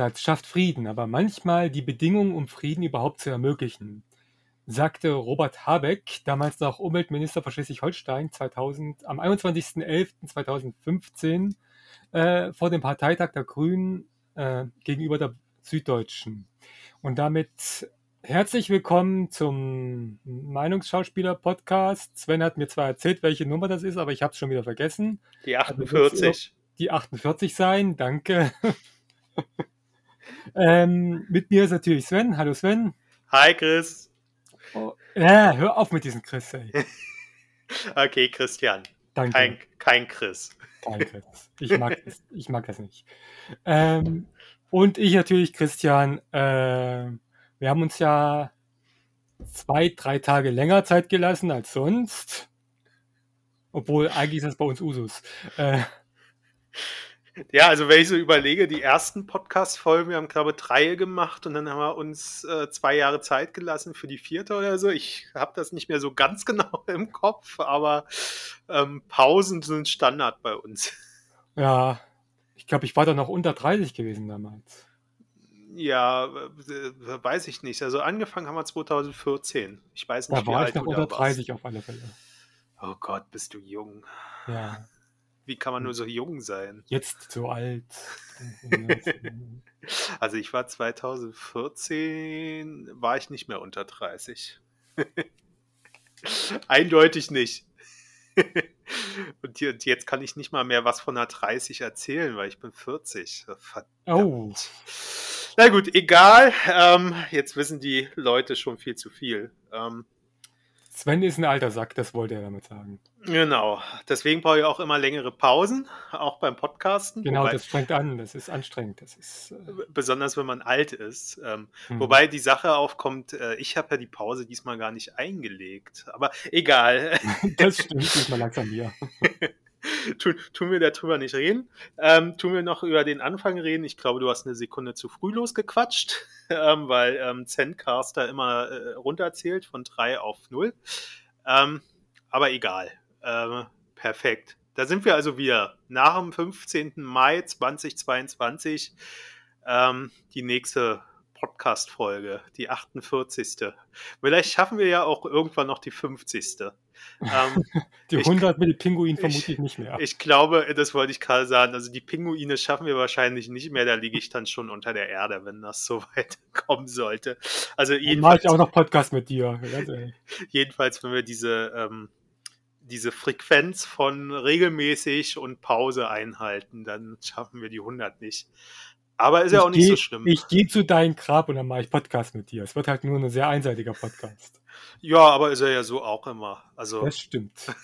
Ansatz schafft Frieden, aber manchmal die Bedingungen, um Frieden überhaupt zu ermöglichen, sagte Robert Habeck, damals noch Umweltminister von Schleswig-Holstein, 2000, am 21.11.2015 äh, vor dem Parteitag der Grünen äh, gegenüber der Süddeutschen. Und damit herzlich willkommen zum Meinungsschauspieler-Podcast. Sven hat mir zwar erzählt, welche Nummer das ist, aber ich habe es schon wieder vergessen. Die 48. Also die 48 sein, danke. ähm, mit mir ist natürlich Sven. Hallo Sven. Hi Chris. Oh, ja, hör auf mit diesem Chris. Ey. okay, Christian. Danke. Kein, kein Chris. Kein Chris. Ich mag das, ich mag das nicht. Ähm, und ich natürlich, Christian. Äh, wir haben uns ja zwei, drei Tage länger Zeit gelassen als sonst. Obwohl, eigentlich ist das bei uns Usus. Äh, ja, also wenn ich so überlege, die ersten Podcast-Folgen, wir haben glaube ich drei gemacht und dann haben wir uns äh, zwei Jahre Zeit gelassen für die vierte oder so. Ich habe das nicht mehr so ganz genau im Kopf, aber ähm, Pausen sind Standard bei uns. Ja, ich glaube, ich war da noch unter 30 gewesen damals. Ja, weiß ich nicht. Also angefangen haben wir 2014. Ich weiß nicht, da war ich noch unter 30 auf alle Fälle. Oh Gott, bist du jung. Ja. Wie kann man nur so jung sein? Jetzt so alt. also ich war 2014, war ich nicht mehr unter 30. Eindeutig nicht. und, jetzt kann ich nicht mal mehr was von einer 30 erzählen, weil ich bin 40. Verdammt. Oh. Na gut, egal. Ähm, jetzt wissen die Leute schon viel zu viel. Ähm, Sven ist ein alter Sack, das wollte er damit sagen. Genau. Deswegen brauche ich auch immer längere Pausen, auch beim Podcasten. Genau, wobei, das fängt an, das ist anstrengend. Das ist, äh besonders wenn man alt ist. Ähm, mhm. Wobei die Sache aufkommt, äh, ich habe ja die Pause diesmal gar nicht eingelegt. Aber egal. das stimmt, diesmal langsam hier. tun, tun wir darüber nicht reden. Ähm, tun wir noch über den Anfang reden. Ich glaube, du hast eine Sekunde zu früh losgequatscht, ähm, weil ähm, Zencaster immer äh, runterzählt von 3 auf 0. Ähm, aber egal. Ähm, perfekt. Da sind wir also wieder nach dem 15. Mai 2022. Ähm, die nächste Podcast-Folge, die 48. Vielleicht schaffen wir ja auch irgendwann noch die 50. Ähm, die 100 ich, mit dem Pinguin vermute ich nicht mehr. Ich glaube, das wollte ich gerade sagen. Also die Pinguine schaffen wir wahrscheinlich nicht mehr. Da liege ich dann schon unter der Erde, wenn das so weit kommen sollte. Also jedenfalls. Mache ich auch noch Podcast mit dir. jedenfalls, wenn wir diese ähm, diese Frequenz von regelmäßig und Pause einhalten, dann schaffen wir die 100 nicht. Aber ist ja auch nicht geh, so schlimm. Ich gehe zu deinem Grab und dann mache ich Podcast mit dir. Es wird halt nur ein sehr einseitiger Podcast. Ja, aber ist er ja so auch immer. Also, das stimmt.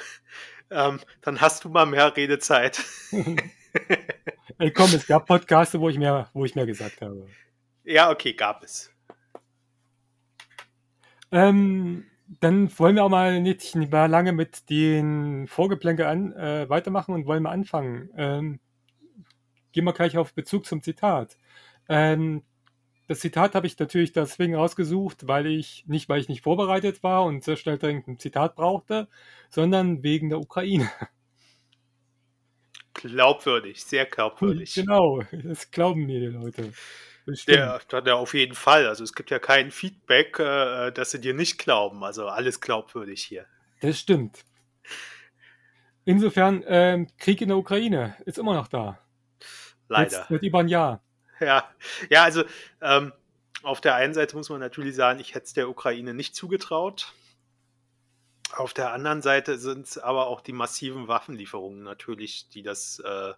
ähm, dann hast du mal mehr Redezeit. Ey, komm, es gab Podcasts, wo ich mehr, wo ich mehr gesagt habe. Ja, okay, gab es. Ähm, dann wollen wir auch mal nicht mehr lange mit den Vorgeplänke an, äh, weitermachen und wollen mal anfangen. Ähm, gehen wir gleich auf Bezug zum Zitat. Ähm, das Zitat habe ich natürlich deswegen rausgesucht, weil ich nicht, weil ich nicht vorbereitet war und sehr schnell dringend ein Zitat brauchte, sondern wegen der Ukraine. Glaubwürdig, sehr glaubwürdig. Genau, das glauben mir die Leute. Der, der auf jeden Fall. Also es gibt ja kein Feedback, äh, dass sie dir nicht glauben. Also alles glaubwürdig hier. Das stimmt. Insofern, ähm, Krieg in der Ukraine ist immer noch da. Leider. Jetzt wird über ein Jahr. Ja, ja also ähm, auf der einen Seite muss man natürlich sagen, ich hätte es der Ukraine nicht zugetraut. Auf der anderen Seite sind es aber auch die massiven Waffenlieferungen natürlich, die das äh,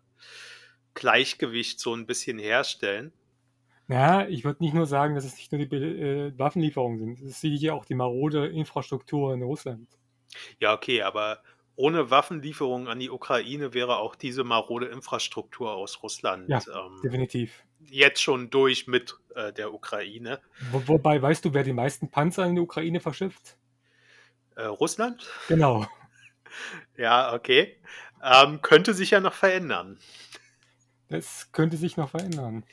Gleichgewicht so ein bisschen herstellen. Ja, ich würde nicht nur sagen, dass es nicht nur die äh, Waffenlieferungen sind. Es ist sicher auch die marode Infrastruktur in Russland. Ja, okay, aber ohne Waffenlieferungen an die Ukraine wäre auch diese marode Infrastruktur aus Russland ja, ähm, definitiv. Jetzt schon durch mit äh, der Ukraine. Wo, wobei, weißt du, wer die meisten Panzer in die Ukraine verschifft? Äh, Russland? Genau. Ja, okay. Ähm, könnte sich ja noch verändern. Das könnte sich noch verändern.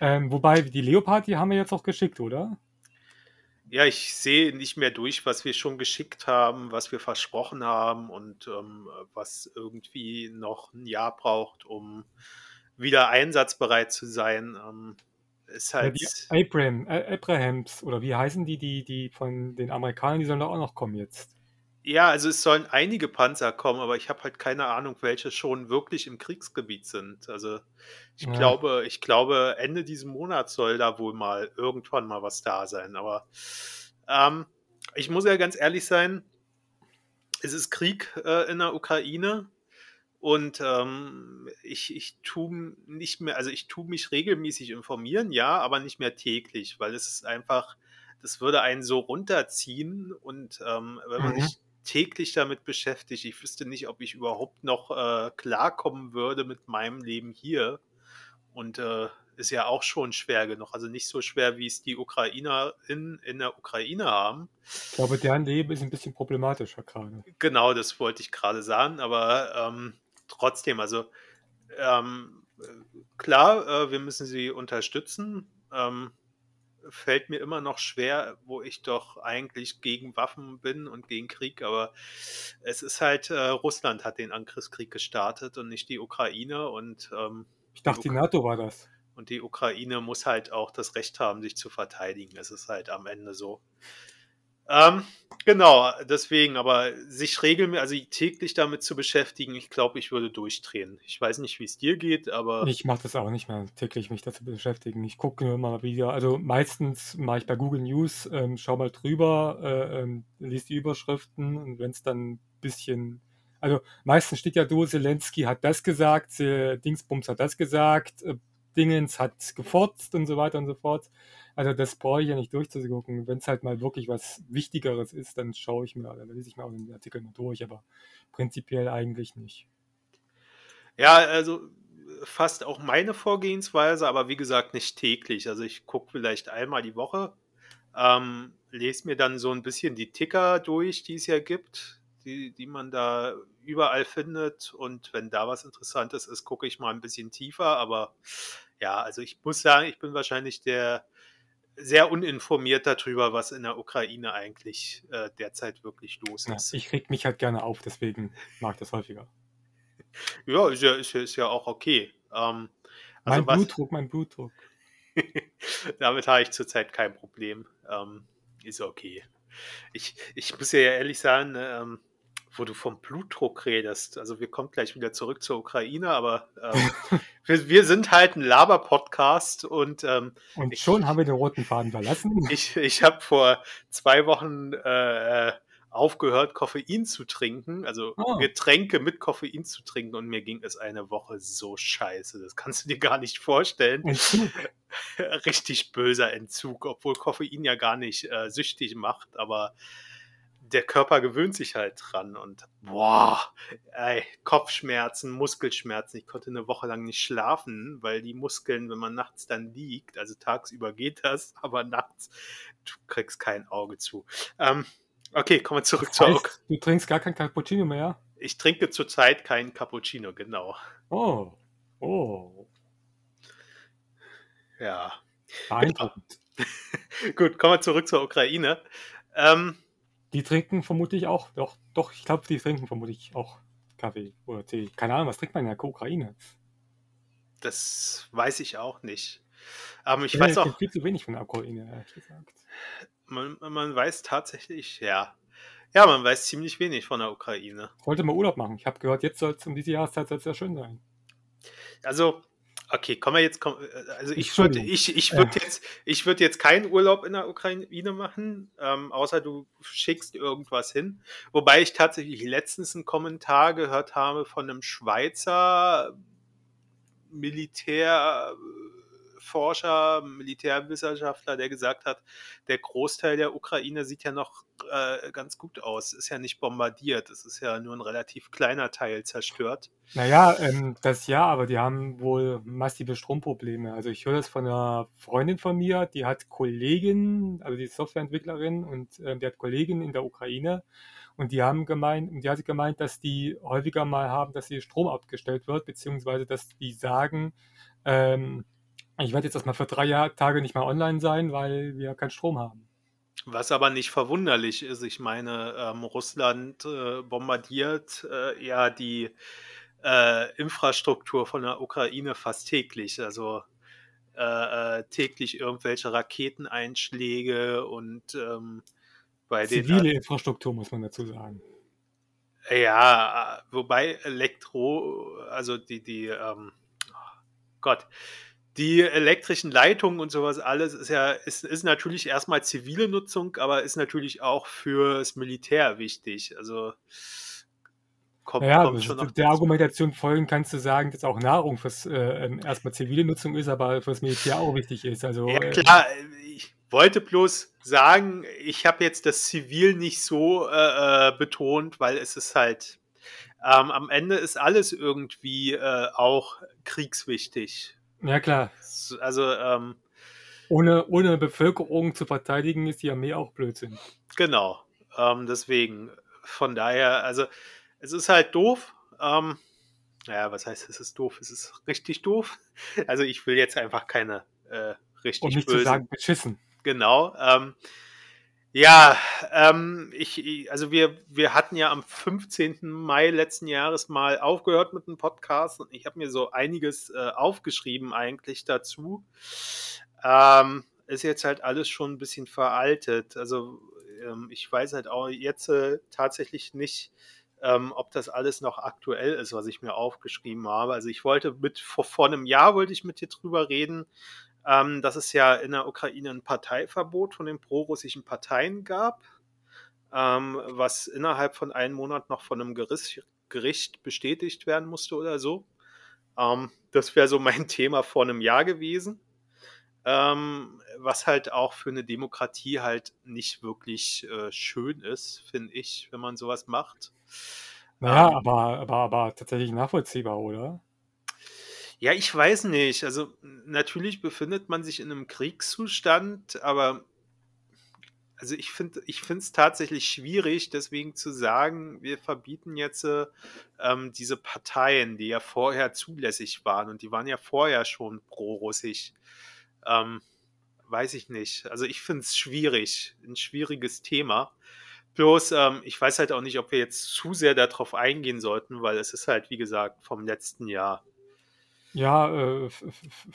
Ähm, wobei, die Leopard, die haben wir jetzt auch geschickt, oder? Ja, ich sehe nicht mehr durch, was wir schon geschickt haben, was wir versprochen haben und ähm, was irgendwie noch ein Jahr braucht, um wieder einsatzbereit zu sein. Ähm, ist Ja, halt. die Abraham, Abrahams, oder wie heißen die, die, die von den Amerikanern, die sollen doch auch noch kommen jetzt. Ja, also es sollen einige Panzer kommen, aber ich habe halt keine Ahnung, welche schon wirklich im Kriegsgebiet sind. Also ich Ja. glaube, ich glaube, Ende diesen Monats soll da wohl mal irgendwann mal was da sein. Aber ähm, ich muss ja ganz ehrlich sein, es ist Krieg äh, in der Ukraine und ähm, ich, ich tue nicht mehr, also ich tue mich regelmäßig informieren, ja, aber nicht mehr täglich, weil es ist einfach, das würde einen so runterziehen und ähm, wenn man Mhm. sich täglich damit beschäftigt, ich wüsste nicht, ob ich überhaupt noch äh, klarkommen würde mit meinem Leben hier. Und äh, ist ja auch schon schwer genug. Also nicht so schwer, wie es die Ukrainer in, in der Ukraine haben. Ich glaube, deren Leben ist ein bisschen problematischer gerade. Genau, das wollte ich gerade sagen, aber ähm, trotzdem, also ähm, äh, klar, äh, wir müssen sie unterstützen. Ähm, fällt mir immer noch schwer, wo ich doch eigentlich gegen Waffen bin und gegen Krieg, aber es ist halt, äh, Russland hat den Angriffskrieg gestartet und nicht die Ukraine und ähm, Ich dachte, die Uk- NATO war das. und die Ukraine muss halt auch das Recht haben, sich zu verteidigen. Es ist halt am Ende so. Ähm, genau, deswegen, aber sich regelmäßig, also täglich damit zu beschäftigen, ich glaube, ich würde durchdrehen. Ich weiß nicht, wie es dir geht, aber Ich mache das auch nicht mehr täglich, mich dazu beschäftigen. Ich gucke nur mal wieder. Also meistens mache ich bei Google News, ähm, schau mal drüber, äh, ähm, lies die Überschriften und wenn es dann ein bisschen. Also meistens steht ja du, Zelensky hat das gesagt, Dingsbums hat das gesagt, äh, Dingens hat gefurzt und so weiter und so fort. Also das brauche ich ja nicht durchzugucken. Wenn es halt mal wirklich was Wichtigeres ist, dann schaue ich mir, dann lese ich mir auch den Artikel mal durch, aber prinzipiell eigentlich nicht. ja, also fast auch meine Vorgehensweise, aber wie gesagt, nicht täglich. Also ich gucke vielleicht einmal die Woche, ähm, lese mir dann so ein bisschen die Ticker durch, die es ja gibt, die, die man da überall findet. Und wenn da was Interessantes ist, gucke ich mal ein bisschen tiefer. Aber ja, also ich muss sagen, ich bin wahrscheinlich der sehr uninformiert darüber, was in der Ukraine eigentlich äh, derzeit wirklich los Ja, ist. ich reg mich halt gerne auf, deswegen mag ich das häufiger. Ja, ist ja, ist ja, ist ja auch okay. Ähm, Mein also was, Blutdruck, mein Blutdruck. damit habe ich zurzeit kein Problem. Ähm, ist okay. Ich, ich muss ja ehrlich sagen, ne, ähm, wo du vom Blutdruck redest, also wir kommen gleich wieder zurück zur Ukraine, aber ähm, wir, wir sind halt ein Laber-Podcast und ähm, Und Ich- schon haben wir den roten Faden verlassen. ich, ich habe vor zwei Wochen äh, aufgehört, Koffein zu trinken, also Ah. Getränke mit Koffein zu trinken und mir ging es eine Woche so scheiße. Das kannst du dir gar nicht vorstellen. Entzug. Richtig böser Entzug, obwohl Koffein ja gar nicht äh, süchtig macht, aber der Körper gewöhnt sich halt dran und boah, ey, Kopfschmerzen, Muskelschmerzen. Ich konnte eine Woche lang nicht schlafen, weil die Muskeln, wenn man nachts dann liegt, also tagsüber geht das, aber nachts, du kriegst kein Auge zu. Ähm, okay, kommen wir zurück Das zur heißt, Uk du trinkst gar kein Cappuccino mehr? Ich trinke zurzeit keinen Cappuccino, genau. Oh. Oh. Ja. Beeindruckend. Gut, kommen wir zurück zur Ukraine. Ähm, Die trinken vermutlich auch, doch, doch, ich glaube, die trinken vermutlich auch Kaffee oder Tee. Keine Ahnung, was trinkt man in der Ukraine? das weiß ich auch nicht. Aber ich Ich weiß auch, viel zu wenig von der Ukraine, ehrlich gesagt. man, man weiß tatsächlich, ja. Ja, man weiß ziemlich wenig von der Ukraine. Ich wollte mal Urlaub machen. Ich habe gehört, jetzt soll es um diese Jahreszeit ja schön sein. Also, okay, kommen wir jetzt, komm, äh, also ich würde ich, ich würd jetzt, ich würd jetzt keinen Urlaub in der Ukraine machen, ähm, außer du schickst irgendwas hin. Wobei ich tatsächlich letztens einen Kommentar gehört habe von einem Schweizer Militärforscher, Militärwissenschaftler, der gesagt hat, der Großteil der Ukraine sieht ja noch äh, ganz gut aus. Ist ja nicht bombardiert. Es ist ja nur ein relativ kleiner Teil zerstört. Naja, ähm, das ja, aber die haben wohl massive Stromprobleme. Also ich höre das von einer Freundin von mir, die hat Kollegin, also die ist Softwareentwicklerin und ähm, die hat Kollegin in der Ukraine und die haben gemeint, und die hat gemeint, dass die häufiger mal haben, dass ihr Strom abgestellt wird, beziehungsweise dass die sagen, ähm, ich werde jetzt erstmal für drei Jahr, Tage nicht mehr online sein, weil wir keinen Strom haben. Was aber nicht verwunderlich ist, ich meine, ähm, Russland äh, bombardiert äh, ja die äh, Infrastruktur von der Ukraine fast täglich. Also äh, äh täglich irgendwelche Raketeneinschläge und ähm, bei Zivile den, Infrastruktur, muss man dazu sagen. Ja, wobei Elektro, also die, die, ähm, Gott, die elektrischen Leitungen und sowas alles ist ja, ist, ist natürlich erstmal zivile Nutzung, aber ist natürlich auch fürs Militär wichtig. Also kommt, ja, kommt schon noch der dazu. Argumentation folgen kannst du sagen, dass auch Nahrung fürs äh, ähm, erstmal zivile Nutzung ist, aber fürs Militär auch wichtig ist. Also, ja, äh, klar, ich wollte bloß sagen, ich habe jetzt das Zivil nicht so äh, äh, betont, weil es ist halt ähm, am Ende ist alles irgendwie äh, auch kriegswichtig. Ja, klar. Also, ähm, ohne, ohne Bevölkerung zu verteidigen, ist die Armee auch Blödsinn. Genau. Ähm, deswegen, von daher, also, es ist halt doof. Ähm, naja, was heißt, es ist doof? Es ist richtig doof. Also, ich will jetzt einfach keine äh, richtig Um nicht bösen. zu sagen, beschissen. Genau. Ähm, ja, ähm, ich, also wir, wir hatten ja am 15. Mai letzten Jahres mal aufgehört mit dem Podcast und ich habe mir so einiges äh, aufgeschrieben eigentlich dazu. Ähm, ist jetzt halt alles schon ein bisschen veraltet. Also ähm, ich weiß halt auch jetzt äh, tatsächlich nicht, ähm, ob das alles noch aktuell ist, was ich mir aufgeschrieben habe. Also ich wollte mit vor, vor einem Jahr wollte ich mit dir drüber reden, ähm, dass es ja in der Ukraine ein Parteiverbot von den prorussischen Parteien gab, ähm, was innerhalb von einem Monat noch von einem Gericht, Gericht bestätigt werden musste oder so. Ähm, das wäre so mein Thema vor einem Jahr gewesen. Ähm, was halt auch für eine Demokratie halt nicht wirklich äh, schön ist, finde ich, wenn man sowas macht. Naja, ähm, aber, aber, aber tatsächlich nachvollziehbar, oder? Ja, ich weiß nicht. Also natürlich befindet man sich in einem Kriegszustand, aber also ich finde ich finde es tatsächlich schwierig, deswegen zu sagen, wir verbieten jetzt ähm, diese Parteien, die ja vorher zulässig waren und die waren ja vorher schon pro-russisch. Ähm, weiß ich nicht. Also ich finde es schwierig, ein schwieriges Thema. Bloß, ähm, ich weiß halt auch nicht, ob wir jetzt zu sehr darauf eingehen sollten, weil es ist halt, wie gesagt, vom letzten Jahr. Ja, äh,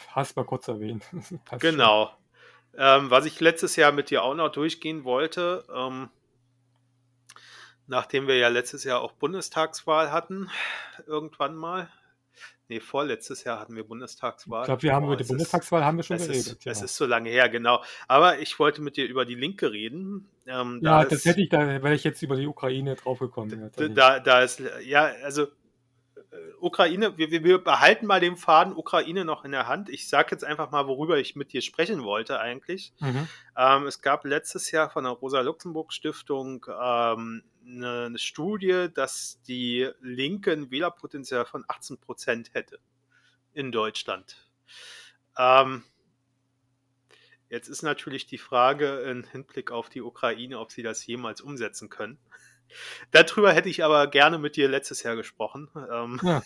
hast mal kurz erwähnt. genau. Ähm, was ich letztes Jahr mit dir auch noch durchgehen wollte, ähm, nachdem wir ja letztes Jahr auch Bundestagswahl hatten, irgendwann mal. Nee, vorletztes Jahr hatten wir Bundestagswahl. Ich glaube, wir haben über die Bundestagswahl haben wir schon es geredet. Ist, ja. Es ist so lange her, genau. Aber ich wollte mit dir über die Linke reden. Ähm, ja, da das ist, hätte ich, da wäre ich jetzt über die Ukraine draufgekommen. Da, da ist, ja, also Ukraine, wir, wir behalten mal den Faden Ukraine noch in der Hand. Ich sage jetzt einfach mal, worüber ich mit dir sprechen wollte eigentlich. Mhm. Ähm, es gab letztes Jahr von der Rosa-Luxemburg-Stiftung ähm, eine, eine, Studie, dass die Linke ein Wählerpotenzial von 18 Prozent hätte in Deutschland. Ähm, jetzt ist natürlich die Frage im Hinblick auf die Ukraine, ob sie das jemals umsetzen können. Darüber hätte ich aber gerne mit dir letztes Jahr gesprochen. Ähm, ja.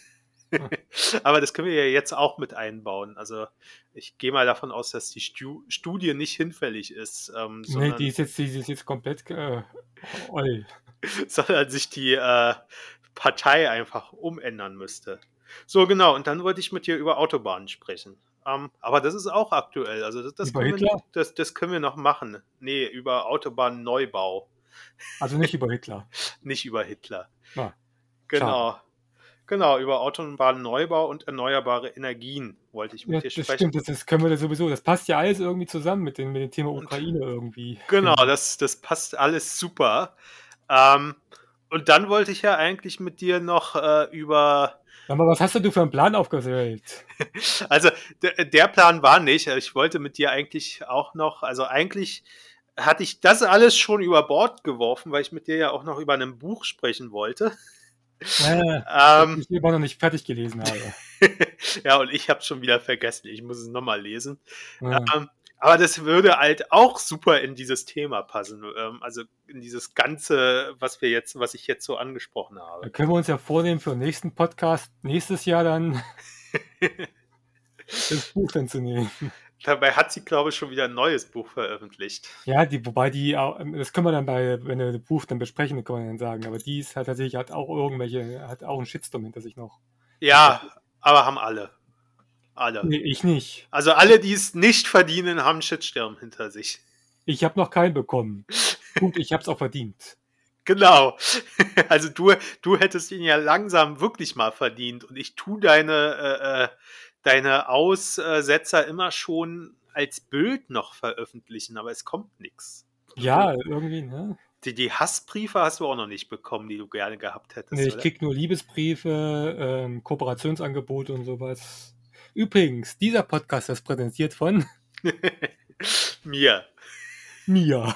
Ja. aber das können wir ja jetzt auch mit einbauen. Also ich gehe mal davon aus, dass die Stu Studie nicht hinfällig ist. Ähm, nee, die ist jetzt, die ist jetzt komplett äh, oll. sondern sich die äh, Partei einfach umändern müsste. So, genau. Und dann wollte ich mit dir über Autobahnen sprechen. Ähm, aber das ist auch aktuell. Also das, das, können wir, das, das, können wir, noch machen. Nee, über Autobahnneubau. Also nicht über Hitler. nicht über Hitler. Ah, genau. Schade. Genau, über Autobahnneubau und erneuerbare Energien wollte ich mit ja, dir sprechen. Das stimmt, das, das, können wir sowieso. Das passt ja alles irgendwie zusammen mit dem, mit dem Thema Ukraine und, irgendwie. Genau, das, das passt alles super. Ähm, und dann wollte ich ja eigentlich mit dir noch äh, über. Aber was hast du für einen Plan aufgewählt? also der Plan war nicht. Ich wollte mit dir eigentlich auch noch, also eigentlich hatte ich das alles schon über Bord geworfen, weil ich mit dir ja auch noch über ein Buch sprechen wollte. Ja, ähm, ich immer noch nicht fertig gelesen habe. ja, und ich habe es schon wieder vergessen. Ich muss es nochmal lesen. Ja. Ähm, aber das würde halt auch super in dieses Thema passen. Ähm, also in dieses Ganze, was wir jetzt, was ich jetzt so angesprochen habe. Da können wir uns ja vornehmen für den nächsten Podcast nächstes Jahr dann das Buch dann zu nehmen. Dabei hat sie, glaube ich, schon wieder ein neues Buch veröffentlicht. Ja, die, wobei die, das können wir dann bei, wenn wir das Buch dann besprechen, können wir dann sagen. Aber die ist halt tatsächlich, hat auch irgendwelche, hat auch einen Shitstorm hinter sich noch. Ja, aber haben alle. Alle. Nee, ich nicht. Also alle, die es nicht verdienen, haben einen Shitstorm hinter sich. Ich habe noch keinen bekommen. Gut, ich habe es auch verdient. Genau. Also du, du hättest ihn ja langsam wirklich mal verdient und ich tu deine, äh, äh deine Aussetzer immer schon als Bild noch veröffentlichen, aber es kommt nichts. Ja, irgendwie, ne? Die, die Hassbriefe hast du auch noch nicht bekommen, die du gerne gehabt hättest. Nee, ich krieg nur Liebesbriefe, ähm, Kooperationsangebote und sowas. Übrigens, dieser Podcast ist präsentiert von mir. Mir.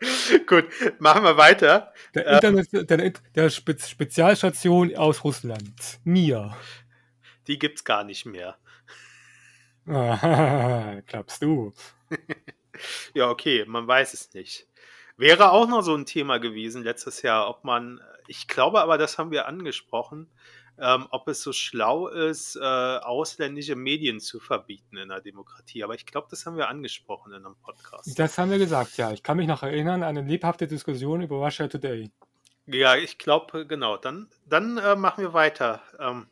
Gut, machen wir weiter. Der, Internet, der, der Spezialstation aus Russland. Mir. Die gibt's gar nicht mehr. Ah, glaubst du? ja, okay, man weiß es nicht. Wäre auch noch so ein Thema gewesen letztes Jahr, ob man, ich glaube aber, das haben wir angesprochen, ähm, ob es so schlau ist, äh, ausländische Medien zu verbieten in der Demokratie. Aber ich glaube, das haben wir angesprochen in einem Podcast. Das haben wir gesagt, ja. Ich kann mich noch erinnern an eine lebhafte Diskussion über Russia Today. Ja, ich glaube, genau. Dann, dann äh, machen wir weiter. Ähm,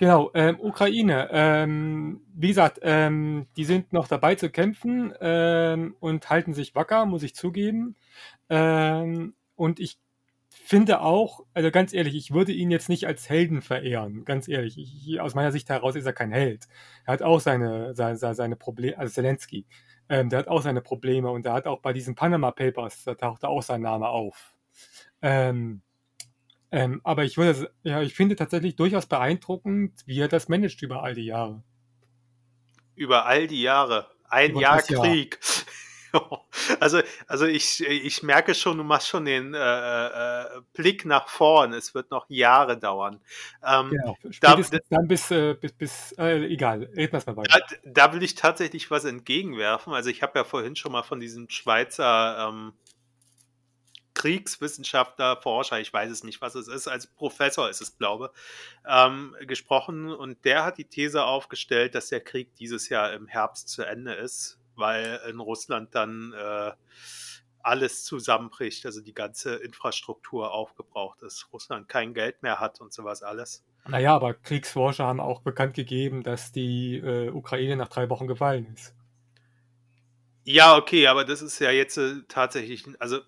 Genau, ähm, Ukraine. Ähm, wie gesagt, ähm, die sind noch dabei zu kämpfen ähm, und halten sich wacker, muss ich zugeben. Ähm, und ich finde auch, also ganz ehrlich, ich würde ihn jetzt nicht als Helden verehren, ganz ehrlich. Ich, aus meiner Sicht heraus ist er kein Held. Er hat auch seine, seine, seine Probleme, also Zelensky, ähm, der hat auch seine Probleme und der hat auch bei diesen Panama Papers, da taucht auch sein Name auf. Ähm, ähm, aber ich würde, ja, ich finde tatsächlich durchaus beeindruckend, wie er das managt über all die Jahre. Über all die Jahre. Ein über Jahr Krieg. Jahr. also, also ich, ich merke schon, du machst schon den äh, äh, Blick nach vorn. Es wird noch Jahre dauern. Ähm, genau. Da, dann bis, äh, bis, bis äh, egal, reden wir mal weiter. Da, da, will ich tatsächlich was entgegenwerfen. Also ich habe ja vorhin schon mal von diesem Schweizer ähm, Kriegswissenschaftler, Forscher, ich weiß es nicht, was es ist, als Professor ist es, glaube ähm, gesprochen und der hat die These aufgestellt, dass der Krieg dieses Jahr im Herbst zu Ende ist, weil in Russland dann äh, alles zusammenbricht, also die ganze Infrastruktur aufgebraucht ist, Russland kein Geld mehr hat und sowas alles. Naja, aber Kriegsforscher haben auch bekannt gegeben, dass die äh, Ukraine nach drei Wochen gefallen ist. Ja, okay, aber das ist ja jetzt äh, tatsächlich, also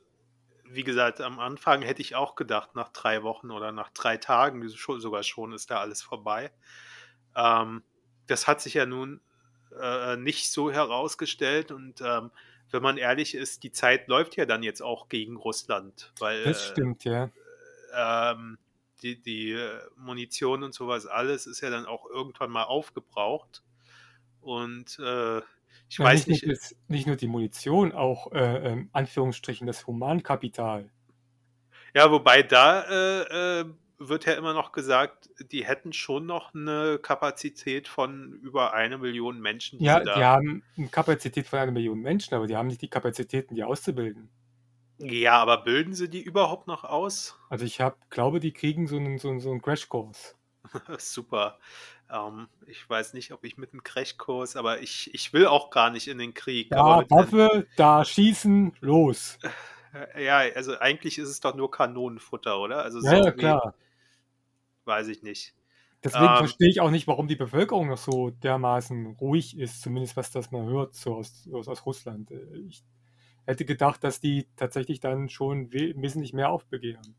wie gesagt, am Anfang hätte ich auch gedacht, nach drei Wochen oder nach drei Tagen, sogar schon, ist da alles vorbei. Ähm, das hat sich ja nun äh, nicht so herausgestellt und ähm, wenn man ehrlich ist, die Zeit läuft ja dann jetzt auch gegen Russland, weil das stimmt, ja. Ähm, die, die äh, Munition und sowas alles ist ja dann auch irgendwann mal aufgebraucht und äh, ich ja, weiß nicht. Nicht, nicht, nur die Munition, auch äh, äh, Anführungsstrichen das Humankapital. Ja, wobei da äh, äh, wird ja immer noch gesagt, die hätten schon noch eine Kapazität von über eine Million Menschen. Die ja, die haben eine Kapazität von einer Million Menschen, aber die haben nicht die Kapazitäten, die auszubilden. Ja, aber bilden sie die überhaupt noch aus? Also ich hab, glaube, die kriegen so einen, so einen, so einen Crashkurs. Super. Ähm, ich weiß nicht, ob ich mit einem Crashkurs, aber ich, ich will auch gar nicht in den Krieg. Ja, Waffe, da schießen, los. Ja, also eigentlich ist es doch nur Kanonenfutter, oder? Also ja, ja klar. Weiß ich nicht. Deswegen ähm, verstehe ich auch nicht, warum die Bevölkerung noch so dermaßen ruhig ist, zumindest was das man hört, so aus, aus, aus Russland. Ich hätte gedacht, dass die tatsächlich dann schon wesentlich mehr aufbegehren.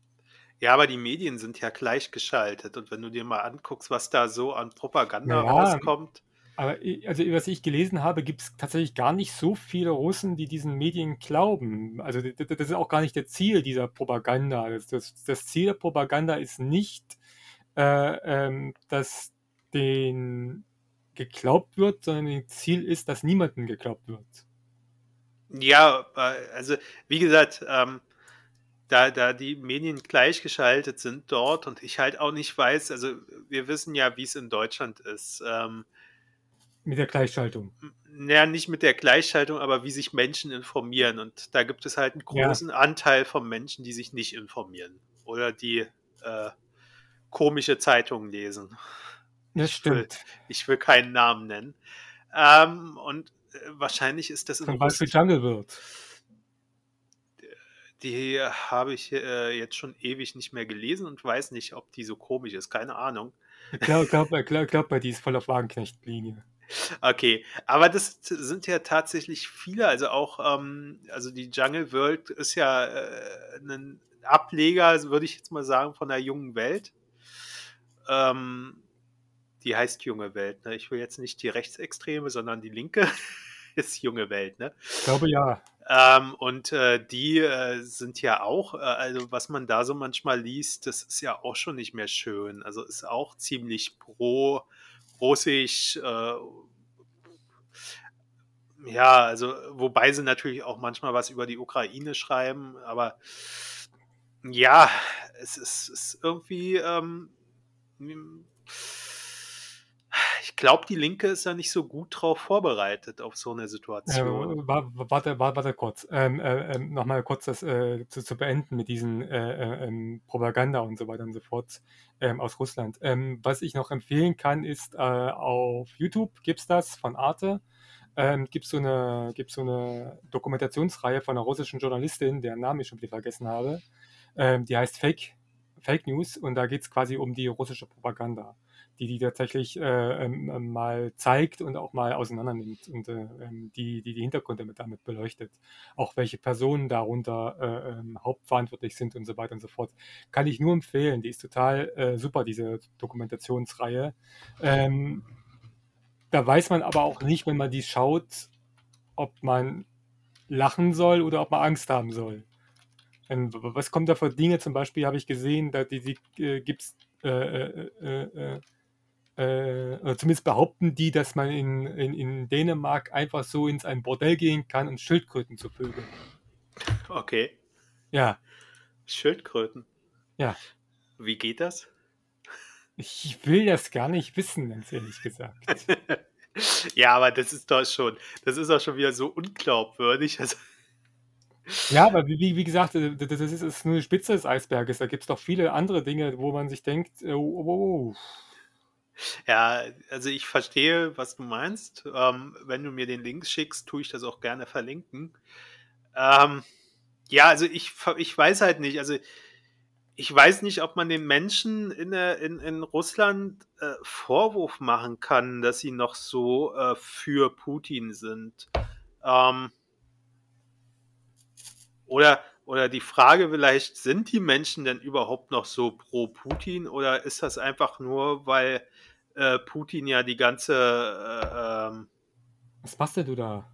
Ja, aber die Medien sind ja gleichgeschaltet. Und wenn du dir mal anguckst, was da so an Propaganda ja, rauskommt. Aber also, was ich gelesen habe, gibt es tatsächlich gar nicht so viele Russen, die diesen Medien glauben. Also das, ist auch gar nicht der Ziel dieser Propaganda. Das, das, das Ziel der Propaganda ist nicht, äh, ähm, dass den geglaubt wird, sondern das Ziel ist, dass niemandem geglaubt wird. Ja, äh, also wie gesagt, ähm, da, da die Medien gleichgeschaltet sind dort und ich halt auch nicht weiß, also wir wissen ja, wie es in Deutschland ist. Ähm, mit der Gleichschaltung. Naja, nicht mit der Gleichschaltung, aber wie sich Menschen informieren. Und da gibt es halt einen großen ja. Anteil von Menschen, die sich nicht informieren oder die äh, komische Zeitungen lesen. Das stimmt. Ich will, ich will keinen Namen nennen. Ähm, und äh, wahrscheinlich ist das in Zum Beispiel Jungle World Die habe ich äh, jetzt schon ewig nicht mehr gelesen und weiß nicht, ob die so komisch ist. Keine Ahnung. Ich glaube, glaub, glaub, glaub, bei die ist voll auf Wagenknecht-Linie. Okay, aber das sind ja tatsächlich viele, also auch, ähm, also die Jungle World ist ja äh, ein Ableger, würde ich jetzt mal sagen, von der jungen Welt. Ähm, die heißt junge Welt, ne? Ich will jetzt nicht die Rechtsextreme, sondern die linke ist junge Welt, ne? Ich glaube ja. Ähm, und äh, die äh, sind ja auch, äh, also was man da so manchmal liest, das ist ja auch schon nicht mehr schön. Also ist auch ziemlich pro russisch. Äh, ja, also wobei sie natürlich auch manchmal was über die Ukraine schreiben, aber ja, es ist, ist irgendwie ähm, ich glaube, die Linke ist ja nicht so gut drauf vorbereitet auf so eine Situation. Äh, warte, warte, warte kurz. Ähm, äh, äh, Nochmal kurz das äh, zu, zu, beenden mit diesen äh, äh, ähm, Propaganda und so weiter und so fort ähm, aus Russland. Ähm, was ich noch empfehlen kann, ist auf YouTube gibt es das von Arte. Ähm, gibt so eine so eine Dokumentationsreihe von einer russischen Journalistin, deren Namen ich schon wieder vergessen habe. Ähm, die heißt Fake Fake News und da geht es quasi um die russische Propaganda die die tatsächlich äh, ähm, ähm, mal zeigt und auch mal auseinander nimmt und äh, ähm, die, die die Hintergründe mit damit beleuchtet. Auch welche Personen darunter äh, ähm, hauptverantwortlich sind und so weiter und so fort. Kann ich nur empfehlen. Die ist total äh, super, diese Dokumentationsreihe. Ähm, da weiß man aber auch nicht, wenn man die schaut, ob man lachen soll oder ob man Angst haben soll. Ähm, was kommt da für Dinge? Zum Beispiel habe ich gesehen, da die, die äh, gibt es äh, äh, äh, äh, oder zumindest behaupten die, dass man in, in, in Dänemark einfach so ins ein Bordell gehen kann und Schildkröten zu vögeln. Okay. Ja. Schildkröten. Ja. Wie geht das? Ich will das gar nicht wissen, ganz ehrlich gesagt. ja, aber das ist doch schon, das ist doch schon wieder so unglaubwürdig. Also ja, aber wie, wie gesagt, äh, das ist, das ist nur die Spitze des Eisberges. Da gibt es doch viele andere Dinge, wo man sich denkt, oh, oh, oh. Ja, also ich verstehe, was du meinst. Ähm, wenn du mir den Link schickst, tue ich das auch gerne verlinken. Ähm, ja, also ich, ich weiß halt nicht. Also ich weiß nicht, ob man den Menschen in, in, in Russland äh, Vorwurf machen kann, dass sie noch so äh, für Putin sind. Ähm, oder, oder die Frage vielleicht, sind die Menschen denn überhaupt noch so pro Putin oder ist das einfach nur, weil äh, Putin ja die ganze. Äh, ähm, Was machst denn du da?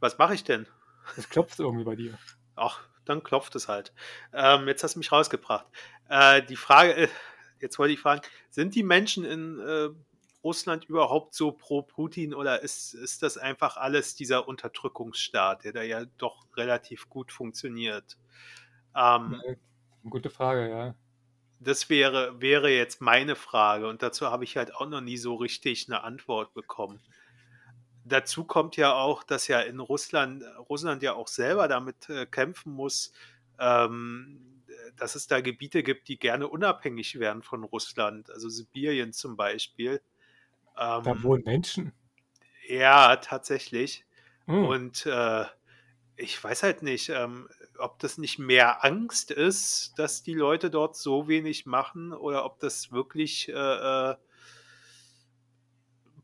Was mache ich denn? Es klopft irgendwie bei dir. Ach, dann klopft es halt. Ähm, jetzt hast du mich rausgebracht. Äh, die Frage, äh, jetzt wollte ich fragen, sind die Menschen in äh, Russland überhaupt so pro Putin oder ist, ist das einfach alles dieser Unterdrückungsstaat, der da ja doch relativ gut funktioniert? Ähm, ja, gute Frage, ja. Das wäre, wäre jetzt meine Frage und dazu habe ich halt auch noch nie so richtig eine Antwort bekommen. Dazu kommt ja auch, dass ja in Russland, Russland ja auch selber damit äh, kämpfen muss, ähm, dass es da Gebiete gibt, die gerne unabhängig werden von Russland, also Sibirien zum Beispiel. Ähm, da wohnen Menschen. Ja, tatsächlich. Hm. Und äh, ich weiß halt nicht, ähm, ob das nicht mehr Angst ist, dass die Leute dort so wenig machen oder ob das wirklich äh, äh,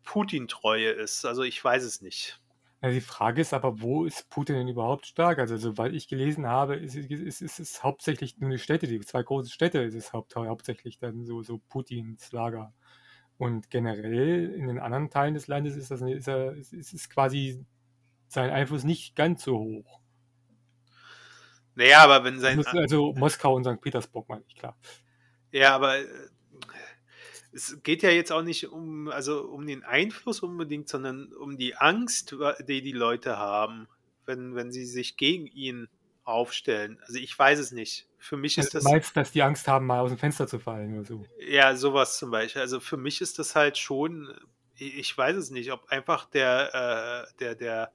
Putin-Treue ist. Also ich weiß es nicht. Ja, die Frage ist aber, wo ist Putin denn überhaupt stark? Also, soweit ich gelesen habe, ist, ist, ist, es hauptsächlich nur die Städte, die zwei großen Städte ist es haupt, hauptsächlich dann so, so Putins Lager. Und generell in den anderen Teilen des Landes ist das ist, ist, ist quasi sein Einfluss nicht ganz so hoch. Naja, aber wenn sein. Also Moskau und St. Petersburg, meine ich, klar. Ja, aber äh, es geht ja jetzt auch nicht um, also um den Einfluss unbedingt, sondern um die Angst, die die Leute haben, wenn, wenn sie sich gegen ihn aufstellen. Also ich weiß es nicht. Für mich ist das. Du meinst, dass die Angst haben, mal aus dem Fenster zu fallen oder so? Ja, sowas zum Beispiel. Also für mich ist das halt schon, ich weiß es nicht, ob einfach der, äh, der, der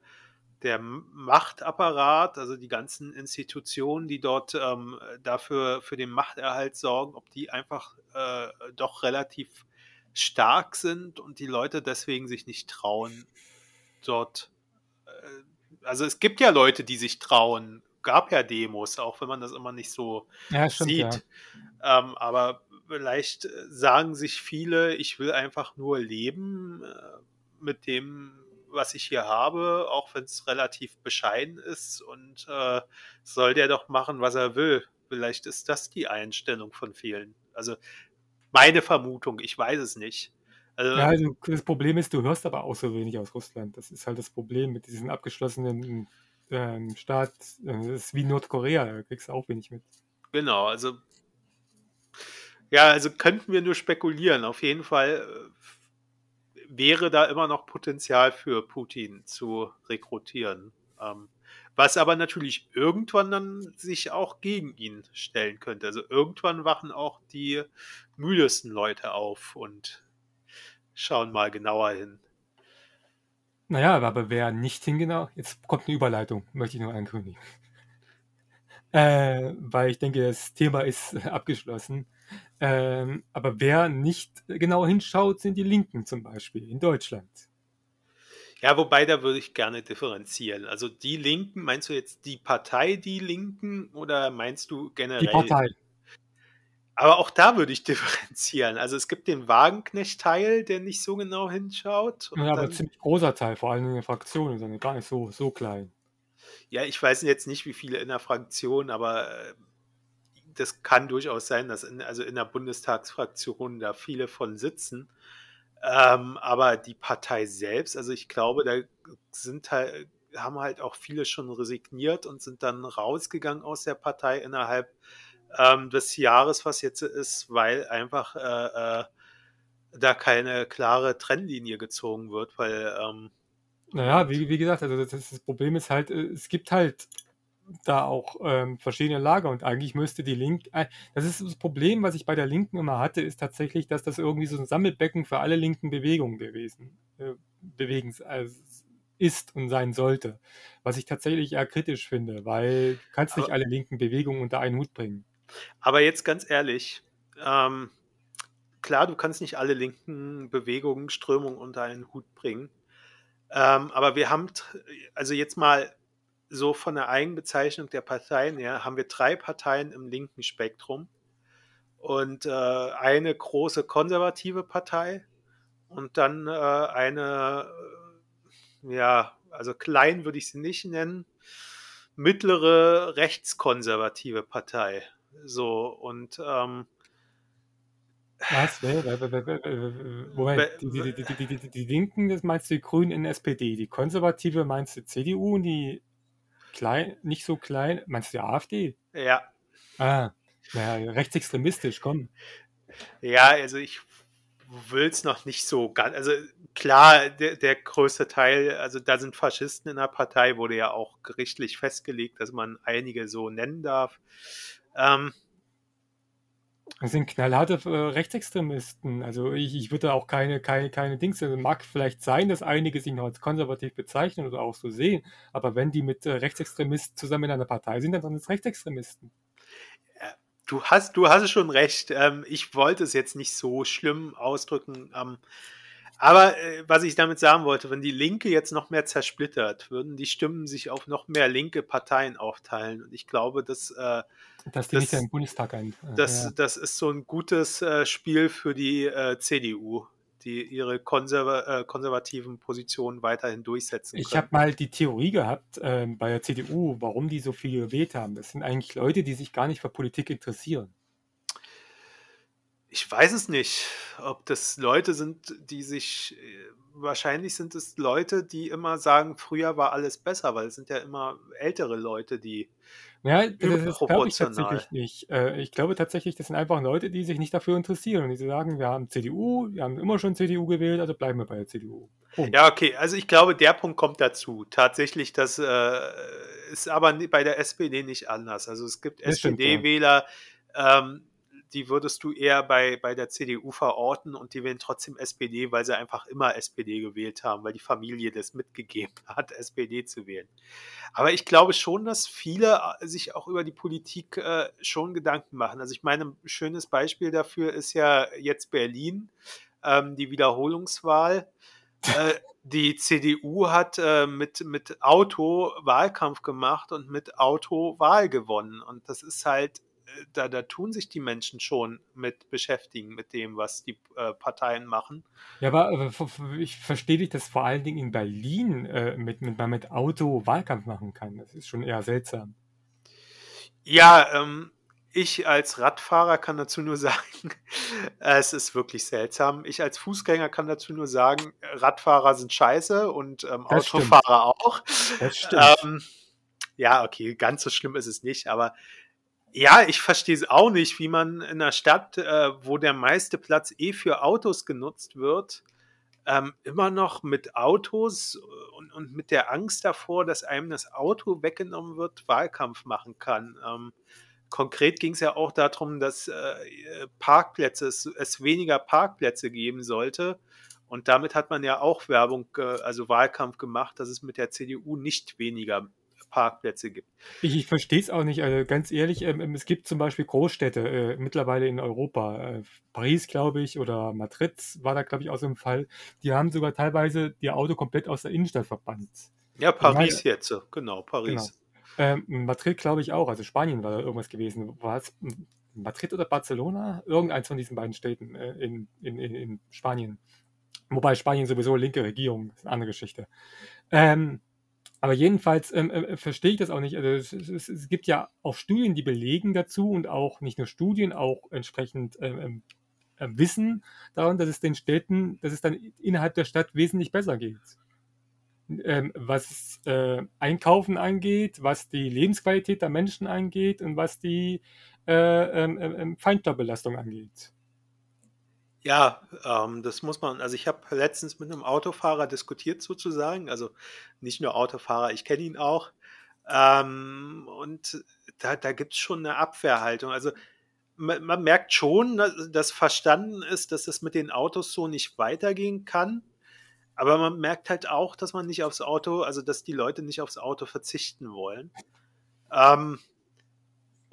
der Machtapparat, also die ganzen Institutionen, die dort ähm, dafür für den Machterhalt sorgen, ob die einfach äh, doch relativ stark sind und die Leute deswegen sich nicht trauen, dort. Äh, also es gibt ja Leute, die sich trauen, gab ja Demos, auch wenn man das immer nicht so Ja, stimmt, ja. sieht. Ähm, aber vielleicht sagen sich viele, ich will einfach nur leben äh, mit dem, was ich hier habe, auch wenn es relativ bescheiden ist und äh, soll der doch machen, was er will. Vielleicht ist das die Einstellung von vielen. Also meine Vermutung, ich weiß es nicht. Also, Ja, also das Problem ist, du hörst aber auch so wenig aus Russland. Das ist halt das Problem mit diesem abgeschlossenen ähm, Staat. Äh, Das ist wie Nordkorea, da kriegst du auch wenig mit. Genau, also ja, also könnten wir nur spekulieren. Auf jeden Fall äh, wäre da immer noch Potenzial für Putin zu rekrutieren. Ähm, was aber natürlich irgendwann dann sich auch gegen ihn stellen könnte. Also irgendwann wachen auch die müdesten Leute auf und schauen mal genauer hin. Naja, aber- wer nicht hingenau, jetzt kommt eine Überleitung, möchte ich nur ankündigen. Äh, weil ich denke, das Thema ist abgeschlossen. Ähm, aber wer nicht genau hinschaut, sind die Linken zum Beispiel in Deutschland. Ja, wobei da würde ich gerne differenzieren. Also die Linken, meinst du jetzt die Partei Die Linken oder meinst du generell? Die Partei. Aber auch da würde ich differenzieren. Also es gibt den Wagenknecht-Teil, der nicht so genau hinschaut. Ja, aber ein ziemlich großer Teil, vor allem in der Fraktion, sondern gar nicht so, so klein. Ja, ich weiß jetzt nicht, wie viele in der Fraktion, aber äh, das kann durchaus sein, dass in, also in der Bundestagsfraktion da viele von sitzen. Ähm, aber die Partei selbst, also ich glaube, da sind halt, haben halt auch viele schon resigniert und sind dann rausgegangen aus der Partei innerhalb ähm, des Jahres, was jetzt ist, weil einfach äh, äh, da keine klare Trennlinie gezogen wird, weil ähm, Naja, wie, wie gesagt, also das, das Problem ist halt, äh, es gibt halt da auch ähm, verschiedene Lager und eigentlich müsste die Link, äh, das ist das Problem, was ich bei der Linken immer hatte, ist tatsächlich, dass das irgendwie so ein Sammelbecken für alle linken Bewegungen gewesen, äh, Bewegens, also ist und sein sollte. Was ich tatsächlich eher kritisch finde, weil du kannst nicht Aber- alle linken Bewegungen unter einen Hut bringen. Aber jetzt ganz ehrlich, ähm, klar, du kannst nicht alle linken Bewegungen, Strömungen unter einen Hut bringen. Ähm, aber wir haben, also jetzt mal so von der Eigenbezeichnung der Parteien her, haben wir drei Parteien im linken Spektrum und äh, eine große konservative Partei und dann äh, eine, äh, ja, also klein würde ich sie nicht nennen, mittlere rechtskonservative Partei. So, und ähm, Was? Moment, die, die, die, die Linken, das meinst du die Grünen in SPD, die Konservative meinst du CDU und die klein, nicht so klein, meinst du die AfD? ja, Ah, naja, rechtsextremistisch, komm. ja, also ich will es noch nicht so ganz, also klar, der, der größte Teil, also da sind Faschisten in der Partei, wurde ja auch gerichtlich festgelegt, dass man einige so nennen darf. Ähm, Das sind knallharte äh, Rechtsextremisten. Also ich, ich würde auch keine, keine, keine Dings. Also mag vielleicht sein, dass einige sich noch als konservativ bezeichnen oder auch so sehen. Aber wenn die mit äh, Rechtsextremisten zusammen in einer Partei sind, dann sind es Rechtsextremisten. du hast, du hast schon recht. Ähm, ich wollte es jetzt nicht so schlimm ausdrücken. Ähm, aber äh, was ich damit sagen wollte, wenn die Linke jetzt noch mehr zersplittert, würden die Stimmen sich auf noch mehr linke Parteien aufteilen. Und ich glaube, dass äh, Dass die Das- nicht den Bundestag ein. äh, das, ja. das ist so ein gutes äh, Spiel für die äh, CDU, die ihre konserva äh, konservativen Positionen weiterhin durchsetzen Ich habe mal die Theorie gehabt ähm, bei der CDU, warum die so viel gewählt haben. Das sind eigentlich Leute, die sich gar nicht für Politik interessieren. Ich weiß es nicht, ob das Leute sind, die sich, äh, wahrscheinlich sind es Leute, die immer sagen, früher war alles besser, weil es sind ja immer ältere Leute, die, Ja, das, glaube ich tatsächlich nicht. Äh, ich glaube tatsächlich, das sind einfach Leute, die sich nicht dafür interessieren und die sagen, wir haben CDU, wir haben immer schon CDU gewählt, also bleiben wir bei der CDU. Punkt. ja, okay, also ich glaube, der Punkt kommt dazu. Tatsächlich, das äh, ist aber bei der SPD nicht anders. Also es gibt. SPD-Wähler, ähm, die würdest du eher bei, bei der CDU verorten und die wählen trotzdem SPD, weil sie einfach immer SPD gewählt haben, weil die Familie das mitgegeben hat, SPD zu wählen. Aber ich glaube schon, dass viele äh, sich auch über die Politik äh, schon Gedanken machen. Also ich meine, ein schönes Beispiel dafür ist ja jetzt Berlin, ähm, die Wiederholungswahl. Äh, die CDU hat äh, mit, mit Auto Wahlkampf gemacht und mit Auto Wahl gewonnen. Und das ist halt, da, da tun sich die Menschen schon mit beschäftigen, mit dem, was die äh, Parteien machen. Ja, aber äh, ich verstehe dich, dass vor allen Dingen in Berlin äh, mit, mit, man mit Auto Wahlkampf machen kann. Das ist schon eher seltsam. Ja, ähm, ich als Radfahrer kann dazu nur sagen, es ist wirklich seltsam. Ich als Fußgänger kann dazu nur sagen, Radfahrer sind scheiße und ähm, Autofahrer stimmt. auch. Das stimmt. Ähm, ja, okay, ganz so schlimm ist es nicht, aber ja, ich verstehe es auch nicht, wie man in einer Stadt, äh, wo der meiste Platz eh für Autos genutzt wird, ähm, immer noch mit Autos und, und, mit der Angst davor, dass einem das Auto weggenommen wird, Wahlkampf machen kann. Ähm, konkret ging es ja auch darum, dass äh, Parkplätze, es, es, weniger Parkplätze geben sollte. Und damit hat man ja auch Werbung, äh, also Wahlkampf gemacht, dass es mit der CDU nicht weniger Parkplätze gibt. Ich, ich verstehe es auch nicht. Also ganz ehrlich, ähm, ähm, es gibt zum Beispiel Großstädte äh, mittlerweile in Europa. Äh, Paris, glaube ich, oder Madrid war da, glaube ich, auch so ein Fall. Die haben sogar teilweise ihr Auto komplett aus der Innenstadt verbannt. Ja, Paris meine, jetzt, genau, Paris. Genau. Ähm, Madrid glaube ich auch, also Spanien war da irgendwas gewesen. War es Madrid oder Barcelona? Irgendeins von diesen beiden Städten äh, in, in, in, Spanien. Wobei Spanien sowieso linke Regierung, ist eine andere Geschichte. Ähm, aber jedenfalls ähm, äh, verstehe ich das auch nicht. Also es, es, es, gibt ja auch Studien, die belegen dazu und auch nicht nur Studien, auch entsprechend ähm, äh, Wissen daran, dass es den Städten, dass es dann innerhalb der Stadt wesentlich besser geht ähm, was äh, Einkaufen angeht, was die Lebensqualität der Menschen angeht und was die äh, ähm, ähm Feinstaubbelastung angeht. Ja, ähm, das muss man, also ich habe letztens mit einem Autofahrer diskutiert sozusagen, also nicht nur Autofahrer, ich kenne ihn auch. Ähm, und da, da gibt es schon eine Abwehrhaltung. Also man, man merkt schon, dass verstanden ist, dass es mit den Autos so nicht weitergehen kann. Aber man merkt halt auch, dass man nicht aufs Auto, also dass die Leute nicht aufs Auto verzichten wollen. Ähm,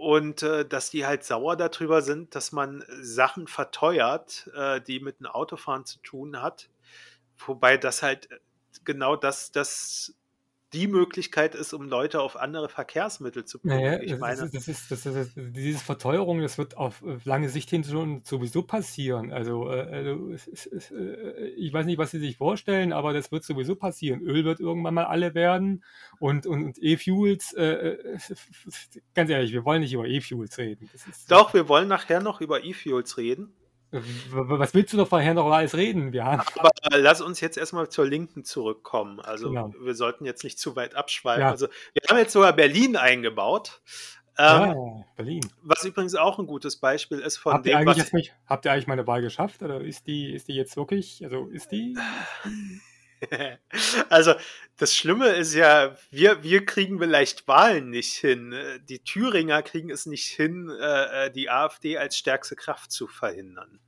und äh, dass die halt sauer darüber sind, dass man Sachen verteuert, äh, die mit dem Autofahren zu tun hat. Wobei das halt genau das, das die Möglichkeit ist, um Leute auf andere Verkehrsmittel zu bringen. Naja, ich meine, das ist, das ist, das ist, diese Verteuerung, das wird auf lange Sicht hin schon sowieso passieren. Also, äh, also äh, ich weiß nicht, was Sie sich vorstellen, aber das wird sowieso passieren. Öl wird irgendwann mal alle werden und, und, und E-Fuels, äh, äh ganz ehrlich, wir wollen nicht über E-Fuels reden. Doch, wir wollen nachher noch über E-Fuels reden. Was willst du doch vorher noch alles reden? Wir haben Aber lass uns jetzt erstmal zur Linken zurückkommen. Also genau. wir sollten jetzt nicht zu weit abschweifen. Ja. Also wir haben jetzt sogar Berlin eingebaut. Ähm, ja, Berlin. Was übrigens auch ein gutes Beispiel ist von habt dem, was... Nicht, habt ihr eigentlich meine Wahl geschafft? Oder ist die, ist die jetzt wirklich, also ist die... also das Schlimme ist ja, wir, wir kriegen vielleicht Wahlen nicht hin. Die Thüringer kriegen es nicht hin, äh, äh, die AfD als stärkste Kraft zu verhindern.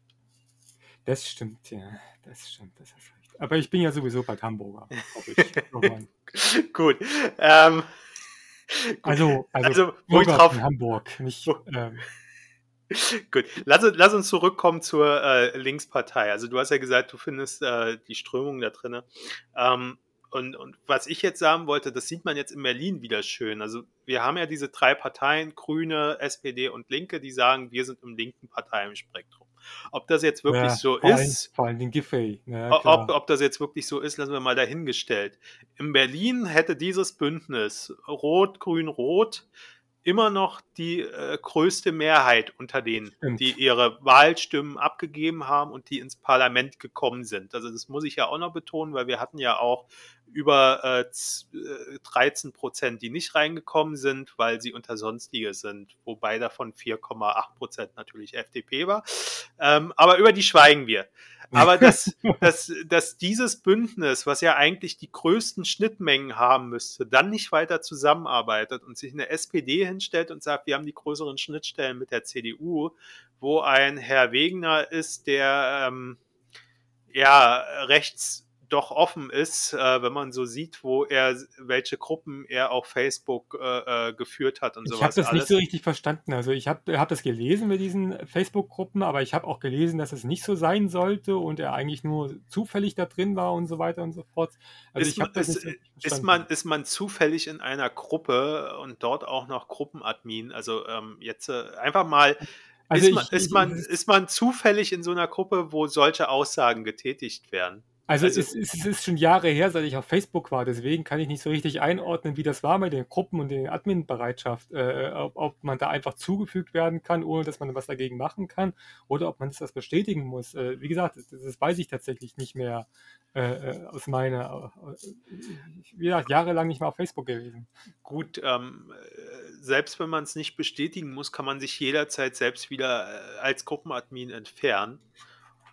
Das stimmt, ja. Das stimmt, das ist recht. Aber ich bin ja sowieso bei Hamburger. gut. Ähm, gut. Also, also, also wo ich drauf, Hamburg, nicht. Ähm, Gut, lass, lass, uns zurückkommen zur äh, Linkspartei. Also du hast ja gesagt, du findest äh, die Strömung da drin. Ähm, und, und, was ich jetzt sagen wollte, das sieht man jetzt in Berlin wieder schön. Also wir haben ja diese drei Parteien, Grüne, SPD und Linke, die sagen, wir sind im linken Parteienspektrum. Ob das jetzt wirklich ja, so vor ist, allem, vor allem den Giffey. Ja, ob, ob das jetzt wirklich so ist, lassen wir mal dahingestellt. In Berlin hätte dieses Bündnis Rot, Grün, Rot immer noch die äh, größte Mehrheit unter denen, Stimmt. die ihre Wahlstimmen abgegeben haben und die ins Parlament gekommen sind. Also das muss ich ja auch noch betonen, weil wir hatten ja auch über äh, 13 äh, Prozent, die nicht reingekommen sind, weil sie unter Sonstige sind, wobei davon 4,8 Prozent natürlich FDP war. Ähm, aber über die schweigen wir. Aber dass, dass, dass dieses Bündnis, was ja eigentlich die größten Schnittmengen haben müsste, dann nicht weiter zusammenarbeitet und sich eine SPD hinstellt und sagt, wir haben die größeren Schnittstellen mit der CDU, wo ein Herr Wegner ist, der ähm, ja rechts doch offen ist, äh, wenn man so sieht, wo er, welche Gruppen er auf Facebook äh, äh geführt hat und ich sowas. Ich habe das alles. nicht so richtig verstanden. Also ich habe hab das gelesen mit diesen Facebook-Gruppen, aber ich habe auch gelesen, dass es nicht so sein sollte und er eigentlich nur zufällig da drin war und so weiter und so fort. Also ist, ich das ist, nicht so ist, man, ist man zufällig in einer Gruppe und dort auch noch Gruppenadmin? Also ähm, jetzt äh, einfach mal also ist, man, ist, man, ist man zufällig in so einer Gruppe, wo solche Aussagen getätigt werden? Also, also es, ist, es, ist schon Jahre her, seit ich auf Facebook war, deswegen kann ich nicht so richtig einordnen, wie das war mit den Gruppen und der Admin-Bereitschaft, äh, ob, ob, man da einfach zugefügt werden kann, ohne dass man was dagegen machen kann, oder ob man das bestätigen muss. Äh, wie gesagt, das, das, weiß ich tatsächlich nicht mehr äh, äh aus meiner, äh, wie gesagt, jahrelang nicht mehr auf Facebook gewesen. Gut, ähm, selbst wenn man es nicht bestätigen muss, kann man sich jederzeit selbst wieder äh, als Gruppenadmin entfernen.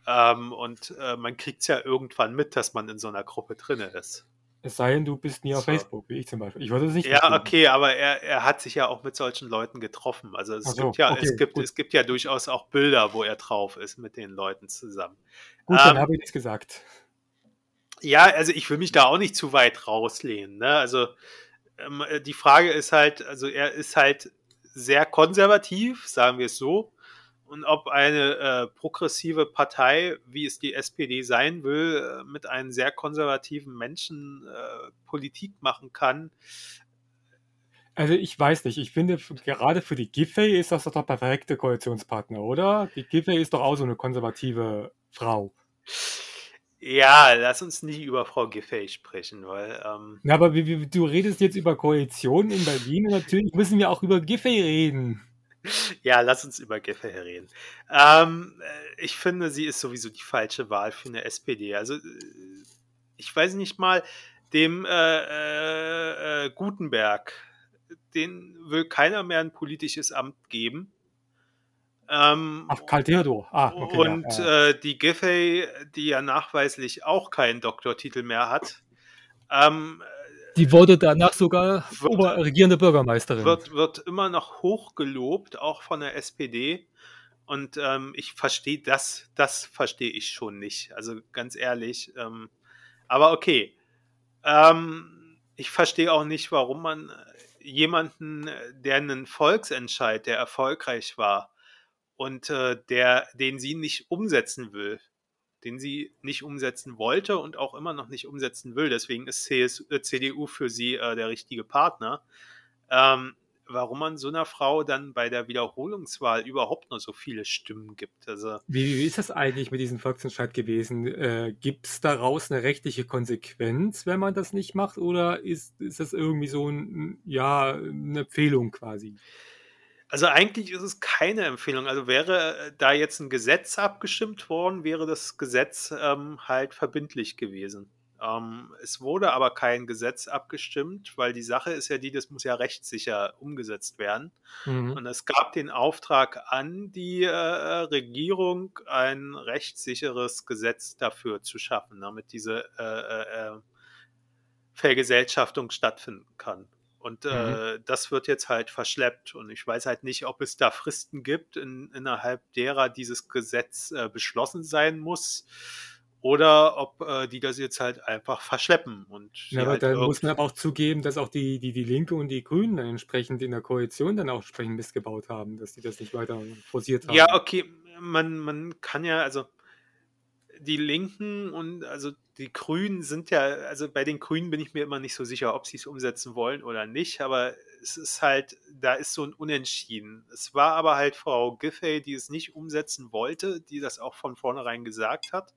Ähm, und äh, man kriegt es ja irgendwann mit, dass man in so einer Gruppe drin ist. Es sei denn, du bist nie auf so. Facebook, wie ich zum Beispiel. Ich würde es nicht Ja, verstehen. okay, aber er, er hat sich ja auch mit solchen Leuten getroffen. Also es, so, gibt, ja, okay, es, gibt, es gibt ja durchaus auch Bilder, wo er drauf ist mit den Leuten zusammen. Gut, ähm, dann habe ich es gesagt. Ja, also ich will mich da auch nicht zu weit rauslehnen. Ne? Also ähm, die Frage ist halt, also er ist halt sehr konservativ, sagen wir es so und ob eine äh, progressive Partei, wie es die SPD sein will, äh, mit einem sehr konservativen Menschen äh, Politik machen kann. Also ich weiß nicht, ich finde gerade für die Giffey ist das doch der perfekte Koalitionspartner, oder? Die Giffey ist doch auch so eine konservative Frau. Ja, lass uns nicht über Frau Giffey sprechen, weil. Ähm Na, aber du redest jetzt über Koalitionen in Berlin und natürlich müssen wir auch über Giffey reden. Ja, lass uns über Giffey reden. Ähm, äh, ich finde, sie ist sowieso die falsche Wahl für eine SPD. Also, äh, ich weiß nicht mal, dem äh, äh, äh, Gutenberg, den will keiner mehr ein politisches Amt geben. Ähm, Ach, Karl Theodor. Ah, okay, und ja, ja. Äh, die Giffey, die ja nachweislich auch keinen Doktortitel mehr hat, ähm, die wurde danach sogar wird, regierende Bürgermeisterin. Wird, wird immer noch hochgelobt, auch von der SPD. Und ähm, ich verstehe das, das verstehe ich schon nicht. Also ganz ehrlich. Ähm, aber okay. Ähm, ich verstehe auch nicht, warum man jemanden, der einen Volksentscheid, der erfolgreich war und äh, der, den sie nicht umsetzen will, den sie nicht umsetzen wollte und auch immer noch nicht umsetzen will. Deswegen ist CS, äh, CDU für sie äh, der richtige Partner. Ähm, warum man so einer Frau dann bei der Wiederholungswahl überhaupt nur so viele Stimmen gibt. Also, wie, wie ist das eigentlich mit diesem Volksentscheid gewesen? Äh, gibt es daraus eine rechtliche Konsequenz, wenn man das nicht macht, oder ist, ist das irgendwie so ein, ja, eine Empfehlung quasi? Also eigentlich ist es keine Empfehlung. Also wäre äh, da jetzt ein Gesetz abgestimmt worden, wäre das Gesetz ähm, halt verbindlich gewesen. Ähm, es wurde aber kein Gesetz abgestimmt, weil die Sache ist ja die, das muss ja rechtssicher umgesetzt werden. Mhm. Und es gab den Auftrag an die äh, Regierung, ein rechtssicheres Gesetz dafür zu schaffen, damit diese äh, äh, äh Vergesellschaftung stattfinden kann. Und mhm. äh, das wird jetzt halt verschleppt. Und ich weiß halt nicht, ob es da Fristen gibt, in, innerhalb derer dieses Gesetz äh, beschlossen sein muss. Oder ob äh, die das jetzt halt einfach verschleppen. Und ja, aber halt dann muss man aber auch zugeben, dass auch die, die, die Linke und die Grünen dann entsprechend in der Koalition dann auch entsprechend missgebaut haben, dass die das nicht weiter forciert haben. Ja, okay, man, man kann ja, also die Linken und also die Grünen sind ja, also bei den Grünen bin ich mir immer nicht so sicher, ob sie es umsetzen wollen oder nicht, aber es ist halt, da ist so ein Unentschieden. Es war aber halt Frau Giffey, die es nicht umsetzen wollte, die das auch von vornherein gesagt hat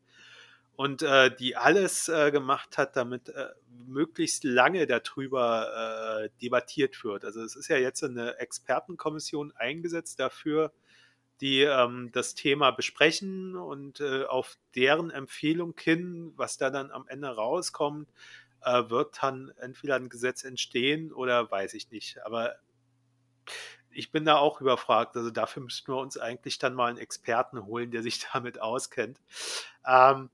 und äh, die alles äh, gemacht hat, damit äh, möglichst lange darüber äh, debattiert wird. Also es ist ja jetzt eine Expertenkommission eingesetzt dafür, die ähm, das Thema besprechen und äh, auf deren Empfehlung hin, was da dann am Ende rauskommt, äh, wird dann entweder ein Gesetz entstehen oder weiß ich nicht. Aber ich bin da auch überfragt. Also dafür müssten wir uns eigentlich dann mal einen Experten holen, der sich damit auskennt. Ähm,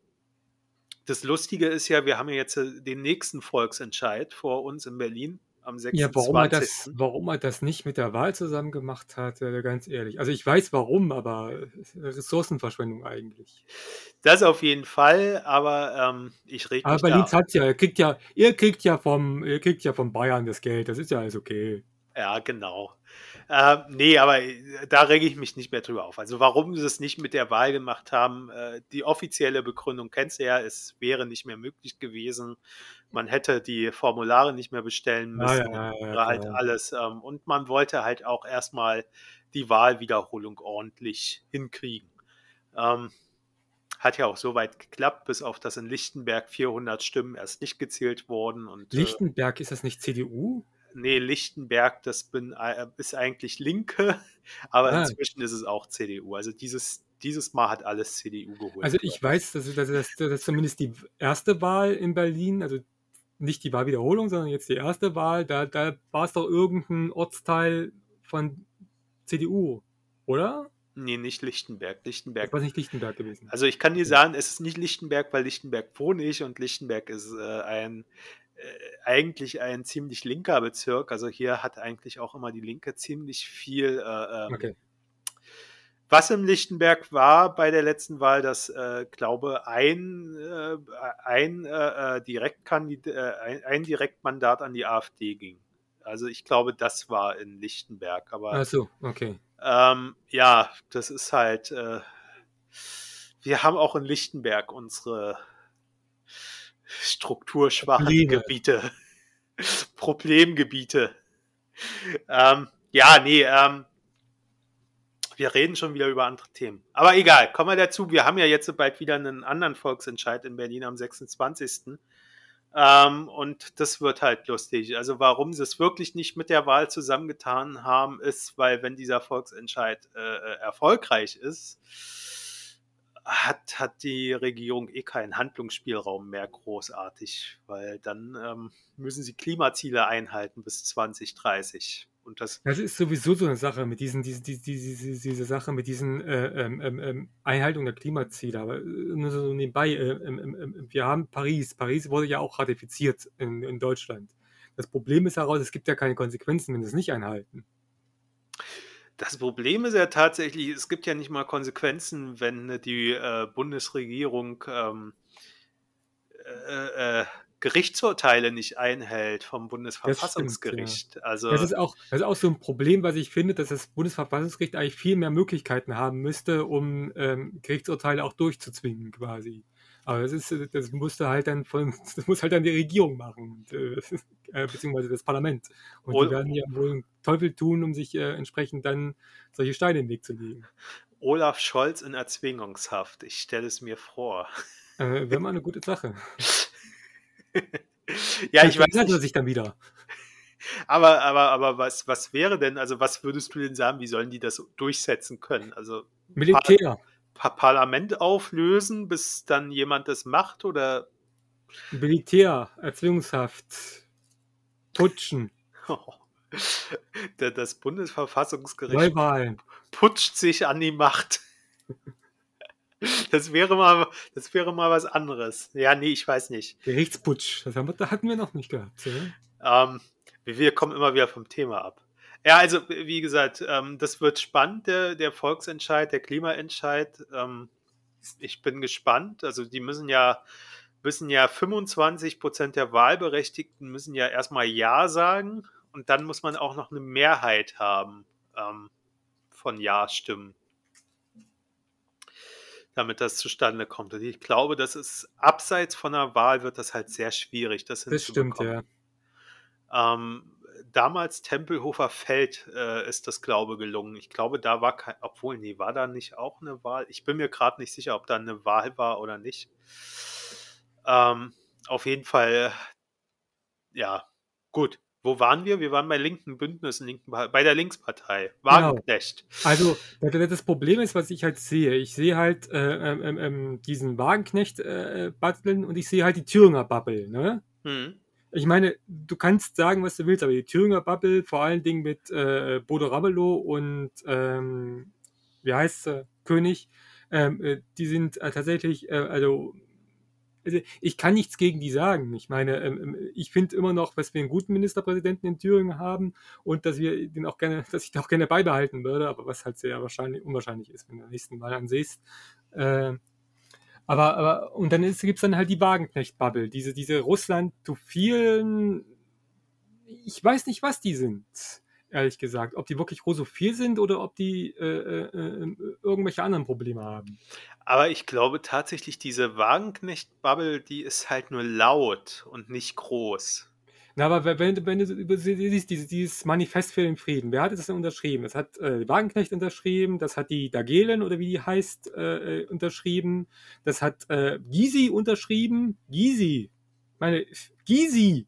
das Lustige ist ja, wir haben ja jetzt äh, den nächsten Volksentscheid vor uns in Berlin am Ja, warum er das 26. warum er das nicht mit der Wahl zusammen gemacht hat, äh, ganz ehrlich. Also, ich weiß warum, aber Ressourcenverschwendung eigentlich. Das auf jeden Fall, aber, ähm, ich rege Aber mich Berlin da zahlt's ja. Ihr kriegt ja ihr kriegt ja vom ihr kriegt ja von Bayern das Geld. Das ist ja alles okay. Ja, genau. Ähm, ne, aber, äh, da rege ich mich nicht mehr drüber auf. Also, warum sie es nicht mit der Wahl gemacht haben, äh, die offizielle Begründung kennst du ja, es wäre nicht mehr möglich gewesen. Man hätte die Formulare nicht mehr bestellen Ja, ja, müssen ja, ja, oder halt klar. alles, ähm, und man wollte halt auch erst mal die Wahlwiederholung ordentlich hinkriegen. Ähm, hat ja auch so weit geklappt, bis auf dass in Lichtenberg 400 Stimmen erst nicht gezählt wurden und, äh Lichtenberg, ist das nicht CDU? Ne, Lichtenberg, das bin ei ist eigentlich Linke, aber Ah. inzwischen ist es auch CDU. Also, dieses dieses Mal hat alles CDU geholt, Also, ich weiß, dass dass dass dass zumindest die 1. Wahl in Berlin, also nicht die Wahlwiederholung, sondern jetzt die 1. Wahl, da da war's doch irgend 'n Ortsteil von CDU, oder? Ne, nicht Lichtenberg. Das Lichtenberg war nicht Lichtenberg gewesen. Also, ich kann dir sagen, es ist nicht Lichtenberg, weil Lichtenberg wohne ich und Lichtenberg ist, äh, ein äh, eigentlich ein ziemlich linker Bezirk. Also, hier hat eigentlich auch immer die Linke ziemlich viel, äh, ähm Okay. Was in Lichtenberg war bei der letzten Wahl, dass, äh, glaube ein äh, ein, äh, äh, Direktkandid äh, ein ein Direktmandat an die AfD ging. Also, ich glaube, das war in Lichtenberg, aber Ach so, okay. ähm, ja, das ist halt, äh wir haben auch in Lichtenberg unsere strukturschwachen Probleme. Gebiete, Problemgebiete. Ähm, ja, ne, ähm wir reden schon wieder über andere Themen. Aber egal, kommen wir dazu. Wir haben ja jetzt bald wieder 'nen anderen Volksentscheid in Berlin am 26. Ähm, und das wird halt lustig. Also, warum sie es wirklich nicht mit der Wahl zusammengetan haben, ist, weil wenn dieser Volksentscheid, äh, äh, erfolgreich ist, hat hat die Regierung eh keinen Handlungsspielraum mehr großartig, weil dann, ähm, müssen sie Klimaziele einhalten bis 2030 und das Das ist sowieso so 'ne Sache mit diesen diese diese diese diese Sache mit diesen, äh, ähm, ähm, ähm, Einhaltung der Klimaziele. Aber, äh, nur so nebenbei, äh, ähm, ähm, ähm, wir haben Paris. Paris wurde ja auch ratifiziert in in Deutschland. Das Problem ist daraus, es gibt ja keine Konsequenzen, wenn sie's nicht einhalten. Das Problem ist ja tatsächlich, es gibt ja nicht mal Konsequenzen, wenn die, äh, Bundesregierung, ähm, äh, äh, Gerichtsurteile nicht einhält vom Das stimmt, ja. Bundesverfassungsgericht. Also Das ist auch das ist auch so 'n Problem, was ich finde, dass das Bundesverfassungsgericht eigentlich viel mehr Möglichkeiten haben müsste, um, ähm, Gerichtsurteile auch durchzuzwingen quasi. Aber das ist das musste halt dann von das muss halt dann die Regierung machen und, äh, äh, beziehungsweise das Parlament. Und die Ol werden ja wohl 'n Teufel tun, um sich, äh, entsprechend dann solche Steine in den Weg zu legen. Olaf Scholz in Erzwingungshaft. Ich stelle es mir vor. Äh, wäre mal 'ne gute Sache. Ja, ich weiß er nicht. sich dann wieder. Aber aber aber was was wäre denn also, was würdest du denn sagen, wie sollen die das durchsetzen können? Also, Par Militär. Pa Parlament auflösen, bis dann jemand das macht oder Militär, Erzwingungshaft, putschen. Da das Bundesverfassungsgericht Neuwahlen. putscht sich an die Macht. Das wäre mal das wäre mal was anderes. Ja, ne, ich weiß nicht. Gerichtsputsch, das haben hatten wir noch nicht gehabt, ja? Ähm, wir kommen immer wieder vom Thema ab. Ja, also, wie gesagt, ähm, das wird spannend, der der Volksentscheid, der Klimaentscheid. Ähm, ich bin gespannt. Also, die müssen ja müssen ja 25 % der Wahlberechtigten müssen ja erst mal „ja“ sagen und dann muss man auch noch 'ne Mehrheit haben, ähm, von Ja-Stimmen. Damit das zustande kommt. Und ich glaube, das ist abseits von 'ner Wahl wird das halt sehr schwierig, das Das stimmt, hinzubekommen. ja. Ähm, damals Tempelhofer Feld, äh, ist das, glaube gelungen. Ich glaube, da war kei obwohl, ne, war da nicht auch 'ne Wahl? Ich bin mir grad nicht sicher, ob da 'ne Wahl war oder nicht. Ähm, auf jeden Fall ja, gut. Wo waren wir? Wir waren bei linken Bündnissen, linken bei der Linkspartei, Genau. Wagenknecht. Also, da da das Problem ist, was ich halt sehe, ich sehe halt, äh, ähm, ähm, ähm, diesen Wagenknecht, äh, äh, basteln und ich sehe halt die Thüringer Bubble, ne? Mhm. Ich meine, du kannst sagen, was du willst, aber die Thüringer Bubble, vor allen Dingen mit, äh, Bodo Ramelow und, ähm, wie heißt sie, König, ähm, äh, die sind, äh, tatsächlich, äh, also also ich kann nichts gegen die sagen. Ich meine, ähm, ähm, ich finde immer noch, dass wir einen guten Ministerpräsidenten in Thüringen haben und dass wir den auch gerne, dass ich den auch gerne beibehalten würde, aber was halt sehr wahrscheinlich unwahrscheinlich ist, wenn du den nächsten Mal ansiehst. Äh, aber, aber, und dann gibt es dann halt die Wagenknecht-Bubble, diese, diese Russland-Tophilen, ich weiß nicht, was die sind ehrlich gesagt. Ob die wirklich rusophil sind oder ob die äh, äh, äh, irgendwelche anderen Probleme haben. Aber ich glaube tatsächlich, diese Wagenknecht-Bubble, die ist halt nur laut und nicht groß. Na, aber wenn, wenn du siehst, dieses, dieses Manifest für den Frieden, wer hat das denn unterschrieben? Das hat äh, Wagenknecht unterschrieben, das hat die Dagelen oder wie die heißt äh, äh unterschrieben, das hat äh, Gysi unterschrieben. Gysi, meine Gysi,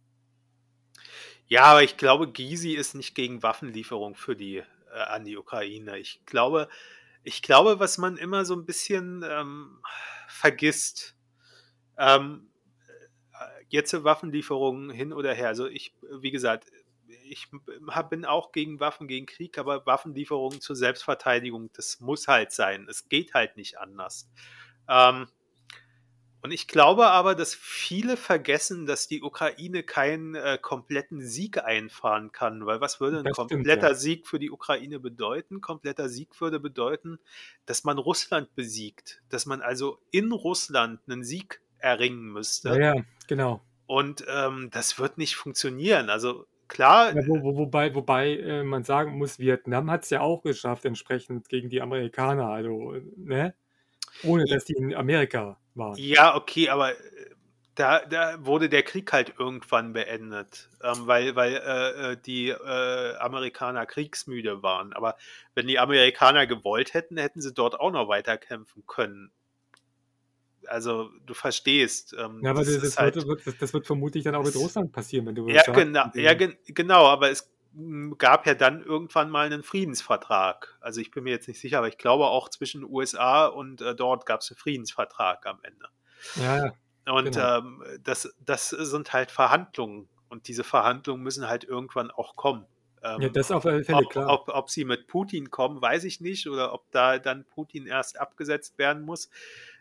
ja, aber ich glaube, Gysi ist nicht gegen Waffenlieferung für die äh, an die Ukraine. Ich glaube, ich glaube, was man immer so ein bisschen ähm, vergisst, ähm, äh, jetzt Waffenlieferungen hin oder her. Also ich, wie gesagt, ich bin auch gegen Waffen, gegen Krieg, aber Waffenlieferungen zur Selbstverteidigung, das muss halt sein. Es geht halt nicht anders. Ähm, und ich glaube aber, dass viele vergessen, dass die Ukraine keinen äh, kompletten Sieg einfahren kann. Weil was würde ein das kompletter stimmt, ja. Sieg für die Ukraine bedeuten? Kompletter Sieg würde bedeuten, dass man Russland besiegt. Dass man also in Russland einen Sieg erringen müsste. Ja, ja genau. Und ähm, das wird nicht funktionieren. Also klar. Ja, wo, wo, wobei wobei äh, man sagen muss, Vietnam hat es ja auch geschafft, entsprechend gegen die Amerikaner. Also, ne? Ohne dass die in Amerika waren. Ja, okay, aber äh, da, da wurde der Krieg halt irgendwann beendet, ähm, weil, weil äh, äh, die äh, Amerikaner kriegsmüde waren. Aber wenn die Amerikaner gewollt hätten, hätten sie dort auch noch weiter kämpfen können. Also du verstehst. Ähm, ja, aber das, das, halt, wird, das, das, wird, vermutlich dann auch mit Russland passieren, wenn du ja, genau, ja, gen genau, aber es gab ja dann irgendwann mal einen Friedensvertrag. Also ich bin mir jetzt nicht sicher, aber ich glaube auch zwischen USA und äh, dort gab es einen Friedensvertrag am Ende. Ja. Und genau. ähm, das, das sind halt Verhandlungen und diese Verhandlungen müssen halt irgendwann auch kommen. Ähm, ja, das auf alle Fälle, ob, klar. Ob, ob sie mit Putin kommen, weiß ich nicht, oder ob da dann Putin erst abgesetzt werden muss,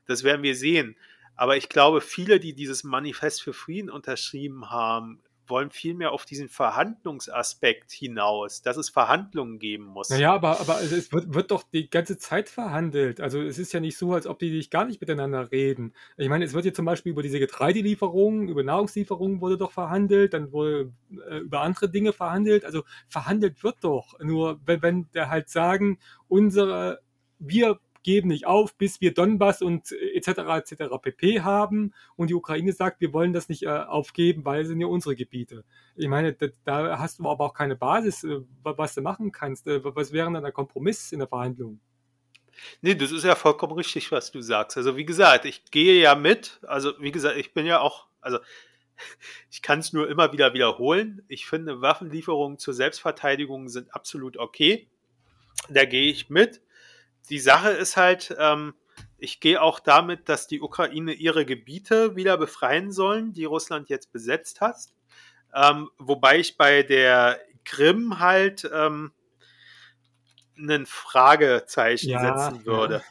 das werden wir sehen. Aber ich glaube, viele, die dieses Manifest für Frieden unterschrieben haben, wollen vielmehr auf diesen Verhandlungsaspekt hinaus, dass es Verhandlungen geben muss. Naja, aber, aber also es wird, wird doch die ganze Zeit verhandelt. Also es ist ja nicht so, als ob die sich gar nicht miteinander reden. Ich meine, es wird jetzt zum Beispiel über diese Getreidelieferungen, über Nahrungslieferungen wurde doch verhandelt, dann wurde äh, über andere Dinge verhandelt. Also verhandelt wird doch. Nur wenn, wenn der halt sagen, unsere, wir geben nicht auf, bis wir Donbass und etc. etc. pp. haben und die Ukraine sagt, wir wollen das nicht äh, aufgeben, weil es sind ja unsere Gebiete. Ich meine, da, da, hast du aber auch keine Basis, äh, was du machen kannst. Äh, was wäre dann der Kompromiss in der Verhandlung? Nee, das ist ja vollkommen richtig, was du sagst. Also wie gesagt, ich gehe ja mit. Also wie gesagt, ich bin ja auch, also ich kann es nur immer wieder wiederholen. Ich finde, Waffenlieferungen zur Selbstverteidigung sind absolut okay. Da gehe ich mit die Sache ist halt, ähm, ich gehe auch damit, dass die Ukraine ihre Gebiete wieder befreien sollen, die Russland jetzt besetzt hat. Ähm, wobei ich bei der Krim halt ähm, ein Fragezeichen ja, setzen würde. Ja.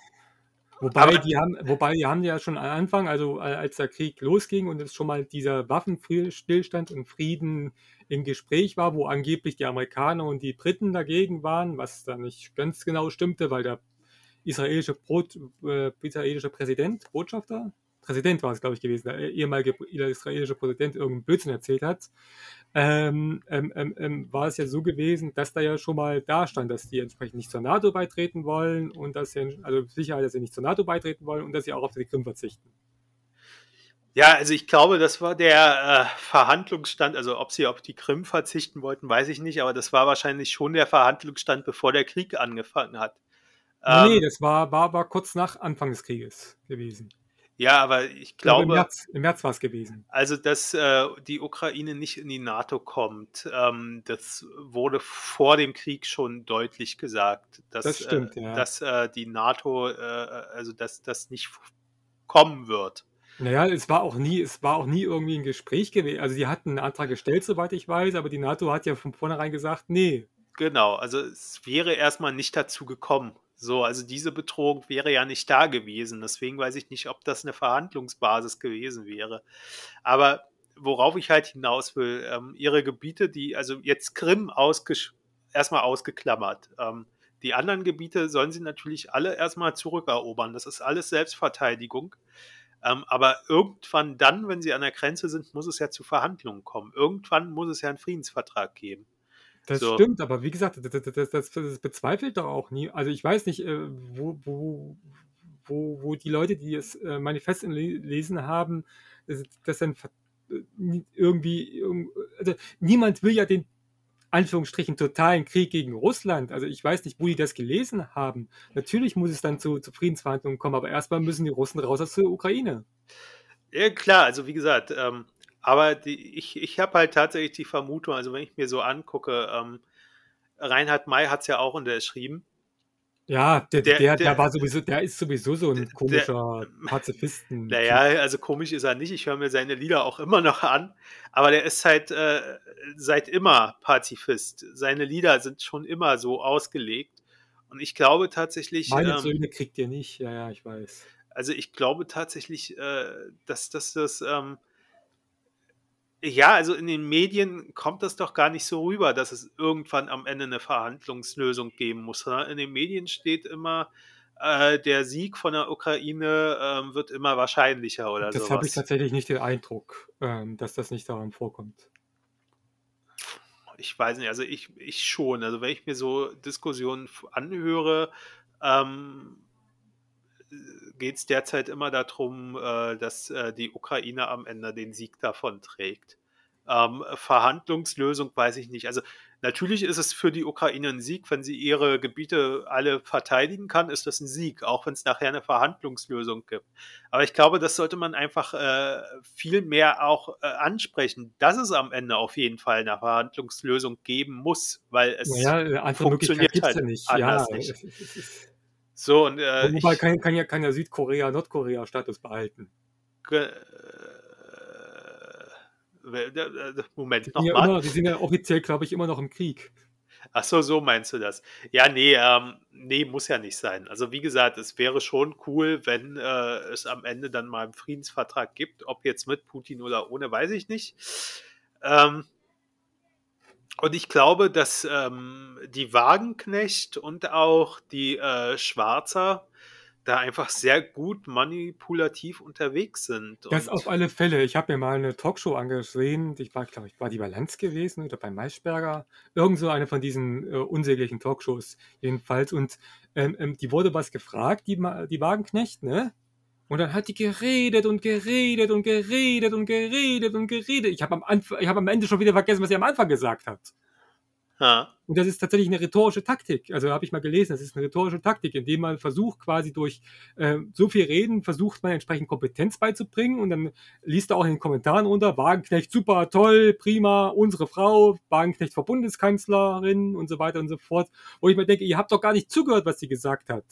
Wobei die, haben, wobei die haben ja schon am Anfang, also als der Krieg losging und es schon mal dieser Waffenstillstand und Frieden im Gespräch war, wo angeblich die Amerikaner und die Briten dagegen waren, was da nicht ganz genau stimmte, weil der israelische, Brot, äh, israelische Präsident, Botschafter, Präsident war es, glaube ich, gewesen, der ehemalige israelische Präsident irgendeinen Blödsinn erzählt hat, ähm, ähm, ähm, ähm, war es ja so gewesen, dass da ja schon mal da stand, dass die entsprechend nicht zur NATO beitreten wollen und dass sie, also Sicherheit, dass sie nicht zur NATO beitreten wollen und dass sie auch auf die Krim verzichten. Ja, also ich glaube, das war der äh, Verhandlungsstand, also ob sie auf die Krim verzichten wollten, weiß ich nicht, aber das war wahrscheinlich schon der Verhandlungsstand, bevor der Krieg angefangen hat. Ähm, nee, das war, war, war kurz nach Anfang des Krieges gewesen. Ja, aber ich glaube. Im März, im März war es gewesen. Also, dass äh, die Ukraine nicht in die NATO kommt, ähm, das wurde vor dem Krieg schon deutlich gesagt. Dass, das stimmt, äh, ja. Dass äh, die NATO, äh, also dass das nicht kommen wird. Naja, es war auch nie, es war auch nie irgendwie ein Gespräch gewesen. Also die hatten einen Antrag gestellt, soweit ich weiß, aber die NATO hat ja von vornherein gesagt, nee. Genau, also es wäre erstmal nicht dazu gekommen So, also diese Bedrohung wäre ja nicht da gewesen. Deswegen weiß ich nicht, ob das eine Verhandlungsbasis gewesen wäre. Aber worauf ich halt hinaus will, ähm, ihre Gebiete, die, also jetzt Krim erstmal ausgeklammert. Ähm, die anderen Gebiete sollen sie natürlich alle erstmal zurückerobern. Das ist alles Selbstverteidigung. Ähm, aber irgendwann dann, wenn sie an der Grenze sind, muss es ja zu Verhandlungen kommen. Irgendwann muss es ja einen Friedensvertrag geben. Das So. stimmt, aber wie gesagt, das, das, das, das, bezweifelt doch auch nie. Also ich weiß nicht, äh, wo, wo, wo, wo die Leute, die das äh, Manifest gelesen haben, das, dann äh, irgendwie, irgend- also niemand will ja den Anführungsstrichen totalen Krieg gegen Russland. Also ich weiß nicht, wo die das gelesen haben. Natürlich muss es dann zu, zu Friedensverhandlungen kommen, aber erstmal müssen die Russen raus aus der Ukraine. Ja, klar, also wie gesagt, ähm, aber die, ich, ich habe halt tatsächlich die Vermutung, also wenn ich mir so angucke, ähm, Reinhard May hat es ja auch unterschrieben. Ja, der, Der- der, der, war sowieso, der ist sowieso so ein komischer Pazifisten. Naja, also komisch ist er nicht. Ich höre mir seine Lieder auch immer noch an. Aber der ist halt äh, seit immer Pazifist. Seine Lieder sind schon immer so ausgelegt. Und ich glaube tatsächlich, Meine ähm, Söhne kriegt ihr nicht, ja, ja, ich weiß. also ich glaube tatsächlich, äh, dass, dass das, ähm, ja, also in den Medien kommt das doch gar nicht so rüber, dass es irgendwann am Ende eine Verhandlungslösung geben muss. sondern In den Medien steht immer, äh, der Sieg von der Ukraine ähm, wird immer wahrscheinlicher oder Das habe ich tatsächlich nicht den Eindruck, ähm, dass das nicht daran vorkommt. Ich weiß nicht, also ich, ich schon. Also wenn ich mir so Diskussionen anhöre, ähm, geht es derzeit immer darum, äh, dass äh, die Ukraine am Ende den Sieg davon trägt. Ähm, Verhandlungslösung weiß ich nicht. Also natürlich ist es für die Ukraine ein Sieg, wenn sie ihre Gebiete alle verteidigen kann, ist das ein Sieg, auch wenn es nachher eine Verhandlungslösung gibt. Aber ich glaube, das sollte man einfach äh, viel mehr auch äh, ansprechen, dass es am Ende auf jeden Fall eine Verhandlungslösung geben muss, weil es Naja, äh, andere Möglichkeit funktioniert halt ja nicht. Ja, anders nicht. So und äh, wobei ich, kann, kann, ja, kann ja Südkorea Nordkorea Status behalten. Äh, Moment, ja nochmal. immer, die sind ja offiziell, glaube ich, immer noch im Krieg. Ach so, so meinst du das. Ja, nee, ähm, nee, muss ja nicht sein. Also wie gesagt, es wäre schon cool, wenn äh, es am Ende dann mal einen Friedensvertrag gibt. Ob jetzt mit Putin oder ohne, weiß ich nicht. Ähm, und ich glaube, dass ähm, die Wagenknecht und auch die äh, Schwarzer da einfach sehr gut manipulativ unterwegs sind. Das auf alle Fälle. Ich habe mir mal eine Talkshow angesehen. Ich war, glaube ich, war die bei Lanz gewesen oder bei Maischberger. Irgend so eine von diesen äh, unsäglichen Talkshows jedenfalls. Und ähm, ähm, die wurde was gefragt, die, die Wagenknecht, ne? Und dann hat die geredet und geredet und geredet und geredet und geredet. Ich habe am, Anf- ich hab am Ende schon wieder vergessen, was sie am Anfang gesagt hat. ja, Und das ist tatsächlich eine rhetorische Taktik. Also habe ich mal gelesen, das ist eine rhetorische Taktik, indem man versucht, quasi durch äh, so viel Reden, versucht man entsprechend Kompetenz beizubringen und dann liest er auch in den Kommentaren unter, Wagenknecht super, toll, prima, unsere Frau, Wagenknecht Frau Bundeskanzlerin und so weiter und so fort. Wo ich mir denke, ihr habt doch gar nicht zugehört, was sie gesagt hat.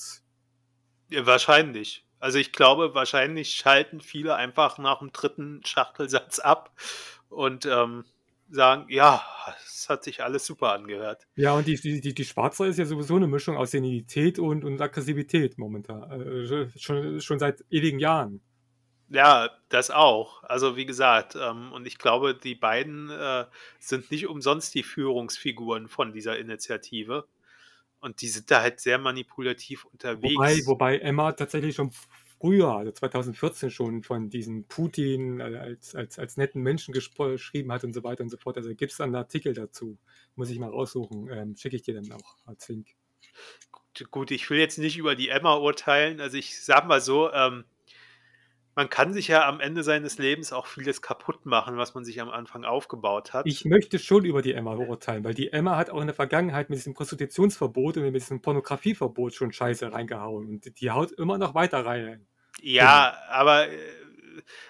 Ja, wahrscheinlich. Also ich glaube, wahrscheinlich schalten viele einfach nach dem dritten Schachtelsatz ab und ähm, sagen, ja, es hat sich alles super angehört. Ja, und die, die, die, die Schwarze ist ja sowieso eine Mischung aus Senilität und, und Aggressivität momentan. Äh, schon, schon seit ewigen Jahren. Ja, das auch. Also wie gesagt, ähm, und ich glaube, die beiden äh, sind nicht umsonst die Führungsfiguren von dieser Initiative. Und die sind da halt sehr manipulativ unterwegs. Wobei, wobei Emma tatsächlich schon früher, also 2014 schon von diesem Putin äh, als, als, als netten Menschen gespro- geschrieben hat und so weiter und so fort. Also gibt es einen Artikel dazu. Muss ich mal raussuchen. Ähm, Schicke ich dir dann auch als Link. Gut, ich will jetzt nicht über die Emma urteilen. Also ich sag mal so, ähm, man kann sich ja am Ende seines Lebens auch vieles kaputt machen, was man sich am Anfang aufgebaut hat. Ich möchte schon über die Emma urteilen, weil die Emma hat auch in der Vergangenheit mit diesem Prostitutionsverbot und mit diesem Pornografieverbot schon Scheiße reingehauen. Und die haut immer noch weiter rein. ja, aber äh,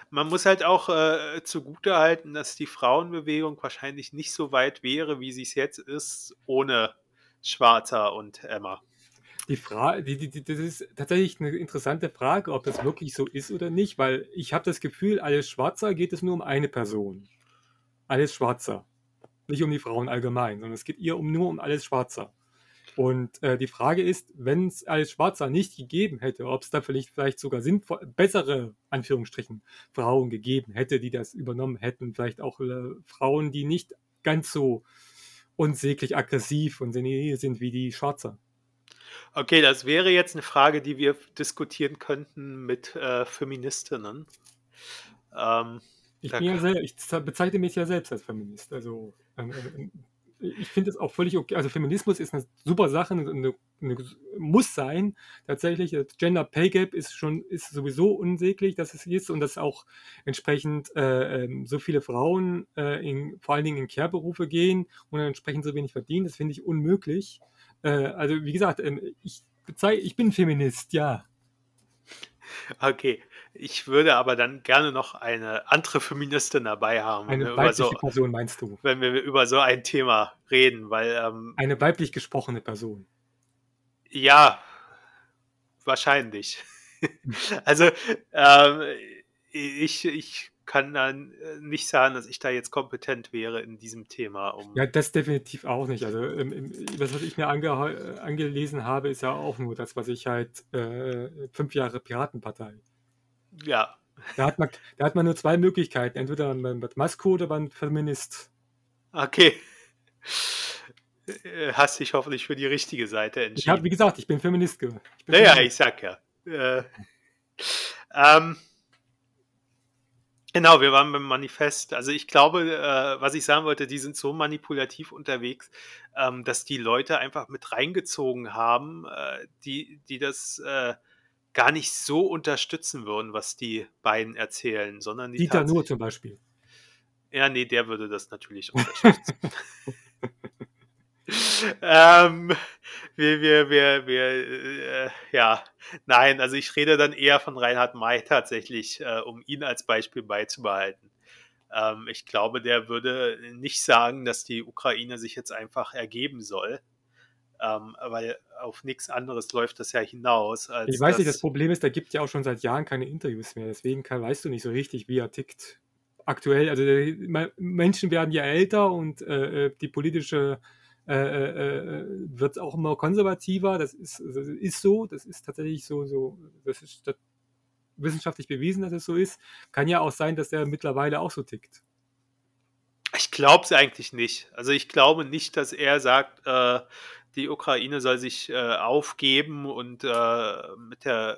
man muss halt auch äh, zugute halten, dass die Frauenbewegung wahrscheinlich nicht so weit wäre, wie sie es jetzt ist, ohne Schwarzer und Emma. Die Frage, die, die, die, das ist tatsächlich eine interessante Frage, ob das wirklich so ist oder nicht, weil ich habe das Gefühl, alles Schwarzer geht es nur um eine Person. Alles Schwarzer. Nicht um die Frauen allgemein, sondern es geht ihr um nur um alles Schwarzer. Und äh, die Frage ist, wenn es als Schwarzer nicht gegeben hätte, ob es da vielleicht, vielleicht sogar sinnvoll, bessere, Anführungsstrichen, Frauen gegeben hätte, die das übernommen hätten. Vielleicht auch äh, Frauen, die nicht ganz so unsäglich aggressiv und senil sind wie die Schwarzer. Okay, das wäre jetzt eine Frage, die wir diskutieren könnten mit äh, Feministinnen. Ähm, ich, bin ja sehr, ich bezeichne mich ja selbst als Feminist. Also ähm, ähm ich finde es auch völlig okay. Also Feminismus ist eine super Sache, eine, eine, muss sein. Tatsächlich, das Gender Pay Gap ist schon ist sowieso unsäglich, dass es ist und dass auch entsprechend äh, ähm, so viele Frauen äh, in, vor allen Dingen in Care-Berufe gehen und dann entsprechend so wenig verdienen. Das finde ich unmöglich. Äh, also wie gesagt, ähm, ich, ich bin Feminist, ja. Okay, ich würde aber dann gerne noch eine andere Feministin dabei haben. Eine weibliche so, Person meinst du? Wenn wir über so ein Thema reden, weil... Ähm, eine weiblich gesprochene Person. Ja, wahrscheinlich. also, ähm, ich, ich kann dann äh, nicht sagen, dass ich da jetzt kompetent wäre in diesem Thema. Um ja, das definitiv auch nicht. Also ähm, das, was ich mir ange angelesen habe, ist ja auch nur das, was ich halt äh, fünf Jahre Piratenpartei. Ja. Da hat man, da hat man nur zwei Möglichkeiten. Entweder man wird Masko oder man Feminist. Okay. Äh, hast dich hoffentlich für die richtige Seite entschieden. Ja, wie gesagt, ich bin Feminist. Ich bin naja, Feminist. ich sag ja. Äh, ähm, Genau, wir waren beim Manifest. Also ich glaube, äh, was ich sagen wollte, die sind so manipulativ unterwegs, ähm, dass die Leute einfach mit reingezogen haben, äh, die, die das äh, gar nicht so unterstützen würden, was die beiden erzählen, sondern die Dieter Nur zum Beispiel. Ja, nee, der würde das natürlich unterstützen. ähm, wir, wir, wir, wir, äh, ja, nein, also ich rede dann eher von Reinhard May tatsächlich, äh, um ihn als Beispiel beizubehalten. Ähm, ich glaube, der würde nicht sagen, dass die Ukraine sich jetzt einfach ergeben soll, ähm, weil auf nichts anderes läuft das ja hinaus. ich weiß nicht, das Problem ist, da gibt ja auch schon seit Jahren keine Interviews mehr, deswegen kann, weißt du nicht so richtig, wie er tickt. Aktuell, also Menschen werden ja älter und äh, äh die politische äh, äh, äh, wird auch immer konservativer. Das ist, das ist so, das ist tatsächlich so, so das ist das wissenschaftlich bewiesen, dass es so ist. Kann ja auch sein, dass er mittlerweile auch so tickt. Ich glaube es eigentlich nicht. Also ich glaube nicht, dass er sagt, äh, die Ukraine soll sich äh, aufgeben und mit, der,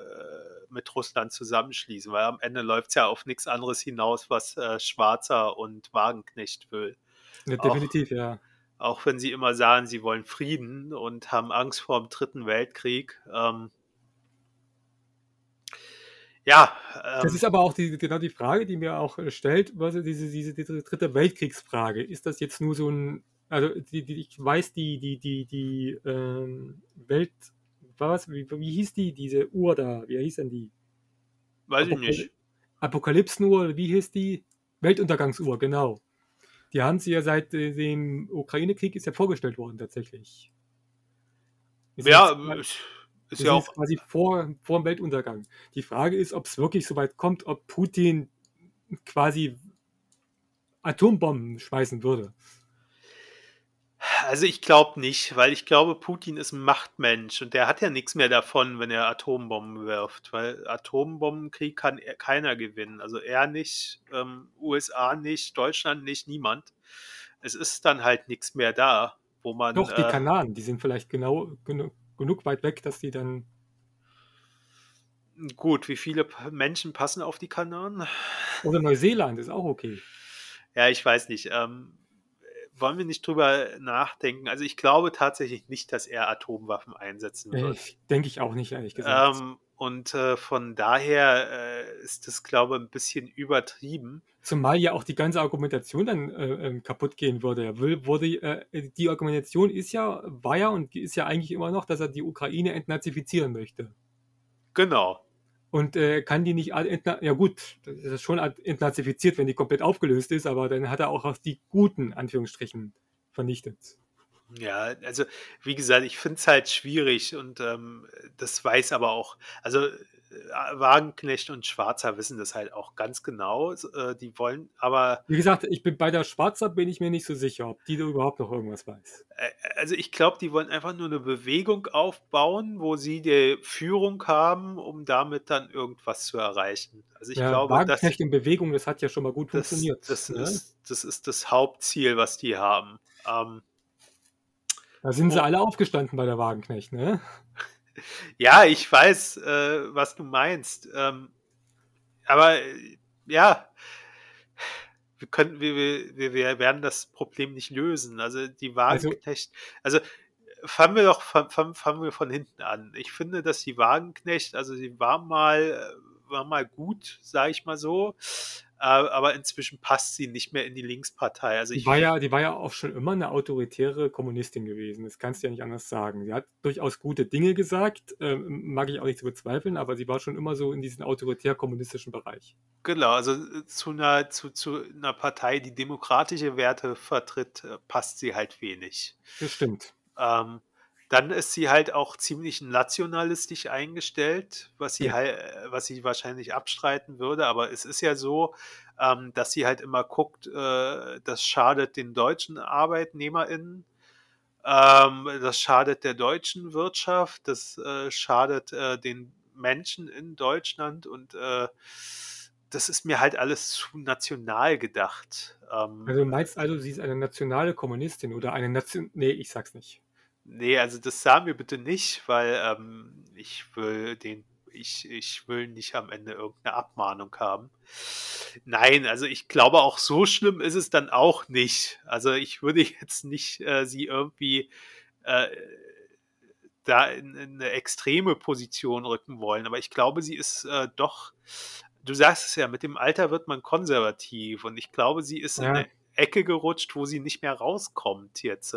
mit Russland zusammenschließen, weil am Ende läuft es ja auf nichts anderes hinaus, was Schwarzer und Wagenknecht will. Ja, definitiv, auch, ja auch wenn sie immer sagen, sie wollen Frieden und haben Angst vor dem Dritten Weltkrieg. Ähm, ja. Ähm, das ist aber auch die, genau die Frage, die mir auch stellt, was diese, diese, diese dritte Weltkriegsfrage. Ist das jetzt nur so ein, also die, die, ich weiß, die, die, die, die ähm, Welt, was, wie, wie hieß die, diese Uhr da, wie hieß denn die? Weiß Apokal ich nicht. Apokalypsenuhr, wie hieß die? Weltuntergangsuhr, genau. Die haben sie ja seit äh, dem Ukraine-Krieg ist ja vorgestellt worden tatsächlich. Ist ja, jetzt, ist ja auch quasi vor, vor dem Weltuntergang. Die Frage ist, ob es wirklich so weit kommt, ob Putin quasi Atombomben schmeißen würde. Also ich glaube nicht, weil ich glaube, Putin ist ein Machtmensch und der hat ja nichts mehr davon, wenn er Atombomben wirft, weil Atombombenkrieg kann er, keiner gewinnen. Also er nicht, ähm, USA nicht, Deutschland nicht, niemand. Es ist dann halt nichts mehr da, wo man. Doch, die äh, Kanaren, die sind vielleicht genau genu genug weit weg, dass die dann. Gut, wie viele Menschen passen auf die Kanaren? Oder Neuseeland ist auch okay. Ja, ich weiß nicht. Ähm, wollen wir nicht drüber nachdenken? Also ich glaube tatsächlich nicht, dass er Atomwaffen einsetzen wird. Ich, denke ich auch nicht, ehrlich gesagt. Ähm, und äh, von daher äh, ist das, glaube ich, ein bisschen übertrieben. Zumal ja auch die ganze Argumentation dann äh, ähm, kaputt gehen würde. Will, wurde, äh, die Argumentation ist ja, war ja und ist ja eigentlich immer noch, dass er die Ukraine entnazifizieren möchte. Genau und äh, kann die nicht, ja gut, das ist schon entnazifiziert, wenn die komplett aufgelöst ist, aber dann hat er auch die guten, Anführungsstrichen, vernichtet. Ja, also wie gesagt, ich finde es halt schwierig und ähm, das weiß aber auch, also Wagenknecht und Schwarzer wissen das halt auch ganz genau. Äh, die wollen, aber. Wie gesagt, ich bin bei der Schwarzer bin ich mir nicht so sicher, ob die da überhaupt noch irgendwas weiß. Äh, also ich glaube, die wollen einfach nur eine Bewegung aufbauen, wo sie die Führung haben, um damit dann irgendwas zu erreichen. Also ich ja, glaube, Wagenknecht in Bewegung, das hat ja schon mal gut das, funktioniert. Das, ne? ist, das ist das Hauptziel, was die haben. Ähm, da sind sie oh. alle aufgestanden bei der Wagenknecht, ne? Ja, ich weiß, äh, was du meinst. Ähm, aber äh, ja, wir können, wir, wir, wir werden das Problem nicht lösen. Also die Wagenknecht, also, also fangen wir doch fangen, fangen wir von hinten an. Ich finde, dass die Wagenknecht, also sie war mal, war mal gut, sage ich mal so. Aber inzwischen passt sie nicht mehr in die Linkspartei. Also die, war ja, die war ja auch schon immer eine autoritäre Kommunistin gewesen. Das kannst du ja nicht anders sagen. Sie hat durchaus gute Dinge gesagt, äh, mag ich auch nicht zu bezweifeln, aber sie war schon immer so in diesem autoritär-kommunistischen Bereich. Genau, also äh, zu einer, zu, zu einer Partei, die demokratische Werte vertritt, äh, passt sie halt wenig. Das stimmt. Ähm, dann ist sie halt auch ziemlich nationalistisch eingestellt, was sie ja. halt, was sie wahrscheinlich abstreiten würde. Aber es ist ja so, ähm, dass sie halt immer guckt, äh, das schadet den deutschen ArbeitnehmerInnen, ähm, das schadet der deutschen Wirtschaft, das äh, schadet äh, den Menschen in Deutschland und äh, das ist mir halt alles zu national gedacht. Ähm, also du meinst also, sie ist eine nationale Kommunistin oder eine Nation... Nee, ich sag's nicht. Nee, also das sagen wir bitte nicht, weil ähm, ich will den, ich, ich will nicht am Ende irgendeine Abmahnung haben. Nein, also ich glaube auch so schlimm ist es dann auch nicht. Also ich würde jetzt nicht äh, sie irgendwie äh, da in, in, eine extreme Position rücken wollen, aber ich glaube, sie ist äh, doch, du sagst es ja, mit dem Alter wird man konservativ und ich glaube, sie ist ja. in eine Ecke gerutscht, wo sie nicht mehr rauskommt jetzt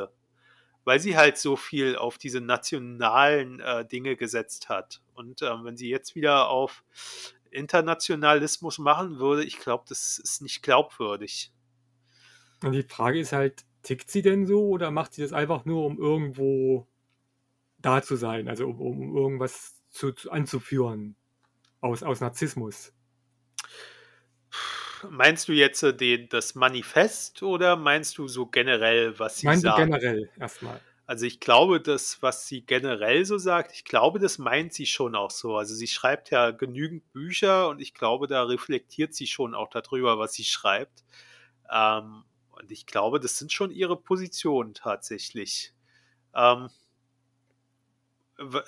weil sie halt so viel auf diese nationalen äh, Dinge gesetzt hat. Und ähm, wenn sie jetzt wieder auf Internationalismus machen würde, ich glaube, das ist nicht glaubwürdig. Und die Frage ist halt, tickt sie denn so oder macht sie das einfach nur, um irgendwo da zu sein, also um, um irgendwas zu, zu, anzuführen aus, aus Narzissmus? Meinst du jetzt äh, den, das Manifest oder meinst du so generell, was sie Meinen sagt? generell erstmal. Also ich glaube, das, was sie generell so sagt, ich glaube, das meint sie schon auch so. Also sie schreibt ja genügend Bücher und ich glaube, da reflektiert sie schon auch darüber, was sie schreibt. Ähm, und ich glaube, das sind schon ihre Positionen tatsächlich. Ähm,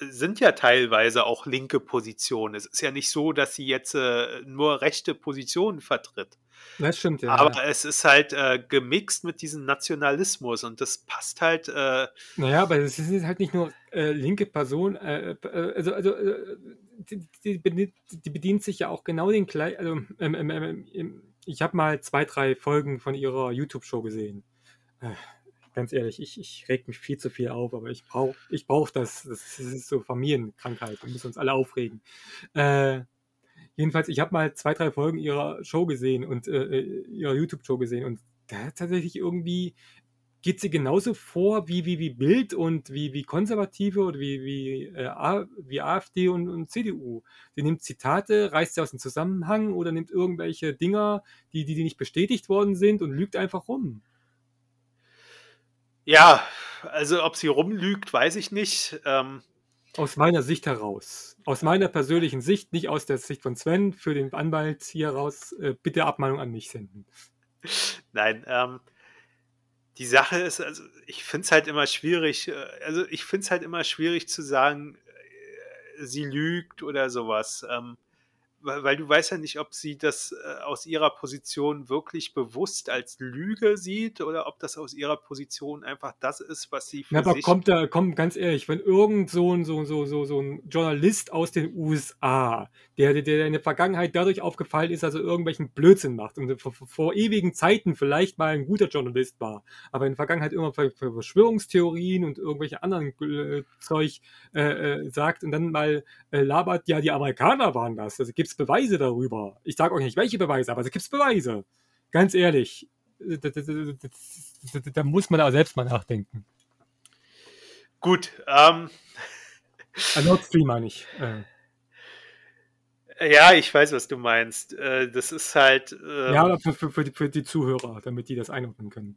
sind ja teilweise auch linke Positionen. Es ist ja nicht so, dass sie jetzt äh, nur rechte Positionen vertritt. Das stimmt, ja. Aber es ist halt äh, gemixt mit diesem Nationalismus und das passt halt. Äh, naja, aber es sind halt nicht nur äh, linke Personen, äh, äh, also, also die, die, bedient, die, bedient sich ja auch genau den gleichen. Also, ähm, ähm, ähm, ich habe mal zwei, drei Folgen von ihrer YouTube-Show gesehen ganz ehrlich, ich, ich reg mich viel zu viel auf, aber ich brauche ich brauch das. das. ist so Familienkrankheit. Wir müssen uns alle aufregen. Äh, jedenfalls, ich habe mal zwei, drei Folgen ihrer Show gesehen und äh, äh ihrer YouTube-Show gesehen und da tatsächlich irgendwie geht sie genauso vor wie, wie, wie Bild und wie, wie Konservative oder wie, wie, äh, wie AfD und, und CDU. Sie nimmt Zitate, reißt sie aus dem Zusammenhang oder nimmt irgendwelche Dinger, die, die, die nicht bestätigt worden sind und lügt einfach rum. Ja, also ob sie rumlügt, weiß ich nicht. Ähm, aus meiner Sicht heraus. Aus meiner persönlichen Sicht, nicht aus der Sicht von Sven, für den Anwalt hier raus, äh, bitte Abmahnung an mich senden. Nein, ähm, die Sache ist, also ich finde es halt immer schwierig, äh, also ich finde es halt immer schwierig zu sagen, äh, sie lügt oder sowas. Ähm, weil, du weißt ja nicht, ob sie das äh, aus ihrer Position wirklich bewusst als Lüge sieht oder ob das aus ihrer Position einfach das ist, was sie für ja, aber sich kommt da, kommt ganz ehrlich, wenn irgend so ein, so, so, so, so ein Journalist aus den USA, der, der, der in der Vergangenheit dadurch aufgefallen ist, dass er irgendwelchen Blödsinn macht und vor, vor ewigen Zeiten vielleicht mal ein guter Journalist war, aber in der Vergangenheit immer für, für Verschwörungstheorien und irgendwelche anderen äh, Zeug äh, äh, sagt und dann mal äh, labert, ja, die Amerikaner waren das. Also gibt es Beweise darüber. Ich sage euch nicht, welche Beweise, aber es gibt Beweise. Ganz ehrlich. Da, da, da, da, muss man auch selbst mal nachdenken. Gut. Ähm. Nord Stream meine ich. Äh. Ja, ich weiß, was du meinst. Äh, das ist halt. Ähm, ja, für, für, für, die, für die Zuhörer, damit die das einordnen können.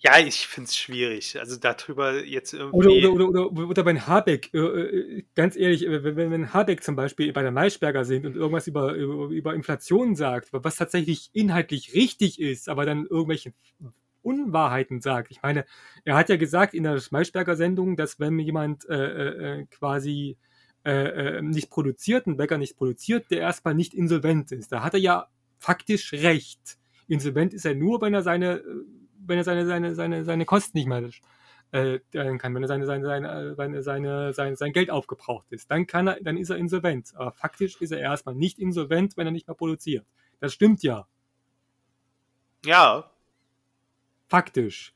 Ja, ich finde es schwierig. Also darüber jetzt irgendwie. Oder, oder, oder, oder, oder bei Habeck, äh, äh, ganz ehrlich, wenn, wenn Habeck zum Beispiel bei der Maischberger sind und irgendwas über, über, über Inflation sagt, was tatsächlich inhaltlich richtig ist, aber dann irgendwelche Unwahrheiten sagt. Ich meine, er hat ja gesagt in der Maischberger Sendung, dass wenn jemand äh, äh, quasi äh, nicht produziert, ein Bäcker nicht produziert, der erstmal nicht insolvent ist. Da hat er ja faktisch recht. Insolvent ist er nur, wenn er seine wenn er seine, seine, seine, seine Kosten nicht mehr äh, kann, wenn er seine, seine, seine, seine, seine, sein, sein Geld aufgebraucht ist, dann kann er, dann ist er insolvent. Aber faktisch ist er erstmal nicht insolvent, wenn er nicht mehr produziert. Das stimmt ja. Ja. Faktisch.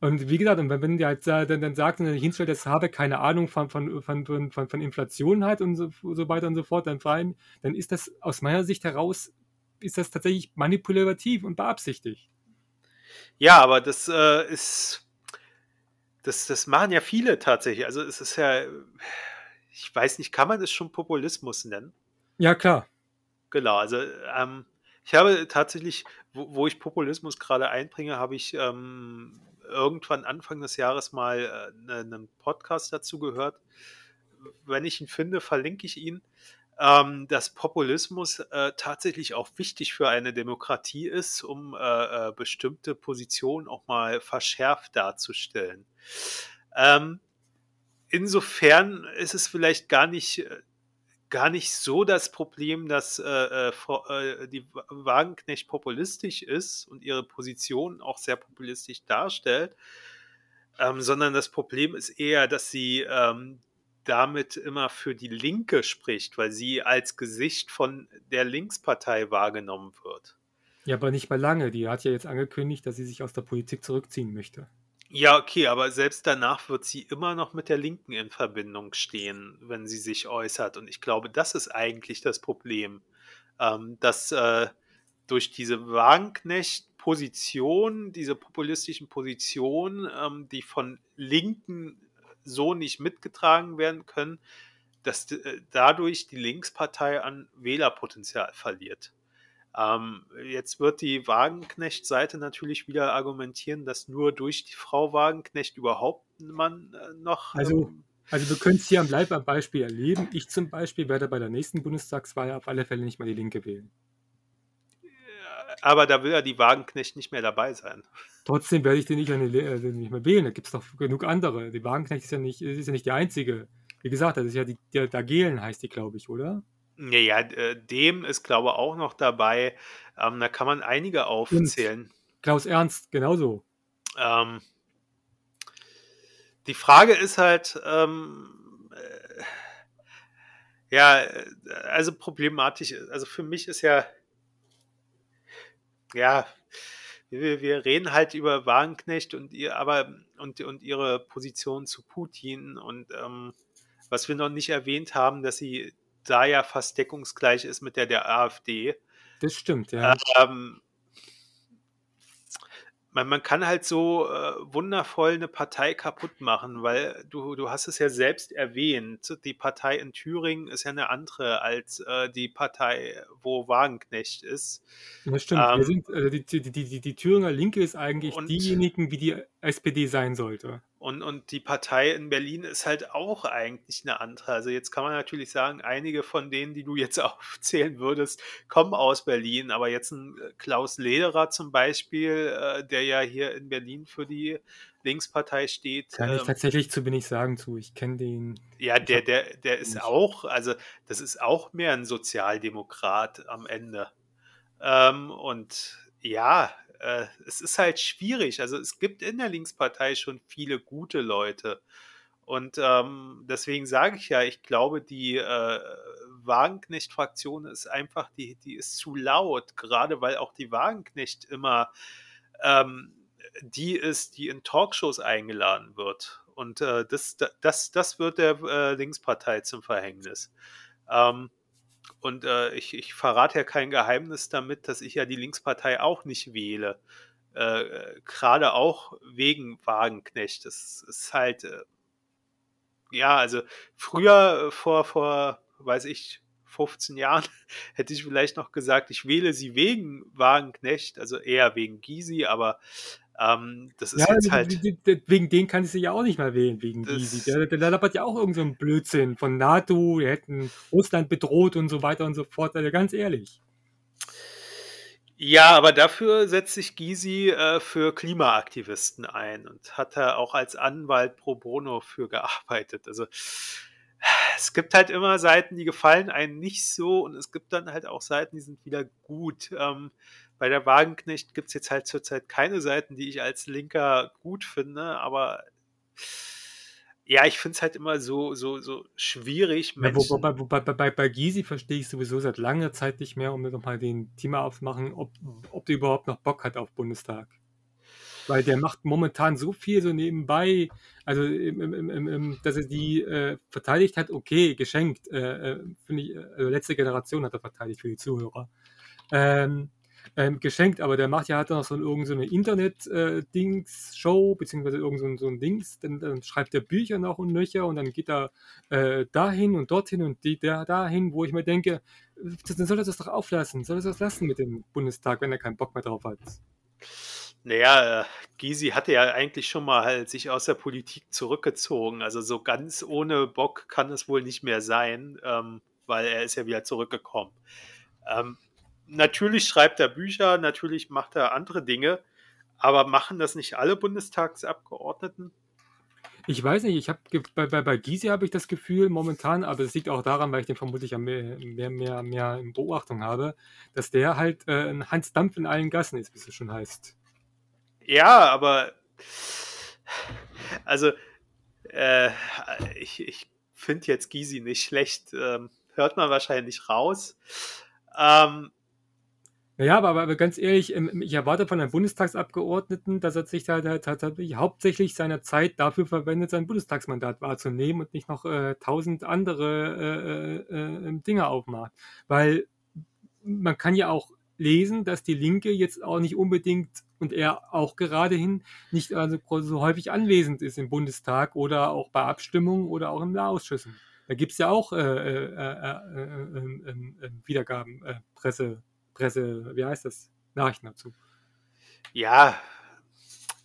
Und wie gesagt, wenn, wenn der halt dann, dann sagt und hinstellt, dass Habeck keine Ahnung von, von, von, von, von Inflation hat und so, so weiter und so fort, dann, allem, dann ist das aus meiner Sicht heraus, ist das tatsächlich manipulativ und beabsichtigt. Ja, aber das äh, ist, das, das machen ja viele tatsächlich. Also es ist ja, ich weiß nicht, kann man das schon Populismus nennen? Ja, klar. Genau, also ähm, ich habe tatsächlich, wo, wo ich Populismus gerade einbringe, habe ich ähm, irgendwann Anfang des Jahres mal äh, ne, einen Podcast dazu gehört. Wenn ich ihn finde, verlinke ich ihn ähm, dass Populismus äh, tatsächlich auch wichtig für eine Demokratie ist, um äh, äh, bestimmte Positionen auch mal verschärft darzustellen. Ähm, insofern ist es vielleicht gar nicht äh, gar nicht so das Problem, dass äh, äh, die Wagenknecht populistisch ist und ihre Position auch sehr populistisch darstellt, ähm, sondern das Problem ist eher, dass sie ähm, damit immer für die Linke spricht, weil sie als Gesicht von der Linkspartei wahrgenommen wird. Ja, aber nicht mehr lange. Die hat ja jetzt angekündigt, dass sie sich aus der Politik zurückziehen möchte. Ja, okay, aber selbst danach wird sie immer noch mit der Linken in Verbindung stehen, wenn sie sich äußert. Und ich glaube, das ist eigentlich das Problem, ähm, dass äh, durch diese Wagenknecht-Position, diese populistischen Positionen, ähm, die von Linken so nicht mitgetragen werden können, dass äh, dadurch die Linkspartei an Wählerpotenzial verliert. Ähm, jetzt wird die Wagenknecht-Seite natürlich wieder argumentieren, dass nur durch die Frau Wagenknecht überhaupt man äh, noch. Also, ähm, also wir können es hier am Live-Beispiel erleben. Ich zum Beispiel werde bei der nächsten Bundestagswahl auf alle Fälle nicht mehr die Linke wählen aber da will ja die Wagenknecht nicht mehr dabei sein. Trotzdem werde ich den nicht, äh, nicht mehr wählen. Da gibt es doch genug andere. Die Wagenknecht ist ja nicht, ist ja nicht die einzige. Wie gesagt, das ist ja die, der Dagelen heißt die, glaube ich, oder? Ja, ja, äh, dem ist, glaube ich, auch noch dabei. Ähm, da kann man einige aufzählen. Und Klaus Ernst, genauso. Ähm, die Frage ist halt, ähm, äh, ja, äh, also problematisch, also für mich ist ja ja, wir, wir reden halt über Wagenknecht und ihr, aber und, und ihre Position zu Putin und ähm, was wir noch nicht erwähnt haben, dass sie da ja fast deckungsgleich ist mit der der AfD. Das stimmt, ja. Ähm, man, man kann halt so äh, wundervoll eine Partei kaputt machen, weil du, du hast es ja selbst erwähnt, die Partei in Thüringen ist ja eine andere als äh, die Partei, wo Wagenknecht ist. Das stimmt. Ähm, Wir sind, also die, die, die, die, die Thüringer Linke ist eigentlich diejenigen, wie die SPD sein sollte. Und, und die Partei in Berlin ist halt auch eigentlich eine andere. Also jetzt kann man natürlich sagen, einige von denen, die du jetzt aufzählen würdest, kommen aus Berlin. Aber jetzt ein äh, Klaus Lederer zum Beispiel, äh, der ja hier in Berlin für die Linkspartei steht. Kann ähm, ich tatsächlich zu wenig sagen zu. Ich kenne den. Ja, der, der, der ist nicht. auch, also das ist auch mehr ein Sozialdemokrat am Ende. Ähm, und ja, äh, es ist halt schwierig. Also es gibt in der Linkspartei schon viele gute Leute. Und ähm, deswegen sage ich ja, ich glaube, die äh, Wagenknecht-Fraktion ist einfach, die, die ist zu laut, gerade weil auch die Wagenknecht immer ähm, die ist, die in Talkshows eingeladen wird. Und äh, das, das, das wird der äh, Linkspartei zum Verhängnis. Ähm, und äh, ich, ich verrate ja kein Geheimnis damit, dass ich ja die Linkspartei auch nicht wähle. Äh, Gerade auch wegen Wagenknecht. Das ist halt, äh, ja, also früher, vor, vor, weiß ich, 15 Jahren hätte ich vielleicht noch gesagt, ich wähle sie wegen Wagenknecht, also eher wegen Gysi, aber ähm, das ist Ja, jetzt halt. wegen denen kann ich sie ja auch nicht mehr wählen, wegen Gysi. Der, der, labert ja auch irgend so einen Blödsinn von NATO, die hätten Russland bedroht und so weiter und so fort. Also ganz ehrlich. Ja, aber dafür setzt sich Gysi äh, für Klimaaktivisten ein und hat da auch als Anwalt pro bono für gearbeitet. Also es gibt halt immer Seiten, die gefallen einem nicht so und es gibt dann halt auch Seiten, die sind wieder gut. Ähm, bei der Wagenknecht gibt es jetzt halt zurzeit keine Seiten, die ich als Linker gut finde, aber ja, ich finde es halt immer so, so, so schwierig, Ja, Menschen. wobei, wobei, bei, bei, bei Gysi verstehe ich sowieso seit langer Zeit nicht mehr, um nochmal den Thema aufzumachen, ob, ob der überhaupt noch Bock hat auf Bundestag. Weil der macht momentan so viel so nebenbei, also im, im, im, im, im, dass er die äh, verteidigt hat, okay, geschenkt. Äh, äh, Finde ich, äh, also letzte Generation hat er verteidigt für die Zuhörer. Ähm, ähm, geschenkt, aber der macht ja hat noch so, irgend so eine Internet-Dings-Show, beziehungsweise irgend so, ein- so ein Dings, dann, dann schreibt er Bücher noch und nöcher und dann geht er äh, dahin und dorthin und die, der dahin, wo ich mir denke, dann soll er das doch auflassen, soll er das lassen mit dem Bundestag, wenn er keinen Bock mehr drauf hat. Naja, äh, Gysi hatte ja eigentlich schon mal halt sich aus der Politik zurückgezogen. Also so ganz ohne Bock kann es wohl nicht mehr sein, ähm, weil er ist ja wieder zurückgekommen. Ähm, natürlich schreibt er Bücher, natürlich macht er andere Dinge, aber machen das nicht alle Bundestagsabgeordneten? Ich weiß nicht, ich habe bei, bei, bei Gysi habe ich das Gefühl momentan, aber es liegt auch daran, weil ich den vermutlich mehr, mehr, mehr, mehr in Beobachtung habe, dass der halt äh, ein Hans Dampf in allen Gassen ist, wie es schon heißt. Ja, aber also äh, ich, ich finde jetzt Gysi nicht schlecht. Ähm, hört man wahrscheinlich raus. Ähm, Naja, aber, aber ganz ehrlich, ähm, ich erwarte von einem Bundestagsabgeordneten, dass er sich da, da tatsächlich hauptsächlich seine Zeit dafür verwendet, sein Bundestagsmandat wahrzunehmen und nicht noch äh, tausend andere äh, äh, äh, Dinge aufmacht. Weil man kann ja auch lesen, dass die Linke jetzt auch nicht unbedingt und er auch gerade hin nicht also so häufig anwesend ist im Bundestag oder auch bei Abstimmungen oder auch in Ausschüssen. Da gibt es ja auch äh, äh, äh, äh, äh, Wiedergaben, äh, Presse, Presse, wie heißt das? Nachrichten dazu. Ja,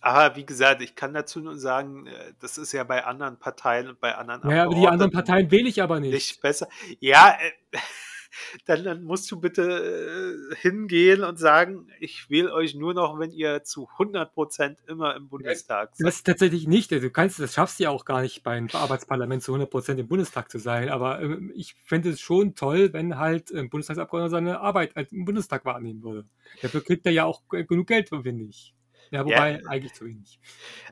aber wie gesagt, ich kann dazu nur sagen, äh, das ist ja bei anderen Parteien und bei anderen Ja, aber die anderen Parteien wähle ich aber nicht. nicht besser. Ja, äh, dann, dann musst du bitte äh, hingehen und sagen, ich wähle euch nur noch, wenn ihr zu 100% immer im Bundestag seid. Das ist tatsächlich nicht. Also Du kannst, das schaffst du ja auch gar nicht beim Arbeitsparlament zu 100% im Bundestag zu sein. Aber ähm, ich fände es schon toll, wenn halt ein Bundestagsabgeordneter seine Arbeit im Bundestag wahrnehmen würde. Dafür kriegt er ja auch genug Geld, finde ich. Ja, wobei Ja. eigentlich zu wenig.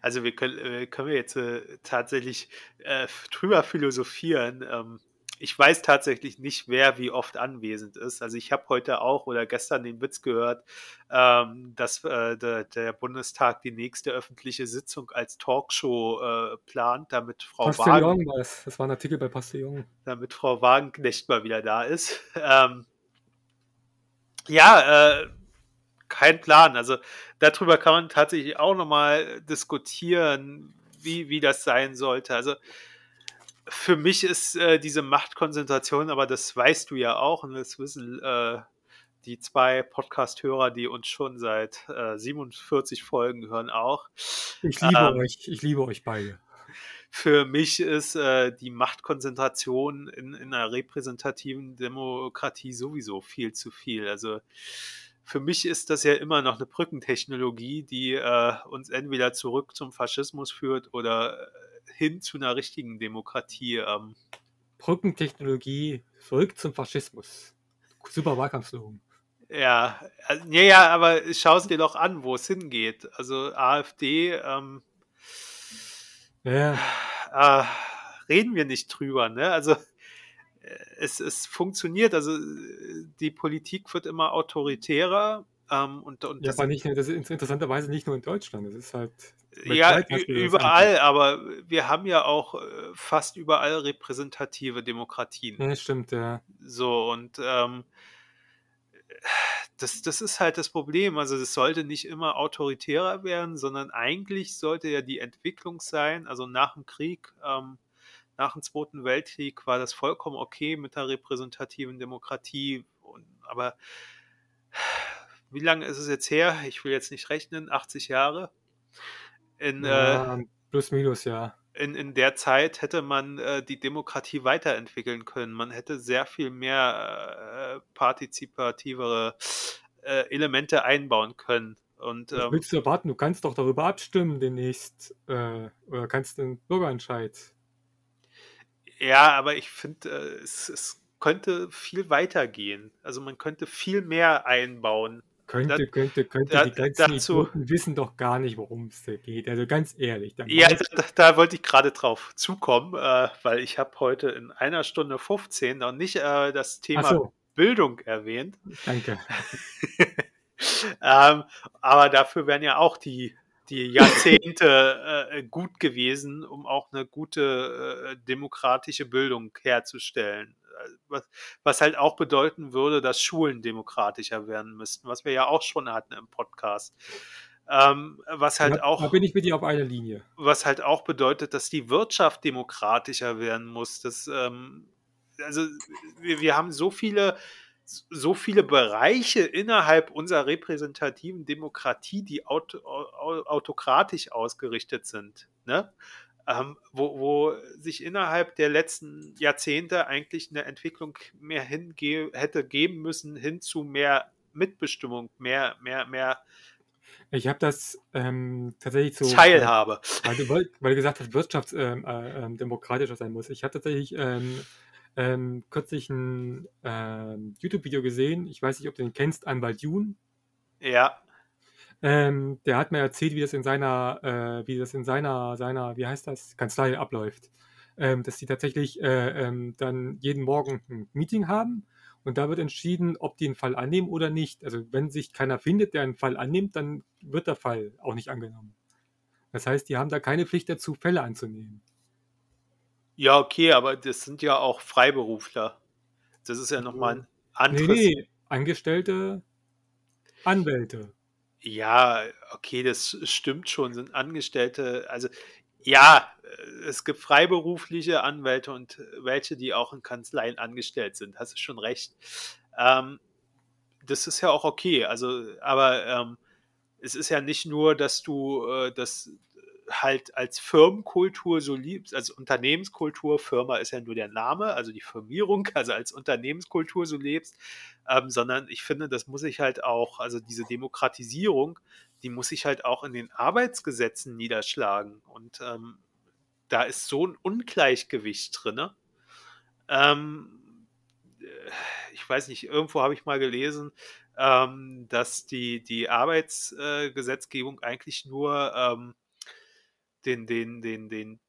Also wir können, äh, können wir jetzt äh, tatsächlich äh, drüber philosophieren. Ähm, ich weiß tatsächlich nicht, wer wie oft anwesend ist. Also ich habe heute auch oder gestern den Witz gehört, ähm, dass äh, der, der Bundestag die nächste öffentliche Sitzung als Talkshow äh, plant, damit Frau, Wagen, war das. Das war ein Artikel bei Postillon. damit Frau Wagenknecht mal wieder da ist. Ähm, ja, äh, kein Plan. Also darüber kann man tatsächlich auch nochmal diskutieren, wie, wie das sein sollte. Also für mich ist äh, diese Machtkonzentration, aber das weißt du ja auch und das wissen äh, die zwei Podcast-Hörer, die uns schon seit äh, 47 Folgen hören, auch. Ich liebe Ähm, euch. Ich liebe euch beide. Für mich ist äh, die Machtkonzentration in, in einer repräsentativen Demokratie sowieso viel zu viel. Also für mich ist das ja immer noch eine Brückentechnologie, die äh, uns entweder zurück zum Faschismus führt oder hin zu einer richtigen Demokratie. Ähm, Brückentechnologie zurück zum Faschismus. Super Wahlkampfslogan. ja, also, ja, ja, aber schau es dir doch an, wo es hingeht. Also AfD, ähm, Ja, äh, reden wir nicht drüber, ne? Also äh, es, es funktioniert, also die Politik wird immer autoritärer ähm, und, und ja das, aber nicht, das ist interessanterweise nicht nur in Deutschland. Das ist halt. ja, das überall, aber wir haben ja auch äh, fast überall repräsentative Demokratien. Ja, stimmt, ja. So, und ähm, das, das ist halt das Problem. Also es sollte nicht immer autoritärer werden, sondern eigentlich sollte ja die Entwicklung sein, also nach dem Krieg, ähm, nach dem Zweiten Weltkrieg war das vollkommen okay mit der repräsentativen Demokratie. Aber wie lange ist es jetzt her? Ich will jetzt nicht rechnen, 80 Jahre. In, ja, äh, plus minus, ja. In, in der Zeit hätte man äh, die Demokratie weiterentwickeln können. Man hätte sehr viel mehr äh, partizipativere äh, Elemente einbauen können. Und, ähm, willst du erwarten? Du kannst doch darüber abstimmen demnächst. Äh, oder kannst den Bürgerentscheid. Ja, aber ich finde, äh, es, es könnte viel weiter gehen. Also man könnte viel mehr einbauen. Könnte, da, könnte, könnte. Da, die ganzen dazu, wissen doch gar nicht, worum es geht. Also ganz ehrlich. Ja, da, da, wollte ich gerade drauf zukommen, äh, weil ich habe heute in einer Stunde 15 noch nicht äh, das Thema so. Bildung erwähnt. Danke. ähm, aber dafür wären ja auch die, die Jahrzehnte äh, gut gewesen, um auch eine gute äh, demokratische Bildung herzustellen. Was, was, halt auch bedeuten würde, dass Schulen demokratischer werden müssten, was wir ja auch schon hatten im Podcast. Ähm, was halt da, auch. Da bin ich mit dir auf einer Linie. Was halt auch bedeutet, dass die Wirtschaft demokratischer werden muss. Das, ähm, also wir, wir haben so viele so viele Bereiche innerhalb unserer repräsentativen Demokratie, die aut autokratisch ausgerichtet sind, ne? Ähm, wo, wo, sich innerhalb der letzten Jahrzehnte eigentlich eine Entwicklung mehr hinge hätte geben müssen hin zu mehr Mitbestimmung, mehr, mehr, mehr. Ich habe das ähm, tatsächlich so. Teilhabe. Weil du, weil du gesagt hast, wirtschaftsdemokratischer ähm, äh, sein muss. Ich habe tatsächlich ähm, ähm, kürzlich ein ähm, YouTube-Video gesehen. Ich weiß nicht, ob du den kennst, Anwalt Jun. Ja. Ähm, der hat mir erzählt, wie das in seiner, äh, wie das in seiner, seiner, wie heißt das, Kanzlei abläuft. Ähm, dass die tatsächlich äh, ähm, dann jeden Morgen ein Meeting haben und da wird entschieden, ob die einen Fall annehmen oder nicht. Also wenn sich keiner findet, der einen Fall annimmt, dann wird der Fall auch nicht angenommen. Das heißt, die haben da keine Pflicht dazu, Fälle anzunehmen. Ja, okay, aber das sind ja auch Freiberufler. Das ist ja nochmal ein anderes. Nee, nee, Angestellte, Anwälte. Ja, okay, das stimmt schon, sind Angestellte. Also, ja, es gibt freiberufliche Anwälte und welche, die auch in Kanzleien angestellt sind. Hast du schon recht. Ähm, das ist ja auch okay. Also, aber ähm, es ist ja nicht nur, dass du äh, das halt als Firmenkultur so liebst, als Unternehmenskultur, Firma ist ja nur der Name, also die Firmierung, also als Unternehmenskultur so lebst, ähm, sondern ich finde, das muss ich halt auch, also diese Demokratisierung, die muss ich halt auch in den Arbeitsgesetzen niederschlagen. Und ähm, da ist so ein Ungleichgewicht drin. Ähm, äh, ich weiß nicht, irgendwo habe ich mal gelesen, ähm, dass die, die Arbeitsgesetzgebung eigentlich nur ähm, den, den, den, den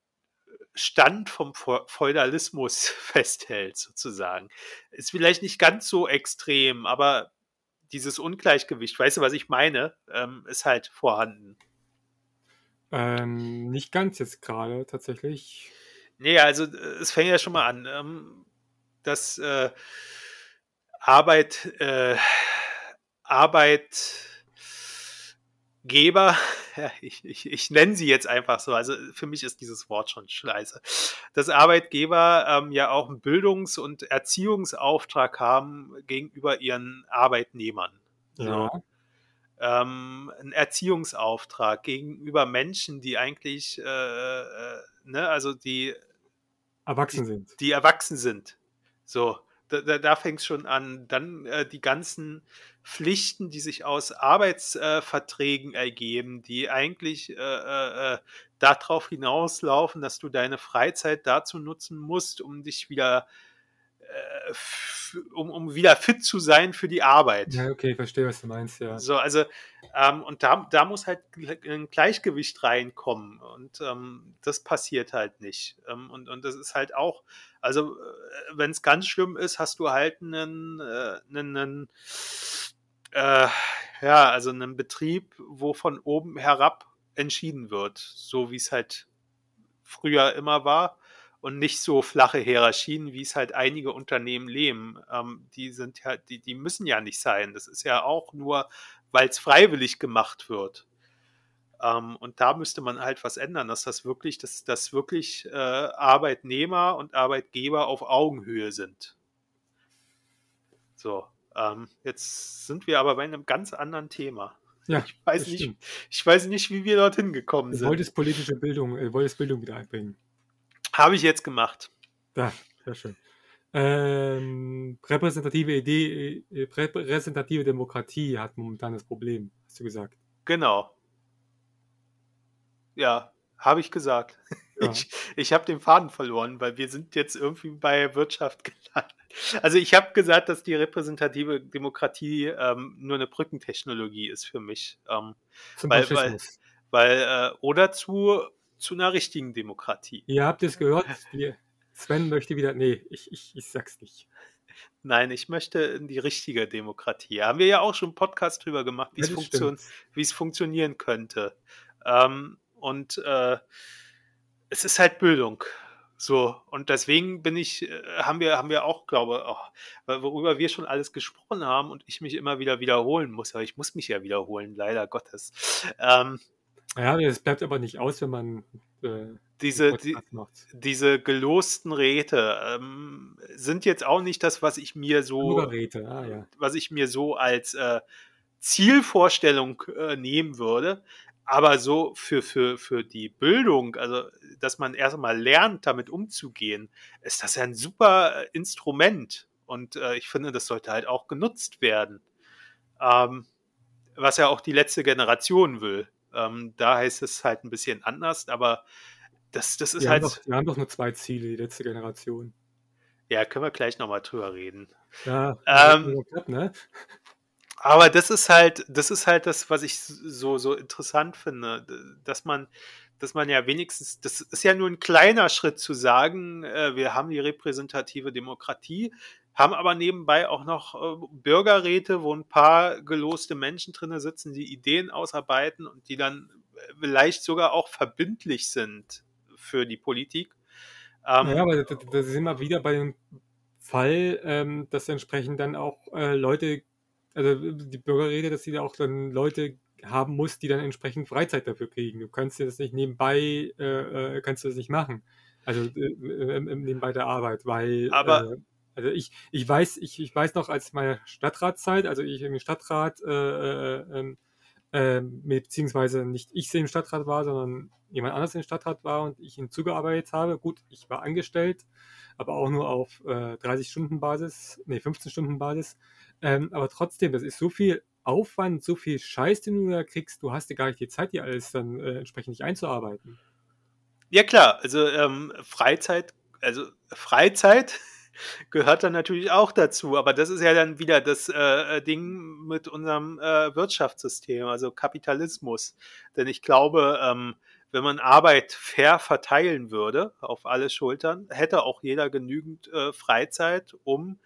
Stand vom Feudalismus festhält, sozusagen. Ist vielleicht nicht ganz so extrem, aber dieses Ungleichgewicht, weißt du, was ich meine, ähm, ist halt vorhanden. Ähm, nicht ganz jetzt gerade, tatsächlich. Nee, also äh, es fängt ja schon mal an, ähm, dass äh, Arbeit, äh, Arbeit Geber, ich, ich, ich nenne sie jetzt einfach so, also für mich ist dieses Wort schon scheiße, dass Arbeitgeber ähm, ja auch einen Bildungs- und Erziehungsauftrag haben gegenüber ihren Arbeitnehmern. Ja. So. Ähm, einen Erziehungsauftrag gegenüber Menschen, die eigentlich, äh, äh, ne, also die erwachsen die, sind. Die erwachsen sind. So da, da, da fängt es schon an. Dann äh, die ganzen Pflichten, die sich aus Arbeitsverträgen äh, ergeben, die eigentlich äh, äh, äh, darauf hinauslaufen, dass du deine Freizeit dazu nutzen musst, um dich wieder äh, um, um wieder fit zu sein für die Arbeit. Ja, okay, verstehe, was du meinst, ja. So, also, ähm, und da, da muss halt ein Gleichgewicht reinkommen und ähm, das passiert halt nicht. Ähm, und, und das ist halt auch, also, äh, wenn es ganz schlimm ist, hast du halt einen, äh, einen, einen äh, ja, also einen Betrieb, wo von oben herab entschieden wird, so wie es halt früher immer war und nicht so flache Hierarchien, wie es halt einige Unternehmen leben. Ähm, die sind ja, die, die müssen ja nicht sein. Das ist ja auch nur, weil es freiwillig gemacht wird. Ähm, und da müsste man halt was ändern, dass das wirklich, dass, dass wirklich äh, Arbeitnehmer und Arbeitgeber auf Augenhöhe sind. So, ähm, jetzt sind wir aber bei einem ganz anderen Thema. Ja, ich weiß nicht, ich weiß nicht, wie wir dorthin gekommen sind. Du wolltest politische Bildung, äh, wolltest Bildung wieder einbringen. Habe ich jetzt gemacht. Ja, sehr schön. Ähm, repräsentative Idee, äh, repräsentative Demokratie hat momentan das Problem, hast du gesagt. Genau. Ja, habe ich gesagt. Ja. Ich, ich habe den Faden verloren, weil wir sind jetzt irgendwie bei Wirtschaft gelandet. Also ich habe gesagt, dass die repräsentative Demokratie ähm, nur eine Brückentechnologie ist für mich. Ähm, Zum weil, weil, weil äh, oder zu, zu einer richtigen Demokratie. Ihr habt es gehört, Sven möchte wieder. Nee, ich, ich, ich sag's nicht. Nein, ich möchte in die richtige Demokratie. Haben wir ja auch schon einen Podcast drüber gemacht, wie ja, es funktion funktionieren könnte. Ähm, und äh, es ist halt Bildung. So, und deswegen bin ich, äh, haben wir, haben wir auch, glaube ich, worüber wir schon alles gesprochen haben und ich mich immer wieder wiederholen muss. Aber ich muss mich ja wiederholen, leider Gottes. Ähm, ja, das bleibt aber nicht aus, wenn man äh, diese, die, diese gelosten Räte ähm, sind jetzt auch nicht das, was ich mir so, ah, ja. was ich mir so als äh, Zielvorstellung äh, nehmen würde. Aber so für, für, für die Bildung, also dass man erstmal lernt, damit umzugehen, ist das ja ein super äh, Instrument. Und äh, ich finde, das sollte halt auch genutzt werden. Ähm, was ja auch die letzte Generation will. Ähm, da heißt es halt ein bisschen anders, aber das, das ist wir halt. Haben doch, wir haben doch nur zwei Ziele, die letzte Generation. Ja, können wir gleich nochmal drüber reden. Ja, ähm, ne? Aber das ist halt, das ist halt das, was ich so, so interessant finde, dass man, dass man ja wenigstens, das ist ja nur ein kleiner Schritt zu sagen, äh, wir haben die repräsentative Demokratie, haben aber nebenbei auch noch äh, Bürgerräte, wo ein paar geloste Menschen drin sitzen, die Ideen ausarbeiten und die dann vielleicht sogar auch verbindlich sind für die Politik. Ähm, ja, aber da, da sind wir wieder bei dem Fall, ähm, dass entsprechend dann auch äh, Leute also die Bürgerrede, dass sie da auch dann Leute haben muss, die dann entsprechend Freizeit dafür kriegen. Du kannst dir das nicht nebenbei, äh, äh kannst du das nicht machen. Also äh, äh nebenbei der Arbeit, weil Aber äh, also ich, ich weiß, ich, ich weiß noch als meine Stadtratszeit, also ich im Stadtrat äh, äh, ähm, äh, beziehungsweise nicht ich im Stadtrat war, sondern jemand anders im Stadtrat war und ich ihm zugearbeitet habe. Gut, ich war angestellt, aber auch nur auf äh, 30-Stunden-Basis, nee, 15-Stunden-Basis. Ähm, aber trotzdem, das ist so viel Aufwand, so viel Scheiß, den du da kriegst, du hast ja gar nicht die Zeit, dir alles dann äh, entsprechend nicht einzuarbeiten. Ja klar, also ähm, Freizeit, also Freizeit gehört dann natürlich auch dazu, aber das ist ja dann wieder das äh, Ding mit unserem äh, Wirtschaftssystem, also Kapitalismus. Denn ich glaube, ähm, wenn man Arbeit fair verteilen würde auf alle Schultern, hätte auch jeder genügend äh, Freizeit, um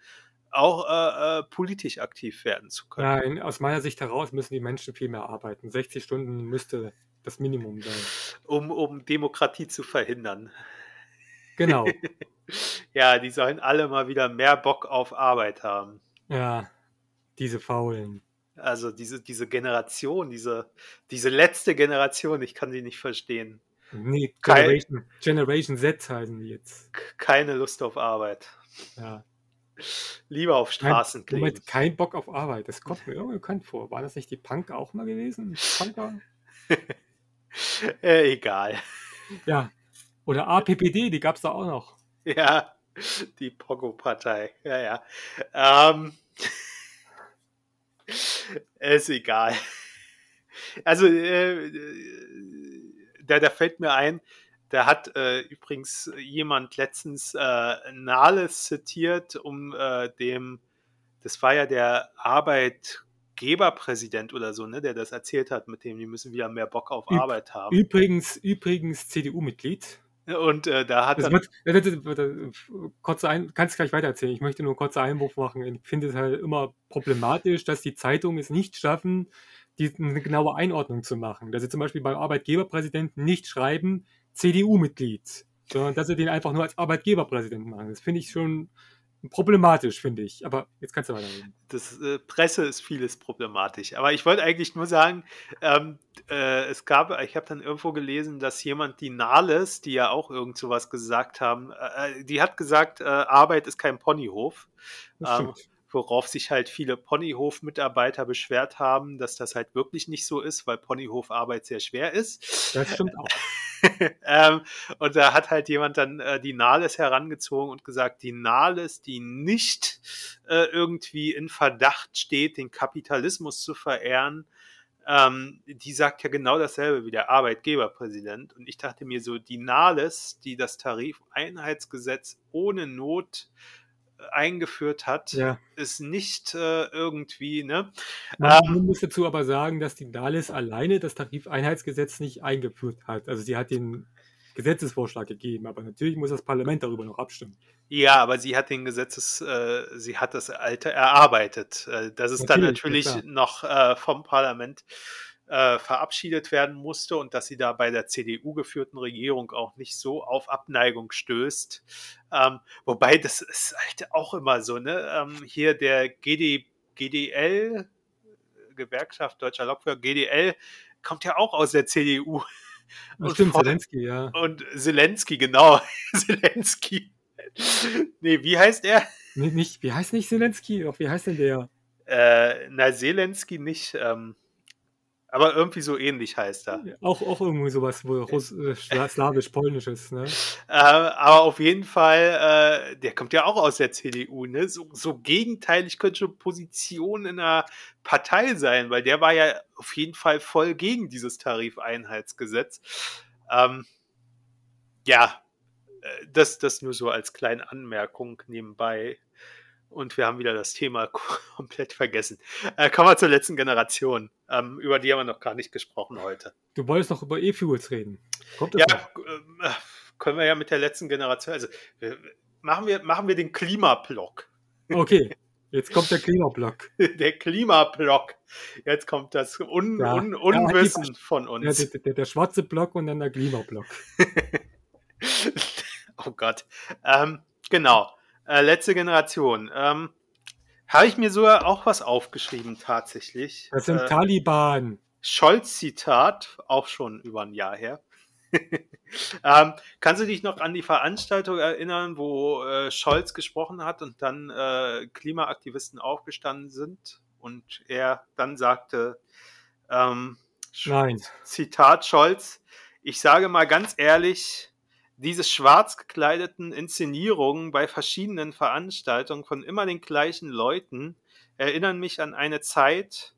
auch äh, äh, politisch aktiv werden zu können. Nein, aus meiner Sicht heraus müssen die Menschen viel mehr arbeiten. 60 Stunden müsste das Minimum sein. Um, um Demokratie zu verhindern. Genau. ja, die sollen alle mal wieder mehr Bock auf Arbeit haben. Ja, diese Faulen. Also diese, diese Generation, diese, diese letzte Generation, ich kann sie nicht verstehen. Nee, Generation, Kein, Generation Z heißen die jetzt. Keine Lust auf Arbeit. Ja. Lieber auf Straßen kein, kleben. Moment, kein Bock auf Arbeit. Das kommt mir irgendwie bekannt vor. War das nicht die Punk auch mal gewesen? Punker? äh, egal. Ja. Oder APPD, die gab es da auch noch. Ja, die Pogo-Partei. Ja, ja. Ähm, ist egal. Also, äh, da, da fällt mir ein, da hat äh, übrigens jemand letztens äh, Nahles zitiert, um äh, dem, das war ja der Arbeitgeberpräsident oder so, ne, der das erzählt hat, mit dem die müssen wieder mehr Bock auf Üb Arbeit haben. Übrigens, übrigens CDU-Mitglied. Und äh, da hat das das, das, kurze ein, kannst gleich weiter erzählen. Ich möchte nur einen kurzen Einwurf machen. Ich finde es halt immer problematisch, dass die Zeitungen es nicht schaffen, die, eine genaue Einordnung zu machen. Dass sie zum Beispiel beim Arbeitgeberpräsidenten nicht schreiben, CDU-Mitglied, sondern dass sie den einfach nur als Arbeitgeberpräsidenten machen. Das finde ich schon problematisch, finde ich. Aber jetzt kannst du weiterreden. Das äh, Presse ist vieles problematisch. Aber ich wollte eigentlich nur sagen, ähm, äh, es gab, ich habe dann irgendwo gelesen, dass jemand die Nahles, die ja auch irgend sowas gesagt haben, äh, äh die hat gesagt, äh, Arbeit ist kein Ponyhof. Ähm, worauf sich halt viele Ponyhof-Mitarbeiter beschwert haben, dass das halt wirklich nicht so ist, weil Ponyhof-Arbeit sehr schwer ist. Das stimmt auch. ähm, und da hat halt jemand dann äh, die Nahles herangezogen und gesagt, die Nahles, die nicht äh, irgendwie in Verdacht steht, den Kapitalismus zu verehren, ähm, die sagt ja genau dasselbe wie der Arbeitgeberpräsident. Und ich dachte mir so, die Nahles, die das Tarifeinheitsgesetz ohne Not eingeführt hat, ja. ist nicht äh, irgendwie, ne? Man ähm, muss dazu aber sagen, dass die Dales alleine das Tarifeinheitsgesetz nicht eingeführt hat. Also sie hat den Gesetzesvorschlag gegeben, aber natürlich muss das Parlament darüber noch abstimmen. Ja, aber sie hat den Gesetzes, äh, sie hat das Alte erarbeitet. Äh, das ist natürlich, dann natürlich noch äh, vom Parlament äh, verabschiedet werden musste und dass sie da bei der CDU geführten Regierung auch nicht so auf Abneigung stößt. Ähm, wobei das ist halt auch immer so, ne? Ähm, hier der GD, GDL, Gewerkschaft Deutscher Lokführer, GDL, kommt ja auch aus der CDU. Und stimmt, Zelensky, ja. Und Zelensky, genau. Zelensky. Nee, wie heißt er? Nee, nicht, wie heißt nicht Zelensky? Wie heißt denn der? Äh, na, Zelensky nicht. Ähm, aber irgendwie so ähnlich heißt er. Auch, auch irgendwie sowas, wo Russ, äh, slawisch-polnisches, ne? Äh, aber auf jeden Fall, äh, der kommt ja auch aus der CDU, ne? So, so gegenteilig könnte schon Position in einer Partei sein, weil der war ja auf jeden Fall voll gegen dieses Tarifeinheitsgesetz. Ähm, ja, äh, das, das nur so als kleine Anmerkung nebenbei. Und wir haben wieder das Thema komplett vergessen. Äh, kommen wir zur letzten Generation. Ähm, über die haben wir noch gar nicht gesprochen heute. Du wolltest noch über E-Fuels reden. Kommt das ja, äh, können wir ja mit der letzten Generation. Also wir, machen, wir, machen wir den Klimablock. Okay, jetzt kommt der Klimablock. der Klimablock. Jetzt kommt das Un ja, Un Unwissen ja, die, von uns. Ja, der, der, der, schwarze Block und dann der Klimablock. oh Gott. Ähm, genau. Äh, letzte Generation. Ähm, Habe ich mir sogar auch was aufgeschrieben, tatsächlich. Das sind äh, Taliban. Scholz-Zitat, auch schon über ein Jahr her. ähm, kannst du dich noch an die Veranstaltung erinnern, wo äh, Scholz gesprochen hat und dann äh, Klimaaktivisten aufgestanden sind und er dann sagte, ähm, Nein. Zitat Scholz, ich sage mal ganz ehrlich, diese schwarz gekleideten Inszenierungen bei verschiedenen Veranstaltungen von immer den gleichen Leuten erinnern mich an eine Zeit,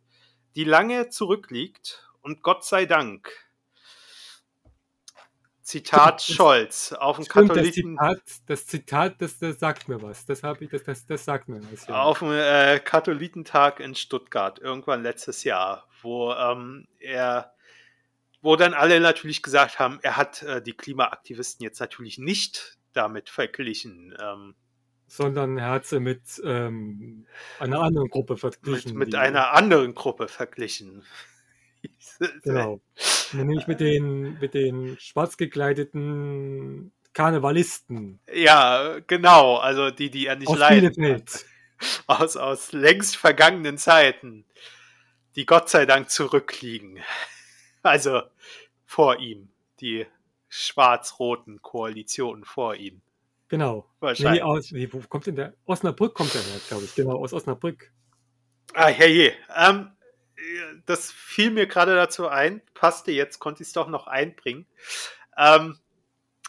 die lange zurückliegt und Gott sei Dank. Zitat das, Scholz auf dem Katholiken. Das Zitat, das, Zitat das, das, sagt mir was. Das, ich, das, das, das sagt mir was. Ja. Auf dem äh, Katholikentag in Stuttgart, irgendwann letztes Jahr, wo ähm, er wo dann alle natürlich gesagt haben, er hat äh, die Klimaaktivisten jetzt natürlich nicht damit verglichen. Ähm, sondern er hat sie mit ähm, einer anderen Gruppe verglichen. Mit, mit einer anderen Gruppe verglichen. genau. Nämlich mit den, mit den schwarz gekleideten Karnevalisten. Ja, genau. Also die, die er nicht aus leidet. Aus, aus längst vergangenen Zeiten, die Gott sei Dank zurückliegen. Also vor ihm, die schwarz-roten Koalitionen vor ihm. Genau. Wahrscheinlich. Nee, aus, nee, wo kommt denn der? Osnabrück kommt der her, glaube ich. Genau, aus Osnabrück. Ah, herrje. Ähm, das fiel mir gerade dazu ein. Passte jetzt, konnte ich es doch noch einbringen. Ähm,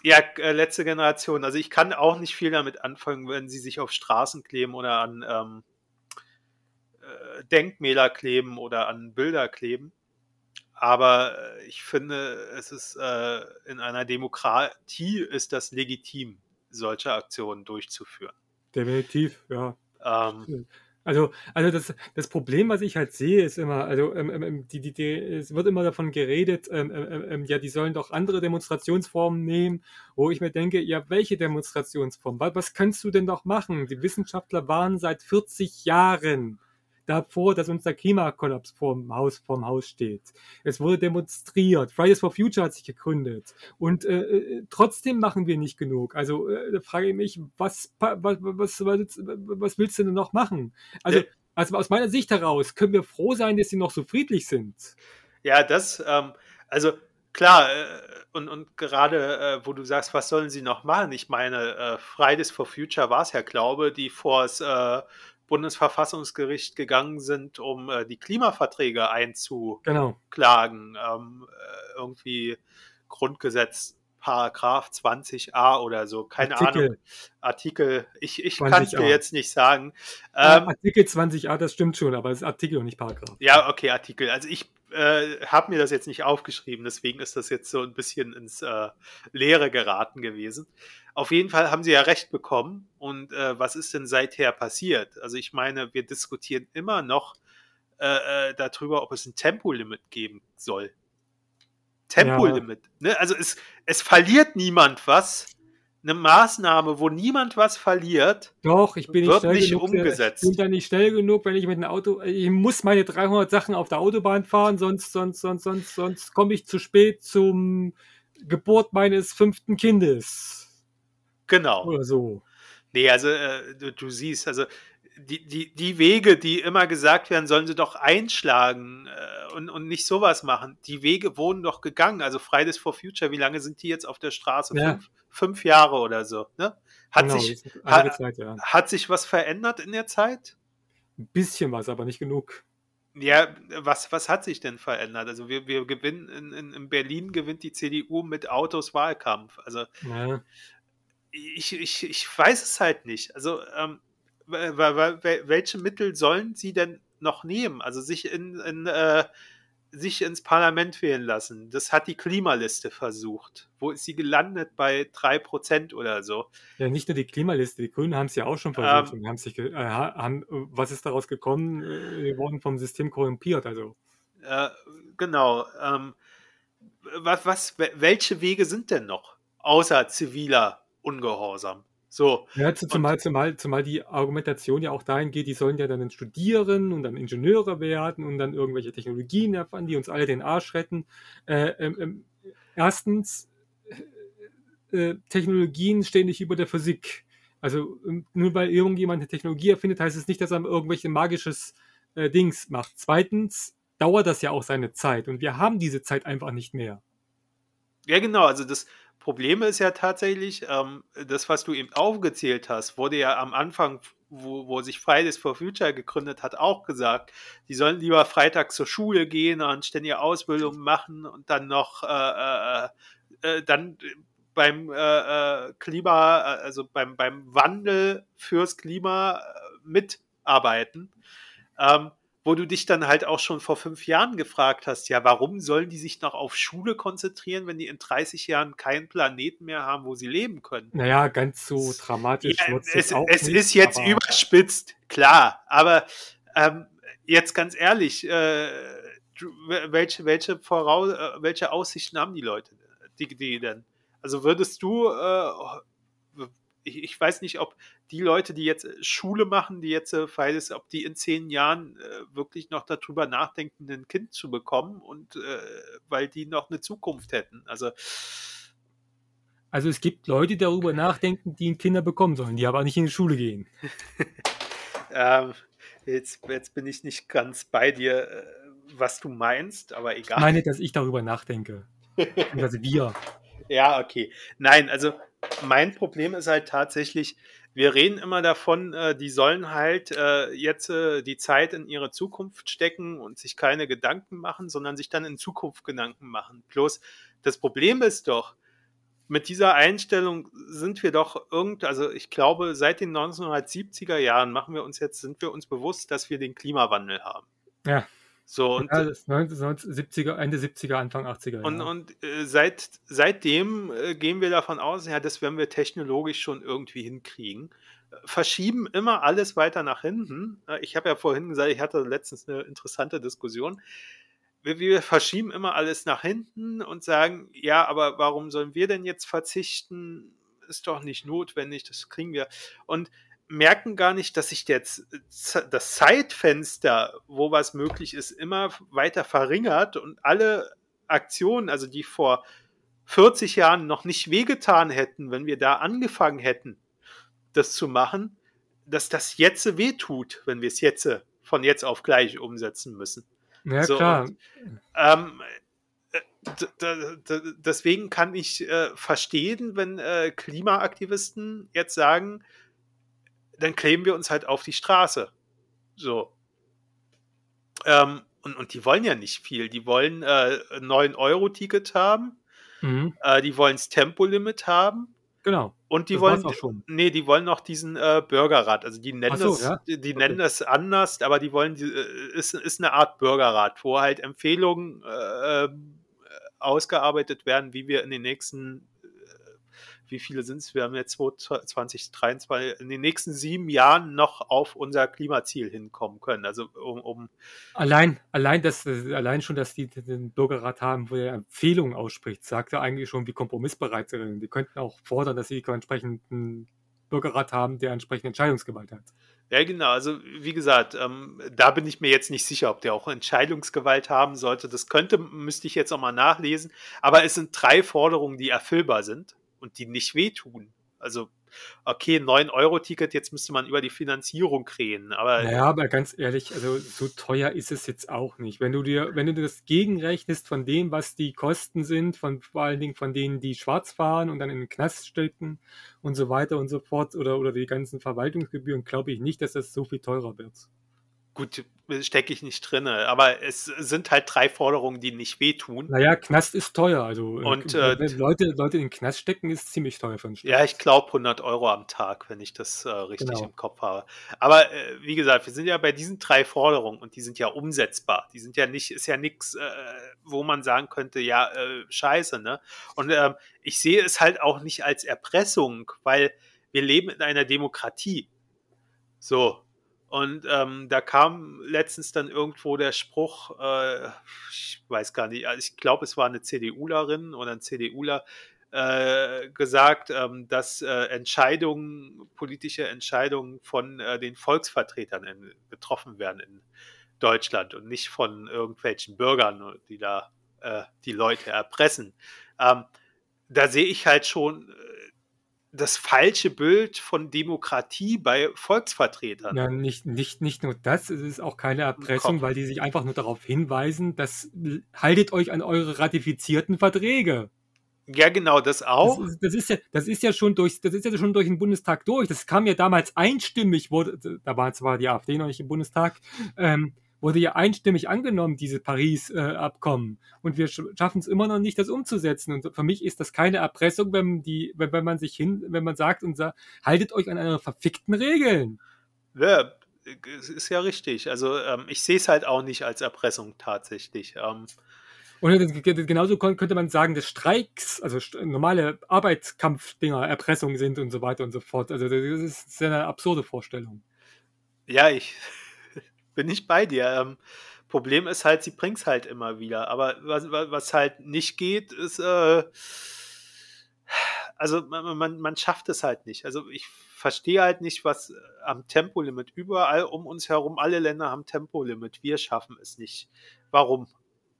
ja, äh, letzte Generation. Also ich kann auch nicht viel damit anfangen, wenn sie sich auf Straßen kleben oder an ähm, äh, Denkmäler kleben oder an Bilder kleben. Aber äh, ich finde, es ist äh, in einer Demokratie ist das legitim, solche Aktionen durchzuführen. Definitiv, ja. Ähm, also, also das, das Problem, was ich halt sehe, ist immer, also ähm, ähm, ähm die, die, die, es wird immer davon geredet, ähm, ähm, ähm, ja, die sollen doch andere Demonstrationsformen nehmen, wo ich mir denke, ja, welche Demonstrationsform? Was, was kannst du denn doch machen? Die Wissenschaftler waren seit 40 Jahren davor, dass uns der Klimakollaps vorm Haus, vorm Haus steht. Es wurde demonstriert. Fridays for Future hat sich gegründet. Und äh, äh trotzdem machen wir nicht genug. Also äh, frage ich mich, was, was, was, was, was willst du denn noch machen? Also, also aus meiner Sicht heraus können wir froh sein, dass sie noch so friedlich sind. Ja, das, ähm, also klar, äh, und, und gerade äh, wo du sagst, was sollen sie noch machen? Ich meine, äh, Fridays for Future war es ja, glaube die vor das äh, Bundesverfassungsgericht gegangen sind, um äh, die Klimaverträge einzuklagen. Genau. Ähm, äh, irgendwie Grundgesetz Paragraph 20a oder so, keine Artikel. Ahnung. Artikel, ich, ich kann es dir jetzt nicht sagen. Ähm, Artikel 20a, das stimmt schon, aber es ist Artikel und nicht Paragraph. Ja, okay, Artikel. Also ich äh, habe mir das jetzt nicht aufgeschrieben, deswegen ist das jetzt so ein bisschen ins äh, Leere geraten gewesen. Auf jeden Fall haben sie ja recht bekommen. Und äh, was ist denn seither passiert? Also ich meine, wir diskutieren immer noch äh, äh, darüber, ob es ein Tempolimit geben soll. Tempolimit. Ja. Ne? Also es, es verliert niemand was. Eine Maßnahme, wo niemand was verliert, Doch, ich bin wird nicht, genug, umgesetzt. Ich bin da nicht schnell genug, wenn ich mit einem Auto, ich muss meine 300 Sachen auf der Autobahn fahren, sonst, sonst, sonst, sonst, sonst komme ich zu spät zum Geburt meines fünften Kindes. Genau. Oder so. Nee, also äh, du, du, siehst, also die, die, die Wege, die immer gesagt werden, sollen sie doch einschlagen äh, und, und nicht sowas machen. Die Wege wurden doch gegangen. Also Fridays for Future, wie lange sind die jetzt auf der Straße? Ja. Fünf, fünf, Jahre oder so. Ne? Hat, genau, sich, ha, Zeit, ja. hat sich was verändert in der Zeit? Ein bisschen was, aber nicht genug. Ja, was, was hat sich denn verändert? Also wir, wir gewinnen, in, in, in Berlin gewinnt die CDU mit Autos Wahlkampf. Also ja. ich, ich, ich weiß es halt nicht. Also ähm, welche Mittel sollen sie denn noch nehmen? Also sich in, in äh, sich ins Parlament wählen lassen. Das hat die Klimaliste versucht. Wo ist sie gelandet? Bei 3% oder so. Ja, nicht nur die Klimaliste, die Grünen haben es ja auch schon versucht. Ähm, haben sich, äh, haben, was ist daraus gekommen? Äh, wir wurden vom System korrumpiert. Also. Äh, genau. Ähm, was, was, welche Wege sind denn noch? Außer ziviler Ungehorsam. So. Ja, zumal, zumal, zumal die Argumentation ja auch dahin geht, die sollen ja dann studieren und dann Ingenieure werden und dann irgendwelche Technologien erfahren, die uns alle den Arsch retten. Äh, ähm, äh, erstens, äh, Technologien stehen nicht über der Physik. Also ähm, nur weil irgendjemand eine Technologie erfindet, heißt es nicht, dass er irgendwelche magisches äh, Dings macht. Zweitens dauert das ja auch seine Zeit und wir haben diese Zeit einfach nicht mehr. Ja, genau. Also das, Problem ist ja tatsächlich, ähm, das, was du eben aufgezählt hast, wurde ja am Anfang, wo, wo sich Fridays for Future gegründet hat, auch gesagt, die sollen lieber Freitag zur Schule gehen und ständige Ausbildung machen und dann noch äh, äh, äh, dann beim äh, äh, Klima, also beim, beim Wandel fürs Klima äh, mitarbeiten. Ähm, wo du dich dann halt auch schon vor fünf Jahren gefragt hast, ja, warum sollen die sich noch auf Schule konzentrieren, wenn die in 30 Jahren keinen Planeten mehr haben, wo sie leben können? Naja, ganz so dramatisch ja, wird es auch Es nicht, ist jetzt überspitzt, klar, aber ähm, jetzt ganz ehrlich, äh, welche, welche, Voraus äh, welche Aussichten haben die Leute, die, die denn? Also würdest du äh, ich, ich, weiß nicht, ob die Leute, die jetzt äh, Schule machen, die jetzt äh, Fridays, ob die in zehn Jahren äh, wirklich noch darüber nachdenken, ein Kind zu bekommen und äh, weil die noch eine Zukunft hätten. Also also es gibt Leute, die darüber nachdenken, die Kinder bekommen sollen, die aber nicht in die Schule gehen. ähm, jetzt, jetzt bin ich nicht ganz bei dir, äh, was du meinst, aber egal. Ich meine, dass ich darüber nachdenke. Also wir. Ja, okay. Nein, also mein Problem ist halt tatsächlich, wir reden immer davon, äh, die sollen halt äh, jetzt äh, die Zeit in ihre Zukunft stecken und sich keine Gedanken machen, sondern sich dann in Zukunft Gedanken machen. Bloß das Problem ist doch, mit dieser Einstellung sind wir doch irgend, also ich glaube, seit den 1970er Jahren machen wir uns jetzt, sind wir uns bewusst, dass wir den Klimawandel haben. Ja. So, und, ja, das 70er, Ende 70er, Anfang 80er. Und, ja. und äh, seit, seitdem äh, gehen wir davon aus, ja, das werden wir technologisch schon irgendwie hinkriegen. Verschieben immer alles weiter nach hinten. Äh, ich habe ja vorhin gesagt, ich hatte letztens eine interessante Diskussion. Wir, wir verschieben immer alles nach hinten und sagen, ja, aber warum sollen wir denn jetzt verzichten? Ist doch nicht notwendig, das kriegen wir. Und merken gar nicht, dass sich jetzt das Zeitfenster, wo was möglich ist, immer weiter verringert und alle Aktionen, also die vor 40 Jahren noch nicht wehgetan hätten, wenn wir da angefangen hätten, das zu machen, dass das jetzt wehtut, wenn wir es jetzt von jetzt auf gleich umsetzen müssen. Ja, so, klar. Und, ähm, deswegen kann ich äh, verstehen, wenn äh, Klimaaktivisten jetzt sagen, dann kleben wir uns halt auf die Straße. So. Ähm, und, und die wollen ja nicht viel. Die wollen äh, ein 9-Euro-Ticket haben. Mhm. Äh, die wollen das Tempolimit haben. Genau. Und die das wollen, auch schon. nee, die wollen noch diesen äh, Bürgerrat. Also die nennen so, das, ja? die, die okay. nennen das anders, aber die wollen, die, äh, ist, ist eine Art Bürgerrat, wo halt Empfehlungen äh, ähm, ausgearbeitet werden, wie wir in den nächsten wie viele sind es? Wir haben jetzt 2023 in den nächsten sieben Jahren noch auf unser Klimaziel hinkommen können. Also um, um allein, allein, dass, allein schon, dass die den Bürgerrat haben, wo er Empfehlungen ausspricht, sagt er eigentlich schon, wie kompromissbereit sie sind. Die könnten auch fordern, dass sie einen Bürgerrat haben, der entsprechende Entscheidungsgewalt hat. Ja, genau. Also, wie gesagt, ähm, da bin ich mir jetzt nicht sicher, ob der auch Entscheidungsgewalt haben sollte. Das könnte, müsste ich jetzt auch mal nachlesen. Aber es sind drei Forderungen, die erfüllbar sind und die nicht wehtun. Also, okay, 9-Euro-Ticket, jetzt müsste man über die Finanzierung reden. Aber naja, aber ganz ehrlich, also so teuer ist es jetzt auch nicht. Wenn du dir, wenn du das gegenrechnest von dem, was die Kosten sind, von vor allen Dingen von denen, die schwarz fahren und dann in den Knast stecken und so weiter und so fort, oder, oder die ganzen Verwaltungsgebühren, glaube ich nicht, dass das so viel teurer wird. Gut, stecke ich nicht drin, aber es sind halt drei Forderungen, die nicht wehtun. Naja, Knast ist teuer. Also äh, und, äh, Leute, Leute in den Knast stecken, ist ziemlich teuer für einen Staat. Ja, ich glaube 100 Euro am Tag, wenn ich das äh, richtig genau. im Kopf habe. Aber äh, wie gesagt, wir sind ja bei diesen drei Forderungen und die sind ja umsetzbar. Die sind ja nicht, ist ja nichts, äh, wo man sagen könnte, ja, äh, scheiße, ne? Und ähm, ich sehe es halt auch nicht als Erpressung, weil wir leben in einer Demokratie. So, und ähm, da kam letztens dann irgendwo der Spruch, äh, ich weiß gar nicht, also ich glaube, es war eine CDUlerin oder ein CDUler, äh, gesagt, ähm, dass äh, Entscheidungen, politische Entscheidungen von äh, den Volksvertretern in, getroffen werden in Deutschland und nicht von irgendwelchen Bürgern, die da äh, die Leute erpressen. Ähm, da sehe ich halt schon das falsche Bild von Demokratie bei Volksvertretern. Ja, nicht, nicht, nicht nur das, es ist auch keine Erpressung, weil die sich einfach nur darauf hinweisen, dass haltet euch an eure ratifizierten Verträge. Ja, genau, das auch. Das ist, das ist, ja, das ist ja schon durch, das ist ja schon durch den Bundestag durch. Das kam ja damals einstimmig, wurde, da war zwar die AfD noch nicht im Bundestag, ähm, wurde ja einstimmig angenommen, diese Paris-Abkommen. und wir schaffen es immer noch nicht, das umzusetzen. Und für mich ist das keine Erpressung, wenn, die, wenn, wenn man sich hin, wenn man sagt und sagt, haltet euch an eure verfickten Regeln. Ja, ist ja richtig. Also ähm, ich sehe es halt auch nicht als Erpressung tatsächlich. Ähm, und genauso könnte man sagen, dass Streiks, also normale Arbeitskampfdinger Erpressung sind und so weiter und so fort. Also das ist eine absurde Vorstellung. Ja, ich bin ich bei dir. Ähm, Problem ist halt, sie bringt es halt immer wieder. Aber was, was halt nicht geht, ist, äh, also man, man, man schafft es halt nicht. Also ich verstehe halt nicht, was am Tempolimit überall um uns herum, alle Länder haben Tempolimit. Wir schaffen es nicht. Warum?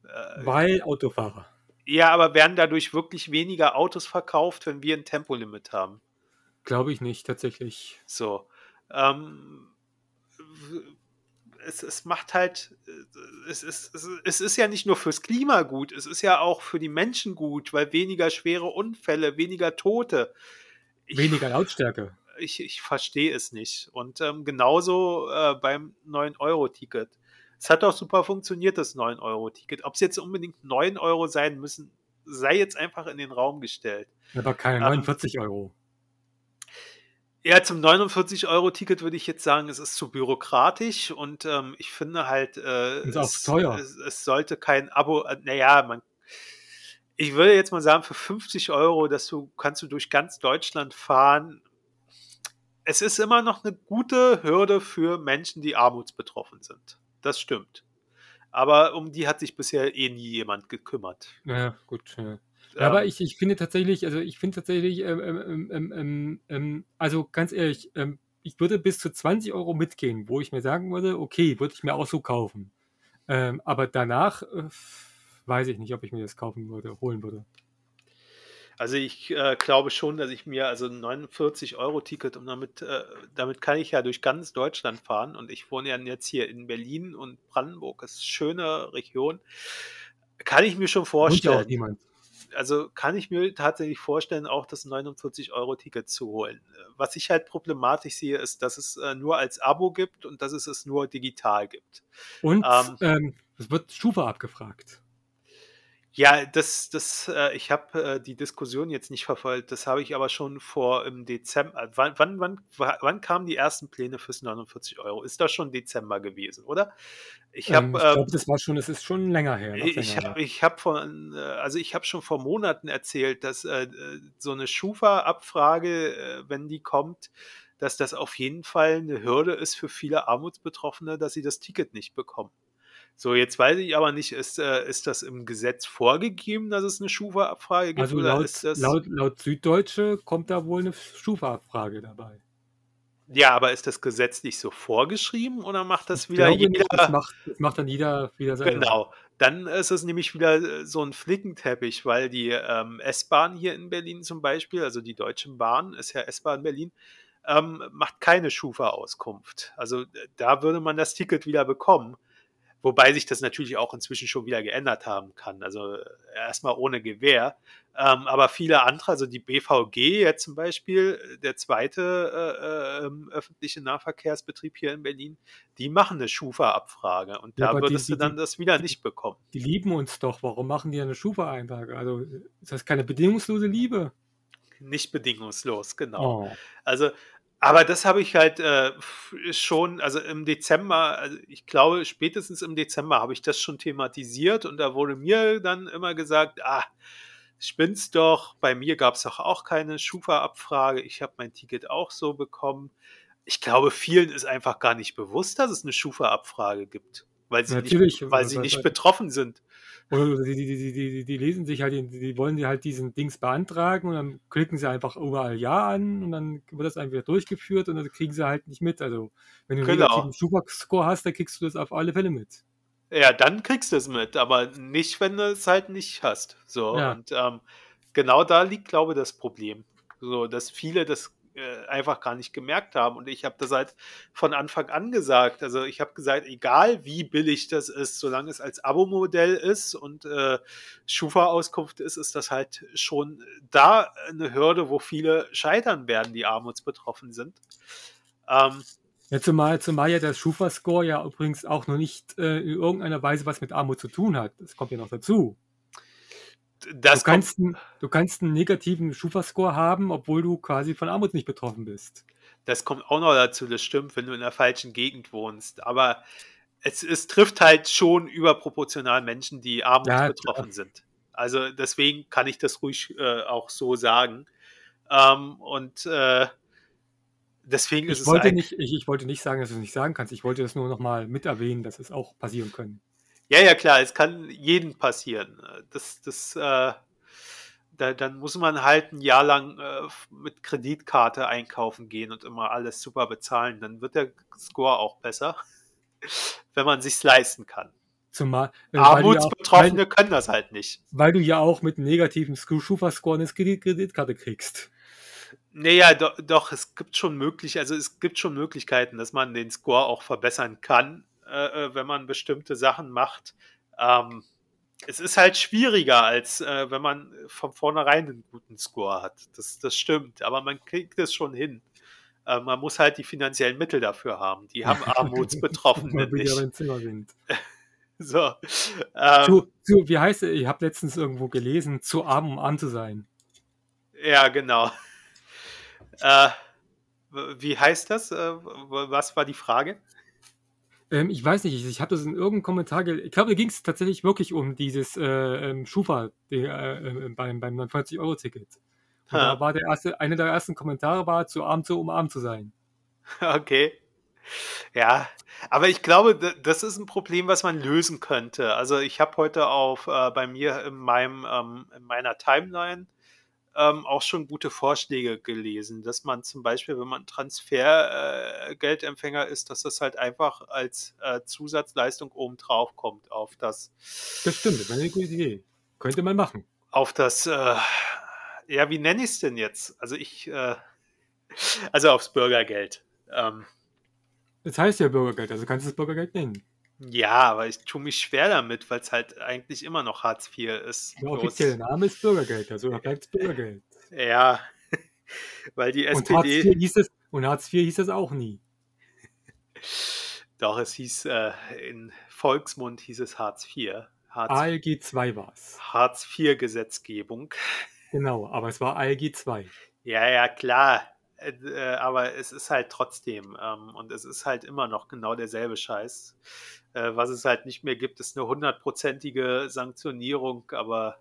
Äh, Weil Autofahrer. Ja, aber werden dadurch wirklich weniger Autos verkauft, wenn wir ein Tempolimit haben? Glaube ich nicht, tatsächlich. So. Ähm, es, es macht halt, äh, es ist, es ist ja nicht nur fürs Klima gut, es ist ja auch für die Menschen gut, weil weniger schwere Unfälle, weniger Tote. Ich, weniger Lautstärke. Ich, ich verstehe es nicht. Und ähm, genauso äh, beim 9-Euro-Ticket. Es hat auch super funktioniert, das 9-Euro-Ticket. Ob es jetzt unbedingt 9 Euro sein müssen, sei jetzt einfach in den Raum gestellt. Aber keine 49 ähm, Euro. Ja, zum 49-Euro-Ticket würde ich jetzt sagen, es ist zu bürokratisch und ähm, ich finde halt, äh, ist es, teuer. Es, es, sollte kein Abo, äh, naja, man, ich würde jetzt mal sagen, für 50 Euro, dass du kannst du durch ganz Deutschland fahren. Es ist immer noch eine gute Hürde für Menschen, die armutsbetroffen sind. Das stimmt. Aber um die hat sich bisher eh nie jemand gekümmert. Ja, gut. Ja. Ja, aber ich, ich finde tatsächlich, also ich finde tatsächlich, ähm ähm, ähm, ähm, ähm, also ganz ehrlich, ähm, ich würde bis zu 20 Euro mitgehen, wo ich mir sagen würde, okay, würde ich mir auch so kaufen. Ähm, aber danach äh, weiß ich nicht, ob ich mir das kaufen würde, holen würde. Also ich äh, glaube schon, dass ich mir also ein 49-Euro-Ticket und damit, äh, damit kann ich ja durch ganz Deutschland fahren und ich wohne ja jetzt hier in Berlin und Brandenburg, das ist eine schöne Region. Kann ich mir schon vorstellen. Auch niemand. Also kann ich mir tatsächlich vorstellen, auch das 49-Euro-Ticket zu holen. Was ich halt problematisch sehe, ist, dass es äh, nur als Abo gibt und dass es es nur digital gibt. Und ähm, ähm, es wird Schufa abgefragt. Ja, das, das, äh, ich habe äh, die Diskussion jetzt nicht verfolgt. Das habe ich aber schon vor im Dezember. Äh, wann, wann, wann, wann kamen die ersten Pläne fürs 49 Euro? Ist das schon Dezember gewesen, oder? Ich habe, ähm, ich glaube, ähm, das war schon, das ist schon länger her. Ich habe, ich habe von, äh, also ich habe schon vor Monaten erzählt, dass äh, so eine Schufa-Abfrage, äh, wenn die kommt, dass das auf jeden Fall eine Hürde ist für viele Armutsbetroffene, dass sie das Ticket nicht bekommen. So, jetzt weiß ich aber nicht, ist, äh, ist das im Gesetz vorgegeben, dass es eine Schufa-Abfrage gibt? Also laut, laut, laut, Süddeutsche kommt da wohl eine Schufa-Abfrage dabei. Ja, aber ist das gesetzlich so vorgeschrieben oder macht das ich wieder jeder? Nicht, das, macht, das macht dann jeder wieder selber. Genau. Dann ist es nämlich wieder äh, so ein Flickenteppich, weil die ähm, S-Bahn hier in Berlin zum Beispiel, also die Deutsche Bahn, ist ja S-Bahn Berlin, ähm, macht keine Schufa-Auskunft. Also da würde man das Ticket wieder bekommen. Wobei sich das natürlich auch inzwischen schon wieder geändert haben kann. Also äh, erstmal ohne Gewähr. Ähm, aber viele andere, also die BVG jetzt zum Beispiel, der zweite äh, äh, öffentliche Nahverkehrsbetrieb hier in Berlin, die machen eine Schufa-Abfrage und ja, da würdest die, du dann die, das wieder die, nicht bekommen. Die lieben uns doch. Warum machen die eine Schufa-Eintrag? Also ist das keine bedingungslose Liebe? Nicht bedingungslos, genau. Oh. Also aber das habe ich halt äh, schon, also im Dezember, also ich glaube, spätestens im Dezember habe ich das schon thematisiert und da wurde mir dann immer gesagt, ah, spinnst doch, bei mir gab es doch auch keine Schufa-Abfrage, ich habe mein Ticket auch so bekommen. Ich glaube, vielen ist einfach gar nicht bewusst, dass es eine Schufa-Abfrage gibt, weil sie Natürlich, nicht, weil sie nicht betroffen sind. Oder die, die, die, die, lesen sich halt, die wollen halt diesen Dings beantragen und dann klicken sie einfach überall Ja an und dann wird das einfach durchgeführt und dann kriegen sie halt nicht mit. Also, wenn du einen genau. negativen Super-Score hast, dann kriegst du das auf alle Fälle mit. Ja, dann kriegst du es mit, aber nicht, wenn du es halt nicht hast. So, ja. und ähm, genau da liegt, glaube ich, das Problem. So, dass viele das äh, einfach gar nicht gemerkt haben. Und ich habe das halt von Anfang an gesagt. Also ich habe gesagt, egal wie billig das ist, solange es als Abo-Modell ist und äh, Schufa-Auskunft ist, ist das halt schon da eine Hürde, wo viele scheitern werden, die armutsbetroffen sind. Ähm, ja, zumal, zumal ja der Schufa-Score ja übrigens auch noch nicht äh, in irgendeiner Weise was mit Armut zu tun hat. Das kommt ja noch dazu du, kannst einen, du kannst einen negativen Schufa-Score haben, obwohl du quasi von Armut nicht betroffen bist. Das kommt auch noch dazu, das stimmt, wenn du in der falschen Gegend wohnst. Aber es, es trifft halt schon überproportional Menschen, die armutsbetroffen ja, sind. Also deswegen kann ich das ruhig äh, auch so sagen. Ähm, und äh, deswegen ich ist wollte es nicht, ich, ich, wollte nicht sagen, dass du es nicht sagen kannst. Ich wollte das nur noch mal mit erwähnen, dass es auch passieren können. Ja, ja, klar, es kann jedem passieren. Das, das, äh, da, dann muss man halt ein Jahr lang äh, mit Kreditkarte einkaufen gehen und immer alles super bezahlen. Dann wird der Score auch besser, wenn man sich's leisten kann. Zumal, äh, Armutsbetroffene weil, können das halt nicht. Weil du ja auch mit negativen Schufa-Score eine Kreditkarte kriegst. Naja, do, doch, es gibt schon möglich, also es gibt schon Möglichkeiten, dass man den Score auch verbessern kann. Äh, äh, wenn man bestimmte Sachen macht. Ähm, es ist halt schwieriger, als äh, wenn man von vornherein einen guten Score hat. Das, das stimmt, aber man kriegt es schon hin. Äh, man muss halt die finanziellen Mittel dafür haben. Die haben Armutsbetroffene nicht. so. Ähm, zu, zu, wie heißt es? Ich habe letztens irgendwo gelesen, zu arm, um arm zu sein. Ja, genau. Äh, wie heißt das? Äh, was war die Frage? Ähm, ich weiß nicht, ich, ich habe das in irgendeinem Kommentar gelesen. Ich glaube, da ging es tatsächlich wirklich um dieses äh, ähm, Schufa die, äh, äh beim, beim 49-Euro-Ticket. Da war der erste, einer der ersten Kommentare war, zu arm zu umarmt zu sein. Okay. Ja, aber ich glaube, das ist ein Problem, was man lösen könnte. Also ich habe heute auf äh, bei mir in meinem ähm, in meiner Timeline ähm, auch schon gute Vorschläge gelesen, dass man zum Beispiel, wenn man Transfergeldempfänger äh, ist, dass das halt einfach als äh, Zusatzleistung obendrauf kommt auf das. Das stimmt, das wäre eine gute Idee. Könnte man machen. Auf das, äh, ja, wie nenne ich es denn jetzt? Also ich, äh, also aufs Bürgergeld. Ähm, das heißt ja Bürgergeld, also kannst du das Bürgergeld nennen. Ja, aber ich tue mich schwer damit, weil es halt eigentlich immer noch Hartz IV ist. Der offizielle Name ist Bürgergeld, also da bleibt es Bürgergeld. Ja, weil die SPD. Und Hartz, IV hieß es, und Hartz IV hieß es auch nie. Doch, es hieß, äh, in Volksmund hieß es Hartz IV. Hartz, ALG 2 war es. Hartz IV Gesetzgebung. Genau, aber es war ALG 2. Ja, ja, klar. Äh, äh, aber es ist halt trotzdem ähm, und es ist halt immer noch genau derselbe Scheiß. Äh, was es halt nicht mehr gibt, ist eine hundertprozentige Sanktionierung, aber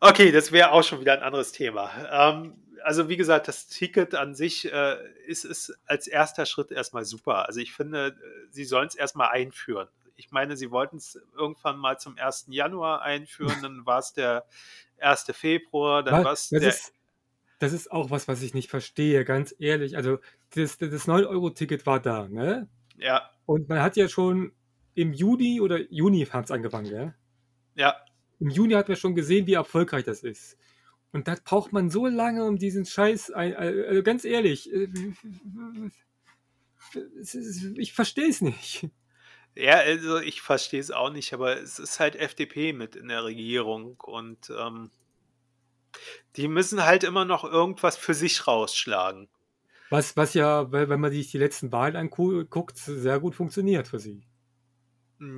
okay, das wäre auch schon wieder ein anderes Thema. Ähm, also wie gesagt, das Ticket an sich äh, ist, ist als erster Schritt erstmal super. Also ich finde, sie sollen es erstmal einführen. Ich meine, sie wollten es irgendwann mal zum 1. Januar einführen, dann war es der 1. Februar, dann war es der... Das ist auch was, was ich nicht verstehe, ganz ehrlich. Also das, das 9-Euro-Ticket war da, ne? Ja. Und man hat ja schon im Juni oder Juni hat es angefangen, gell? Ja. Im Juni hat man schon gesehen, wie erfolgreich das ist. Und da braucht man so lange um diesen Scheiß. Also ganz ehrlich, äh, ich verstehe es nicht. Ja, also ich verstehe es auch nicht, aber es ist halt FDP mit in der Regierung und ähm, die müssen halt immer noch irgendwas für sich rausschlagen. Was, was ja, wenn man sich die letzten Wahlen anguckt, sehr gut funktioniert für sie.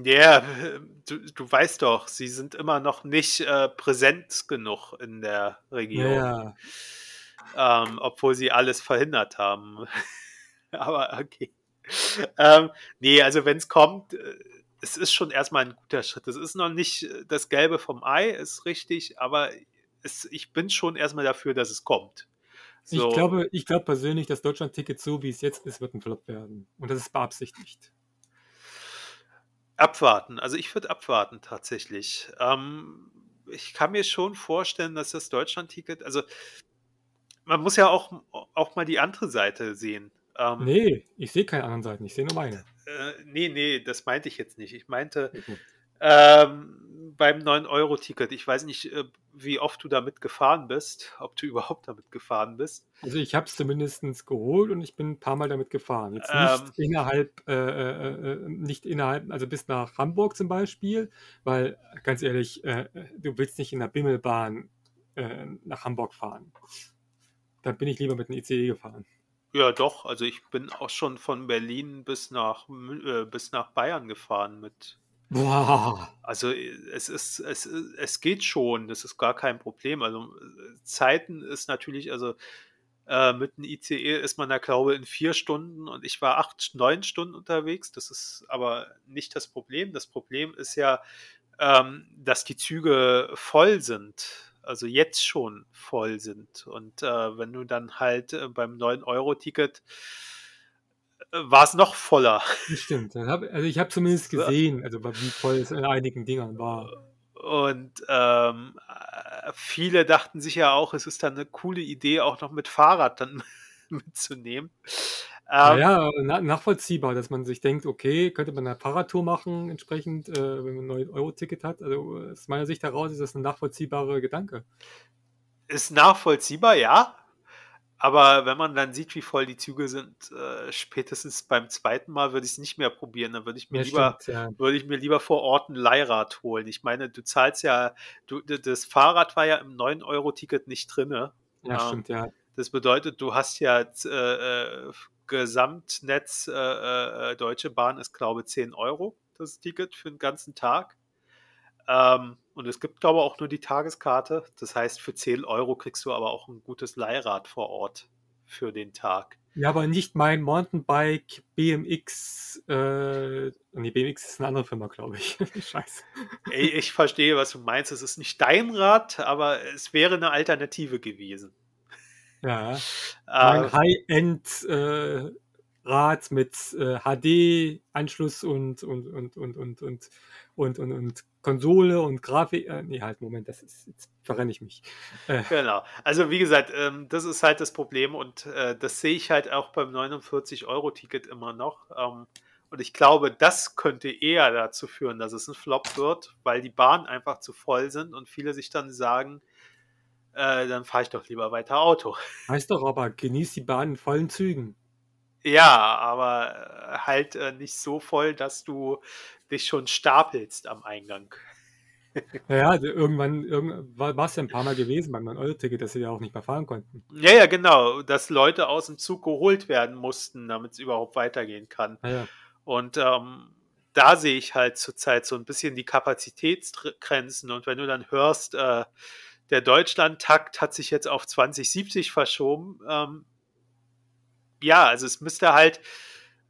Ja, du, du weißt doch, sie sind immer noch nicht äh, präsent genug in der Regierung. Ja. Ähm, obwohl sie alles verhindert haben. Aber okay. Ähm, nee, also wenn es kommt, äh, es ist schon erstmal ein guter Schritt. Es ist noch nicht äh, das Gelbe vom Ei, ist richtig, aber es, ich bin schon erstmal dafür, dass es kommt. So. Ich glaube, ich glaube persönlich, das Deutschland-Ticket so wie es jetzt ist, wird ein Flop werden. Und das ist beabsichtigt. Abwarten. Also ich würde abwarten tatsächlich. Ähm, ich kann mir schon vorstellen, dass das Deutschland-Ticket, also man muss ja auch, auch mal die andere Seite sehen. Ähm, nee, ich sehe keine anderen Seiten, ich sehe nur meine. Äh, nee, nee, das meinte ich jetzt nicht. Ich meinte, ähm, beim 9-Euro-Ticket, ich weiß nicht, äh, wie oft du damit gefahren bist, ob du überhaupt damit gefahren bist. Also ich habe es zumindest geholt und ich bin ein paar Mal damit gefahren. Jetzt nicht ähm, innerhalb, äh, äh, äh, nicht innerhalb, also bis nach Hamburg zum Beispiel, weil ganz ehrlich, äh, du willst nicht in der Bimmelbahn äh, nach Hamburg fahren. Dann bin ich lieber mit dem ICE gefahren. Ja, doch. Also ich bin auch schon von Berlin bis nach, bis nach Bayern gefahren mit Boah. Also es ist, es, es geht schon, das ist gar kein Problem. Also Zeiten ist natürlich, also äh, mit einem ICE ist man da, glaube ich, in vier Stunden und ich war acht, neun Stunden unterwegs. Das ist aber nicht das Problem. Das Problem ist ja, ähm, dass die Züge voll sind. Also jetzt schon voll sind. Und äh, wenn du dann halt äh, beim 9-Euro-Ticket war es noch voller. Das stimmt. Also ich habe zumindest gesehen, also wie voll es in einigen Dingern war. Und ähm, viele dachten sich ja auch, es ist dann eine coole Idee, auch noch mit Fahrrad dann mitzunehmen. Ähm, ja, na, nachvollziehbar, dass man sich denkt, okay, könnte man eine Fahrradtour machen, entsprechend, äh, wenn man ein 9-Euro-Ticket hat. Also aus meiner Sicht heraus ist das ein nachvollziehbarer Gedanke. Ist nachvollziehbar, ja. Aber wenn man dann sieht, wie voll die Züge sind, äh, spätestens beim zweiten Mal würde ich es nicht mehr probieren. Dann würde ich mir ja, lieber, stimmt, ja. würde ich mir lieber vor Ort ein Leihrad holen. Ich meine, du zahlst ja, du, das Fahrrad war ja im 9-Euro-Ticket nicht drin. Ja, ähm, stimmt, ja. Das bedeutet, du hast ja äh, äh, Gesamtnetz äh, äh, Deutsche Bahn ist, glaube ich, 10 Euro, das Ticket für den ganzen Tag. Ähm, und es gibt, glaube ich, auch nur die Tageskarte. Das heißt, für 10 Euro kriegst du aber auch ein gutes Leihrad vor Ort für den Tag. Ja, aber nicht mein Mountainbike BMX. Äh, nee, BMX ist eine andere Firma, glaube ich. Scheiße. Ey, ich verstehe, was du meinst. Es ist nicht dein Rad, aber es wäre eine Alternative gewesen. Ja. Äh, ein High-End äh, mit HD-Anschluss und, und, und, und, und, und, und, und, und Konsole und Grafik. Äh, nee, halt, Moment, das ist, jetzt verrenne ich mich. Äh. Genau. Also, wie gesagt, ähm, das ist halt das Problem und äh, das sehe ich halt auch beim 49-Euro-Ticket immer noch. Ähm, und ich glaube, das könnte eher dazu führen, dass es ein Flop wird, weil die Bahnen einfach zu voll sind und viele sich dann sagen, äh, dann fahre ich doch lieber weiter Auto. Heißt doch aber, genieß die Bahn in vollen Zügen. Ja, aber äh, halt äh, nicht so voll, dass du dich schon stapelst am Eingang. Ja, irgendwann, irgendwann war es ja ein paar Mal gewesen beim 9-Euro-Ticket, dass sie ja auch nicht mehr fahren konnten. Ja, ja, genau. Dass Leute aus dem Zug geholt werden mussten, damit es überhaupt weitergehen kann. Ja, ja. Und ähm, da sehe ich halt zurzeit so ein bisschen die Kapazitätsgrenzen. Und wenn du dann hörst, äh, der Deutschland-Takt hat sich jetzt auf 2070 verschoben, ähm, ja, also es müsste halt,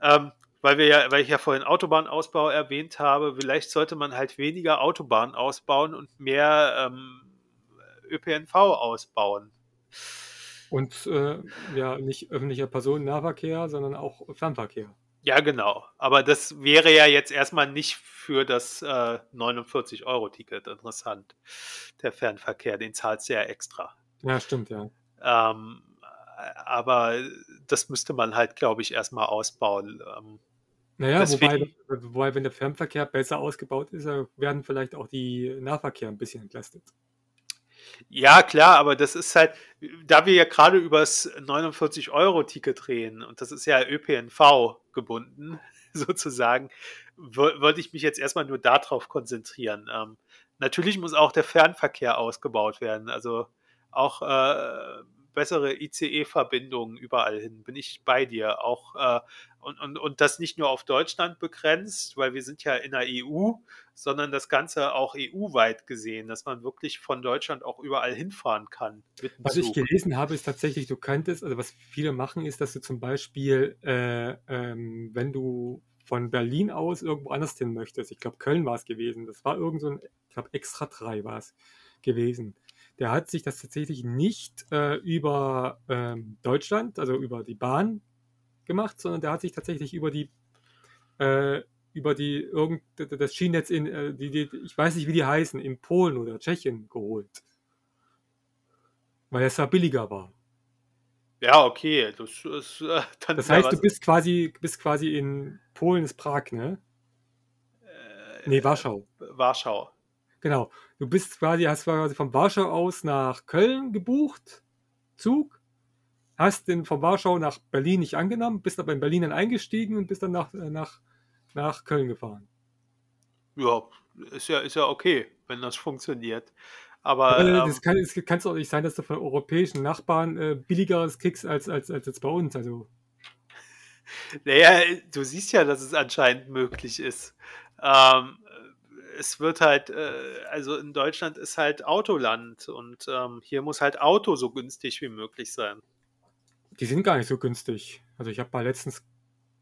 ähm, weil wir ja, weil ich ja vorhin Autobahnausbau erwähnt habe, vielleicht sollte man halt weniger Autobahnen ausbauen und mehr ähm, ÖPNV ausbauen. Und äh, ja, nicht öffentlicher Personennahverkehr, sondern auch Fernverkehr. Ja, genau. Aber das wäre ja jetzt erstmal nicht für das äh, 49-Euro-Ticket interessant. Der Fernverkehr, den zahlst du ja extra. Ja, stimmt, ja. Ähm, aber das müsste man halt, glaube ich, erstmal ausbauen. Ähm, naja, wobei, wobei, wenn der Fernverkehr besser ausgebaut ist, werden vielleicht auch die Nahverkehr ein bisschen entlastet. Ja, klar, aber das ist halt, da wir ja gerade übers 49-Euro-Ticket reden und das ist ja ÖPNV gebunden, sozusagen, wollte ich mich jetzt erstmal nur darauf konzentrieren. Ähm, natürlich muss auch der Fernverkehr ausgebaut werden. Also auch äh, bessere ICE-Verbindungen überall hin, bin ich bei dir. Auch äh, und, und, und das nicht nur auf Deutschland begrenzt, weil wir sind ja in der EU, sondern das Ganze auch EU-weit gesehen, dass man wirklich von Deutschland auch überall hinfahren kann. Was Zug. ich gelesen habe, ist tatsächlich, du könntest, also was viele machen, ist, dass du zum Beispiel, äh, ähm, wenn du von Berlin aus irgendwo anders hin möchtest, ich glaube Köln war es gewesen, das war irgend so ein, ich glaube Extra 3 war es gewesen der hat sich das tatsächlich nicht äh, über ähm, Deutschland, also über die Bahn gemacht, sondern der hat sich tatsächlich über die äh, über die irgend das Schienennetz in äh, die, die, ich weiß nicht wie die heißen in Polen oder Tschechien geholt, weil es da billiger war. Ja, okay, das ist äh, dann Das heißt, du bist quasi bist quasi in Polen ist Prag, ne? Äh, nee, Warschau. Warschau. Genau. Du bist quasi, hast quasi von Warschau aus nach Köln gebucht, Zug, hast den von Warschau nach Berlin nicht angenommen, bist aber in Berlin dann eingestiegen und bist dann nach, äh, nach, nach Köln gefahren. Ja, ist ja, ist ja okay, wenn das funktioniert. Aber, aber ähm, das kann es kann auch nicht sein, dass du von europäischen Nachbarn äh, billigeres kriegst als, als, als jetzt bei uns. Also. Naja, du siehst ja, dass es anscheinend möglich ist. Ähm, es wird halt, äh, also in Deutschland ist halt Autoland und ähm, hier muss halt Auto so günstig wie möglich sein. Die sind gar nicht so günstig. Also ich habe mal letztens,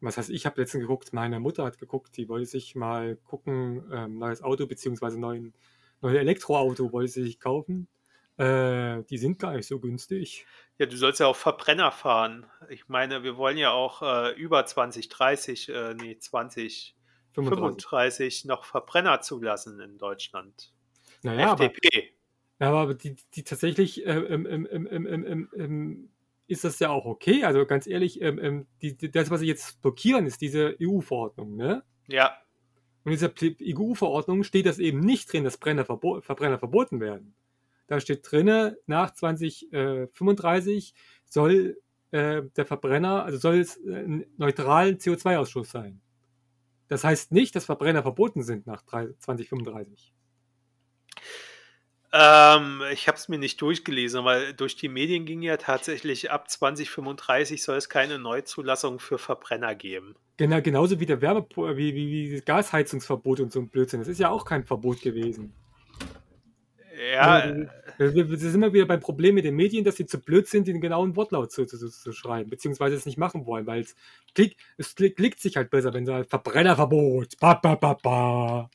was heißt, ich habe letztens geguckt, meine Mutter hat geguckt, die wollte sich mal gucken, ähm, neues Auto beziehungsweise neuen, neues Elektroauto wollte sie sich kaufen. Äh, die sind gar nicht so günstig. Ja, du sollst ja auch Verbrenner fahren. Ich meine, wir wollen ja auch äh, über 2030, äh, nee, 20, 35, 35 noch Verbrenner zulassen in Deutschland. Naja, FDP. Aber, aber die, die tatsächlich äh, ähm, ähm, ähm, ist das ja auch okay. Also ganz ehrlich, die, das, was sie jetzt blockieren, ist diese EU-Verordnung, ne? Ja. Und in dieser EU-Verordnung steht das eben nicht drin, dass Brenner verbo Verbrenner verboten werden. Da steht drin, nach 2035 soll äh, der Verbrenner, also soll es äh, einen neutralen CO2-Ausstoß sein. Das heißt nicht, dass Verbrenner verboten sind nach 2035. Ähm, ich habe es mir nicht durchgelesen, weil durch die Medien ging ja tatsächlich ab 2035 soll es keine Neuzulassung für Verbrenner geben. Genau, genauso wie der Wärme, wie, wie, wie Gasheizungsverbot und so ein Blödsinn. Das ist ja auch kein Verbot gewesen. Ja. Wir, wir, wir sind immer wieder beim Problem mit den Medien, dass sie zu blöd sind, den genauen Wortlaut zu, zu, zu schreiben, beziehungsweise es nicht machen wollen, weil es, klick, es klick, klickt sich halt besser, wenn sie halt Verbrennerverbot. Ba, ba, ba, ba.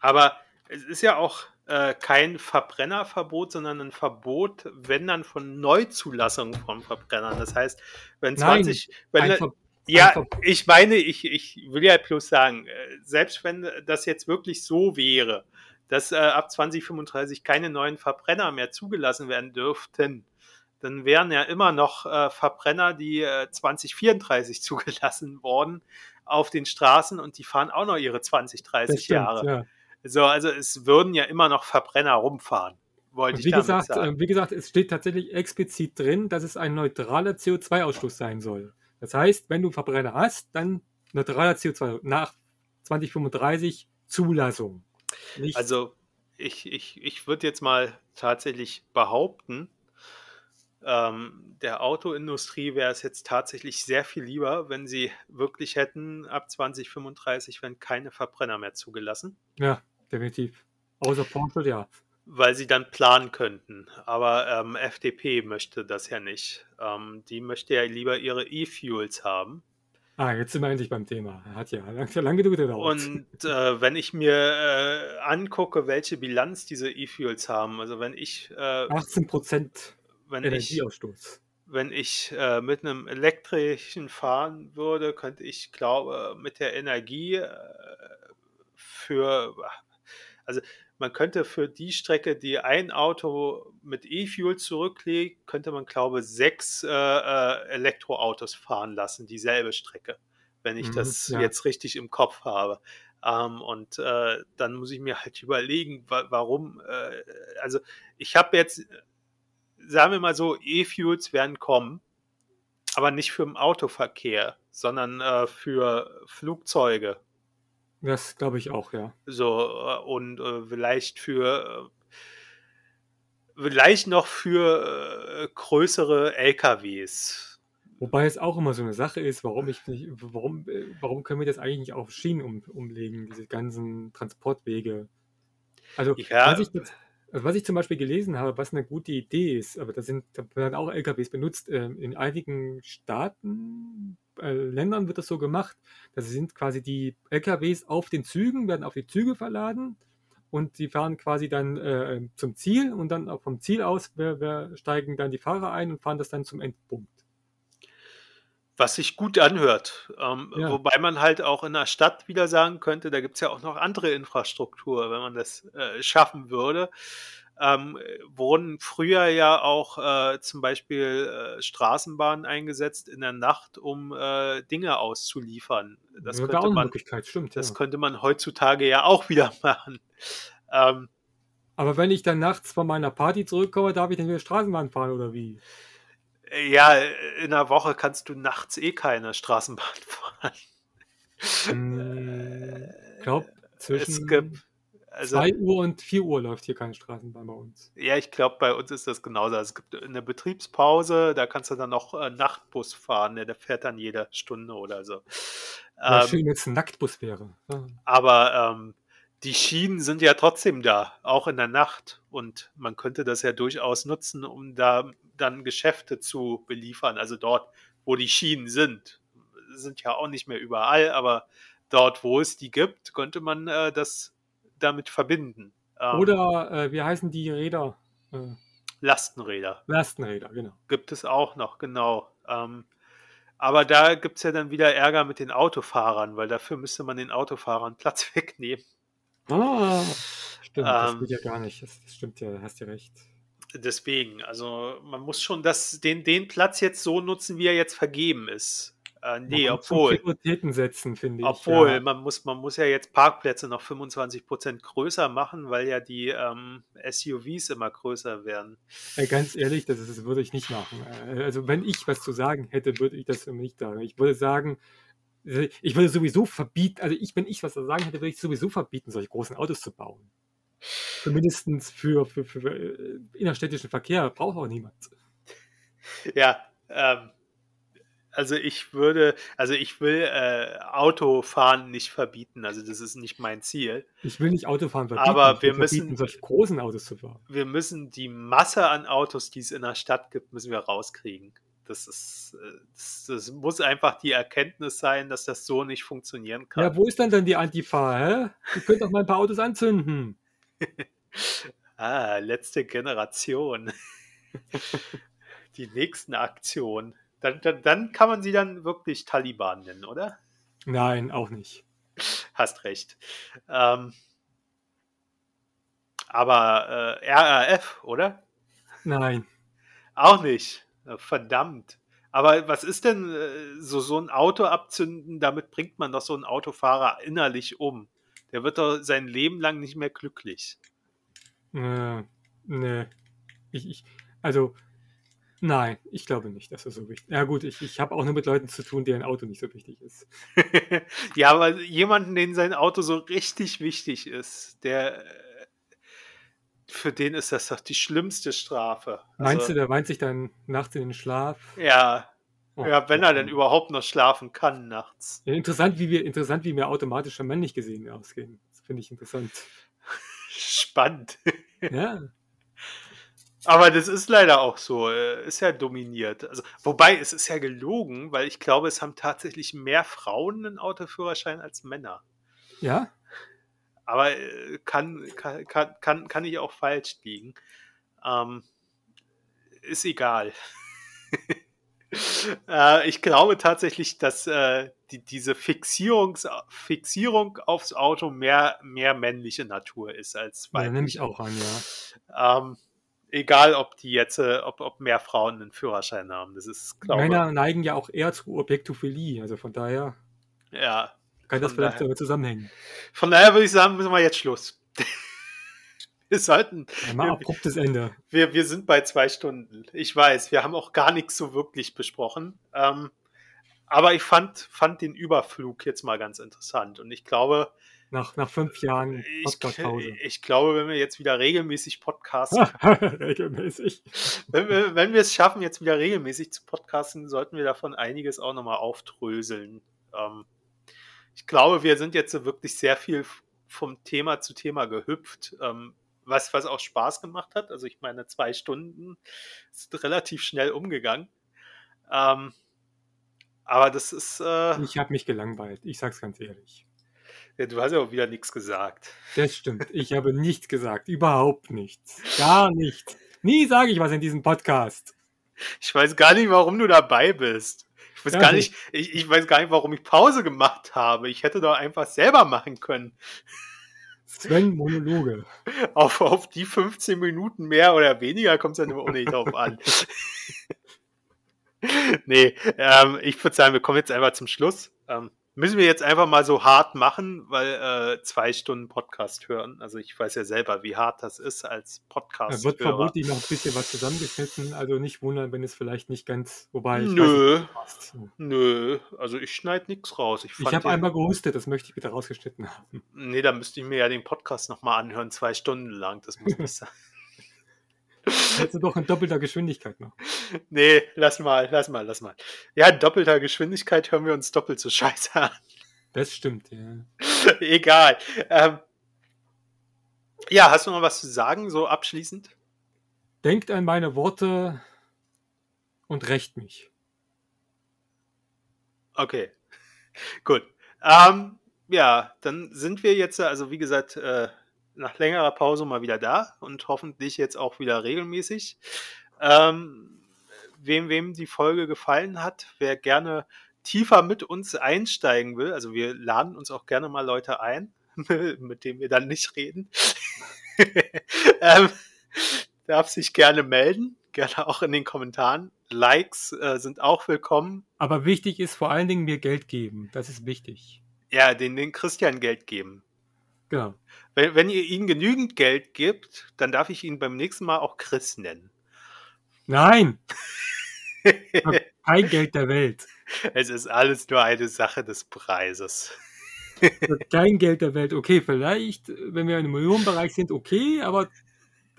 Aber es ist ja auch äh, kein Verbrennerverbot, sondern ein Verbot, wenn dann von Neuzulassung von Verbrennern. Das heißt, wenn 20, Nein, wenn, Ver ja, ich meine, ich, ich will ja bloß sagen, äh, selbst wenn das jetzt wirklich so wäre, dass äh, ab 2035 keine neuen Verbrenner mehr zugelassen werden dürften, dann wären ja immer noch äh, Verbrenner, die äh, 2034 zugelassen worden auf den Straßen und die fahren auch noch ihre 20, 30 stimmt, Jahre. Ja. So, also es würden ja immer noch Verbrenner rumfahren. Wollte wie, gesagt, sagen. Äh, wie gesagt, es steht tatsächlich explizit drin, dass es ein neutraler CO2-Ausstoß sein soll. Das heißt, wenn du Verbrenner hast, dann neutraler CO2 nach 2035 Zulassung. Nicht also ich, ich, ich würde jetzt mal tatsächlich behaupten, ähm, der Autoindustrie wäre es jetzt tatsächlich sehr viel lieber, wenn sie wirklich hätten, ab 2035 werden keine Verbrenner mehr zugelassen. Ja, definitiv. Außer Porsche, ja. Weil sie dann planen könnten. Aber ähm, FDP möchte das ja nicht. Ähm, die möchte ja lieber ihre E-Fuels haben. Ah, jetzt sind wir endlich beim Thema. Hat ja lange, lange gedauert. Und äh, wenn ich mir äh, angucke, welche Bilanz diese E-Fuels haben, also wenn ich. Äh, 18 Prozent Energieausstoß. Ich, wenn ich äh, mit einem elektrischen fahren würde, könnte ich, glaube mit der Energie äh, für. Also man könnte für die Strecke, die ein Auto mit E-Fuel zurücklegt, könnte man, glaube ich, sechs äh, äh, Elektroautos fahren lassen, dieselbe Strecke, wenn ich mhm, das ja. jetzt richtig im Kopf habe. Ähm, und äh, dann muss ich mir halt überlegen, wa warum. Äh, also ich habe jetzt, sagen wir mal so, E-Fuels werden kommen, aber nicht für den Autoverkehr, sondern äh, für Flugzeuge das glaube ich auch, ja. So, äh, und äh, vielleicht für, äh, vielleicht noch für äh, größere LKWs. Wobei es auch immer so eine Sache ist, warum ich nicht, warum, äh, warum können wir das eigentlich nicht auf Schienen um, umlegen, diese ganzen Transportwege? Also, ja. was, ich jetzt, also was ich zum Beispiel gelesen habe, was eine gute Idee ist, aber da sind da werden auch LKWs benutzt, äh, in einigen Staaten äh, Ländern wird das so gemacht. Das sind quasi die LKWs auf den Zügen, werden auf die Züge verladen und sie fahren quasi dann äh, zum Ziel und dann vom Ziel aus wir, wir steigen dann die Fahrer ein und fahren das dann zum Endpunkt. Was sich gut anhört. Ähm, ja. Wobei man halt auch in der Stadt wieder sagen könnte, da gibt es ja auch noch andere Infrastruktur, wenn man das äh, schaffen würde ähm, wurden früher ja auch äh, zum Beispiel äh, Straßenbahnen eingesetzt in der Nacht, um äh, Dinge auszuliefern. Das, ja, könnte man, stimmt, das ja. könnte man heutzutage ja auch wieder machen. Ähm, Aber wenn ich dann nachts von meiner Party zurückkomme, darf ich dann wieder Straßenbahn fahren oder wie? Ja, in der Woche kannst du nachts eh keine Straßenbahn fahren. Hm, ich glaube, zwischen es gibt, also, 2 Uhr und 4 Uhr läuft hier keine Straßenbahn bei uns. Ja, ich glaube, bei uns ist das genauso. Also, es gibt eine Betriebspause, da kannst du dann noch äh, Nachtbus fahren, der fährt dann jede Stunde oder so. Ja, ähm, schön, wenn es ein Nachtbus wäre. Ja. Aber ähm, die Schienen sind ja trotzdem da, auch in der Nacht. Und man könnte das ja durchaus nutzen, um da dann Geschäfte zu beliefern. Also dort, wo die Schienen sind. Sind ja auch nicht mehr überall, aber dort, wo es die gibt, könnte man äh, das damit verbinden. Ähm, Oder äh, wie heißen die Räder? Äh, Lastenräder. Lastenräder, genau. Gibt es auch noch, genau. Ähm, aber da gibt es ja dann wieder Ärger mit den Autofahrern, weil dafür müsste man den Autofahrern Platz wegnehmen. Ah, stimmt, ähm, das geht ja gar nicht. Das, das stimmt ja, hast ja recht. Deswegen, also man muss schon das, den, den Platz jetzt so nutzen, wie er jetzt vergeben ist. Äh, nee, man obwohl. Prioritäten setzen, finde ich. Obwohl, ja. man, muss, man muss ja jetzt Parkplätze noch 25% größer machen, weil ja die ähm, SUVs immer größer werden. Ey, ganz ehrlich, das, das würde ich nicht machen. Äh, also, wenn ich was zu sagen hätte, würde ich das nicht sagen. Ich würde sagen, ich würde sowieso verbieten, also ich, wenn ich was zu sagen hätte, würde ich sowieso verbieten, solche großen Autos zu bauen. Zumindest für, für, für, für äh, innerstädtischen Verkehr braucht auch niemand. Ja, ähm, also ich würde, also ich will äh, Autofahren nicht verbieten, also das ist nicht mein Ziel. Ich will nicht Autofahren verbieten, aber wir müssen solche großen Autos zu fahren. Wir müssen die Masse an Autos, die es in der Stadt gibt, müssen wir rauskriegen. Das ist, äh, das, das muss einfach die Erkenntnis sein, dass das so nicht funktionieren kann. Ja, wo ist dann denn die Antifa, hä? Ihr könnt doch mal ein paar Autos anzünden. ah, letzte Generation. die nächsten Aktionen. Dann, dann, dann kann man sie dann wirklich Taliban nennen, oder? Nein, auch nicht. Hast recht. Ähm, Aber äh, RAF, oder? Nein. Auch nicht. Verdammt. Aber was ist denn äh, so, so ein Auto abzünden? Damit bringt man doch so einen Autofahrer innerlich um. Der wird doch sein Leben lang nicht mehr glücklich. Äh, nee. Ich, ich, also, nein, ich glaube nicht, dass das so wichtig ist. Ja, gut, ich, ich habe auch nur mit Leuten zu tun, deren Auto nicht so wichtig ist. ja, aber jemanden, den sein Auto so richtig wichtig ist, der. Für den ist das doch die schlimmste Strafe. Meinst Also- du, der weint sich dann nachts in den Schlaf? Ja, Oh, ja, wenn er denn überhaupt noch schlafen kann nachts. Ja, interessant, wie wir, interessant, wie wir automatisch schon männlich gesehen ausgehen. Das finde ich interessant. Spannend. Ja, Aber das ist leider auch so. äh, Ist ja dominiert. Also, wobei, es ist ja gelogen, weil ich glaube, es haben tatsächlich mehr Frauen einen Autoführerschein als Männer. ja, Aber äh, kann, kann, kann, kann, kann ich auch falsch liegen. Ähm, ist egal. äh, ich glaube tatsächlich, dass äh, die, diese Fixierungs Fixierung aufs Auto mehr, mehr männliche Natur ist als ja nehme weibliche. ich auch an, ja. Ähm, egal, ob die jetzt, äh, ob, ob mehr Frauen einen Führerschein haben. Das ist, glaube Männer neigen ja auch eher zu Objektophilie, also von daher ja. kann das vielleicht daher. damit zusammenhängen. Von daher würde ich sagen, müssen wir jetzt Schluss. wir sollten, Ja, mal abruptes Ende. wir, wir sind bei zwei Stunden. Ich weiß, wir haben auch gar nichts so wirklich besprochen. Ähm, aber ich fand, fand den Überflug jetzt mal ganz interessant. Und ich glaube, Nach, nach fünf Jahren ich, Podcast-Pause. ich glaube, wenn wir jetzt wieder regelmäßig podcasten, Regelmäßig. wenn wir, wenn wir es schaffen, jetzt wieder regelmäßig zu podcasten, sollten wir davon einiges auch nochmal aufdröseln. Ähm, ich glaube, wir sind jetzt so wirklich sehr viel vom Thema zu Thema gehüpft, ähm, was, was auch Spaß gemacht hat. Also ich meine, zwei Stunden ist relativ schnell umgegangen. Ähm, aber das ist, äh, Ich habe mich gelangweilt, ich sag's ganz ehrlich. Ja, du hast ja auch wieder nichts gesagt. Das stimmt. Ich habe nichts gesagt. Überhaupt nichts. Gar nichts. Nie sage ich was in diesem Podcast. Ich weiß gar nicht, warum du dabei bist. Ich weiß Ja, gar nicht, ich, ich weiß gar nicht, warum ich Pause gemacht habe. Ich hätte doch einfach selber machen können. Sven Monologe. Auf, auf die 15 Minuten mehr oder weniger kommt es immer auch nicht drauf an. nee, ähm, ich würde sagen, wir kommen jetzt einfach zum Schluss. Ähm, müssen wir jetzt einfach mal so hart machen, weil äh, zwei Stunden Podcast hören. Also ich weiß ja selber, wie hart das ist als Da Podcast. wird vermutlich noch ein bisschen was zusammengeschnitten. Also nicht wundern, wenn es vielleicht nicht ganz. Wobei. ich weiß Nö, nö, also ich schneide nichts raus. Ich, Ich habe einmal gehustet, das möchte ich bitte rausgeschnitten haben. Nee, da müsste ich mir ja den Podcast nochmal anhören, zwei Stunden lang. Das muss nicht sein. Jetzt doch in doppelter Geschwindigkeit noch. Nee, lass mal, lass mal, lass mal. Ja, in doppelter Geschwindigkeit hören wir uns doppelt so scheiße an. Das stimmt, ja. Egal. Ähm, ja, hast du noch was zu sagen, so abschließend? Denkt an meine Worte und rächt mich. Okay, gut. Ähm, ja, dann sind wir jetzt, also wie gesagt, äh, nach längerer Pause mal wieder da und hoffentlich jetzt auch wieder regelmäßig. Ähm, wem, wem die Folge gefallen hat, wer gerne tiefer mit uns einsteigen will, also wir laden uns auch gerne mal Leute ein, mit denen wir dann nicht reden, ähm, darf sich gerne melden, gerne auch in den Kommentaren. Likes äh, sind auch willkommen. Aber wichtig ist vor allen Dingen mir Geld geben. Das ist wichtig. Ja, den, den Christian Geld geben. Genau. Wenn, wenn ihr ihm genügend Geld gibt, dann darf ich ihn beim nächsten Mal auch Chris nennen. Nein! Ich hab Kein Geld der Welt. Es ist alles nur eine Sache des Preises. Kein Geld der Welt. Okay, vielleicht, wenn wir im Millionenbereich sind, okay, aber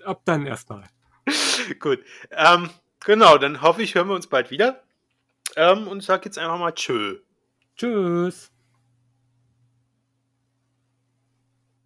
ab dann erstmal. Gut. Ähm, genau, dann hoffe ich, hören wir uns bald wieder. Ähm, und sag jetzt einfach mal Tschö. Tschüss.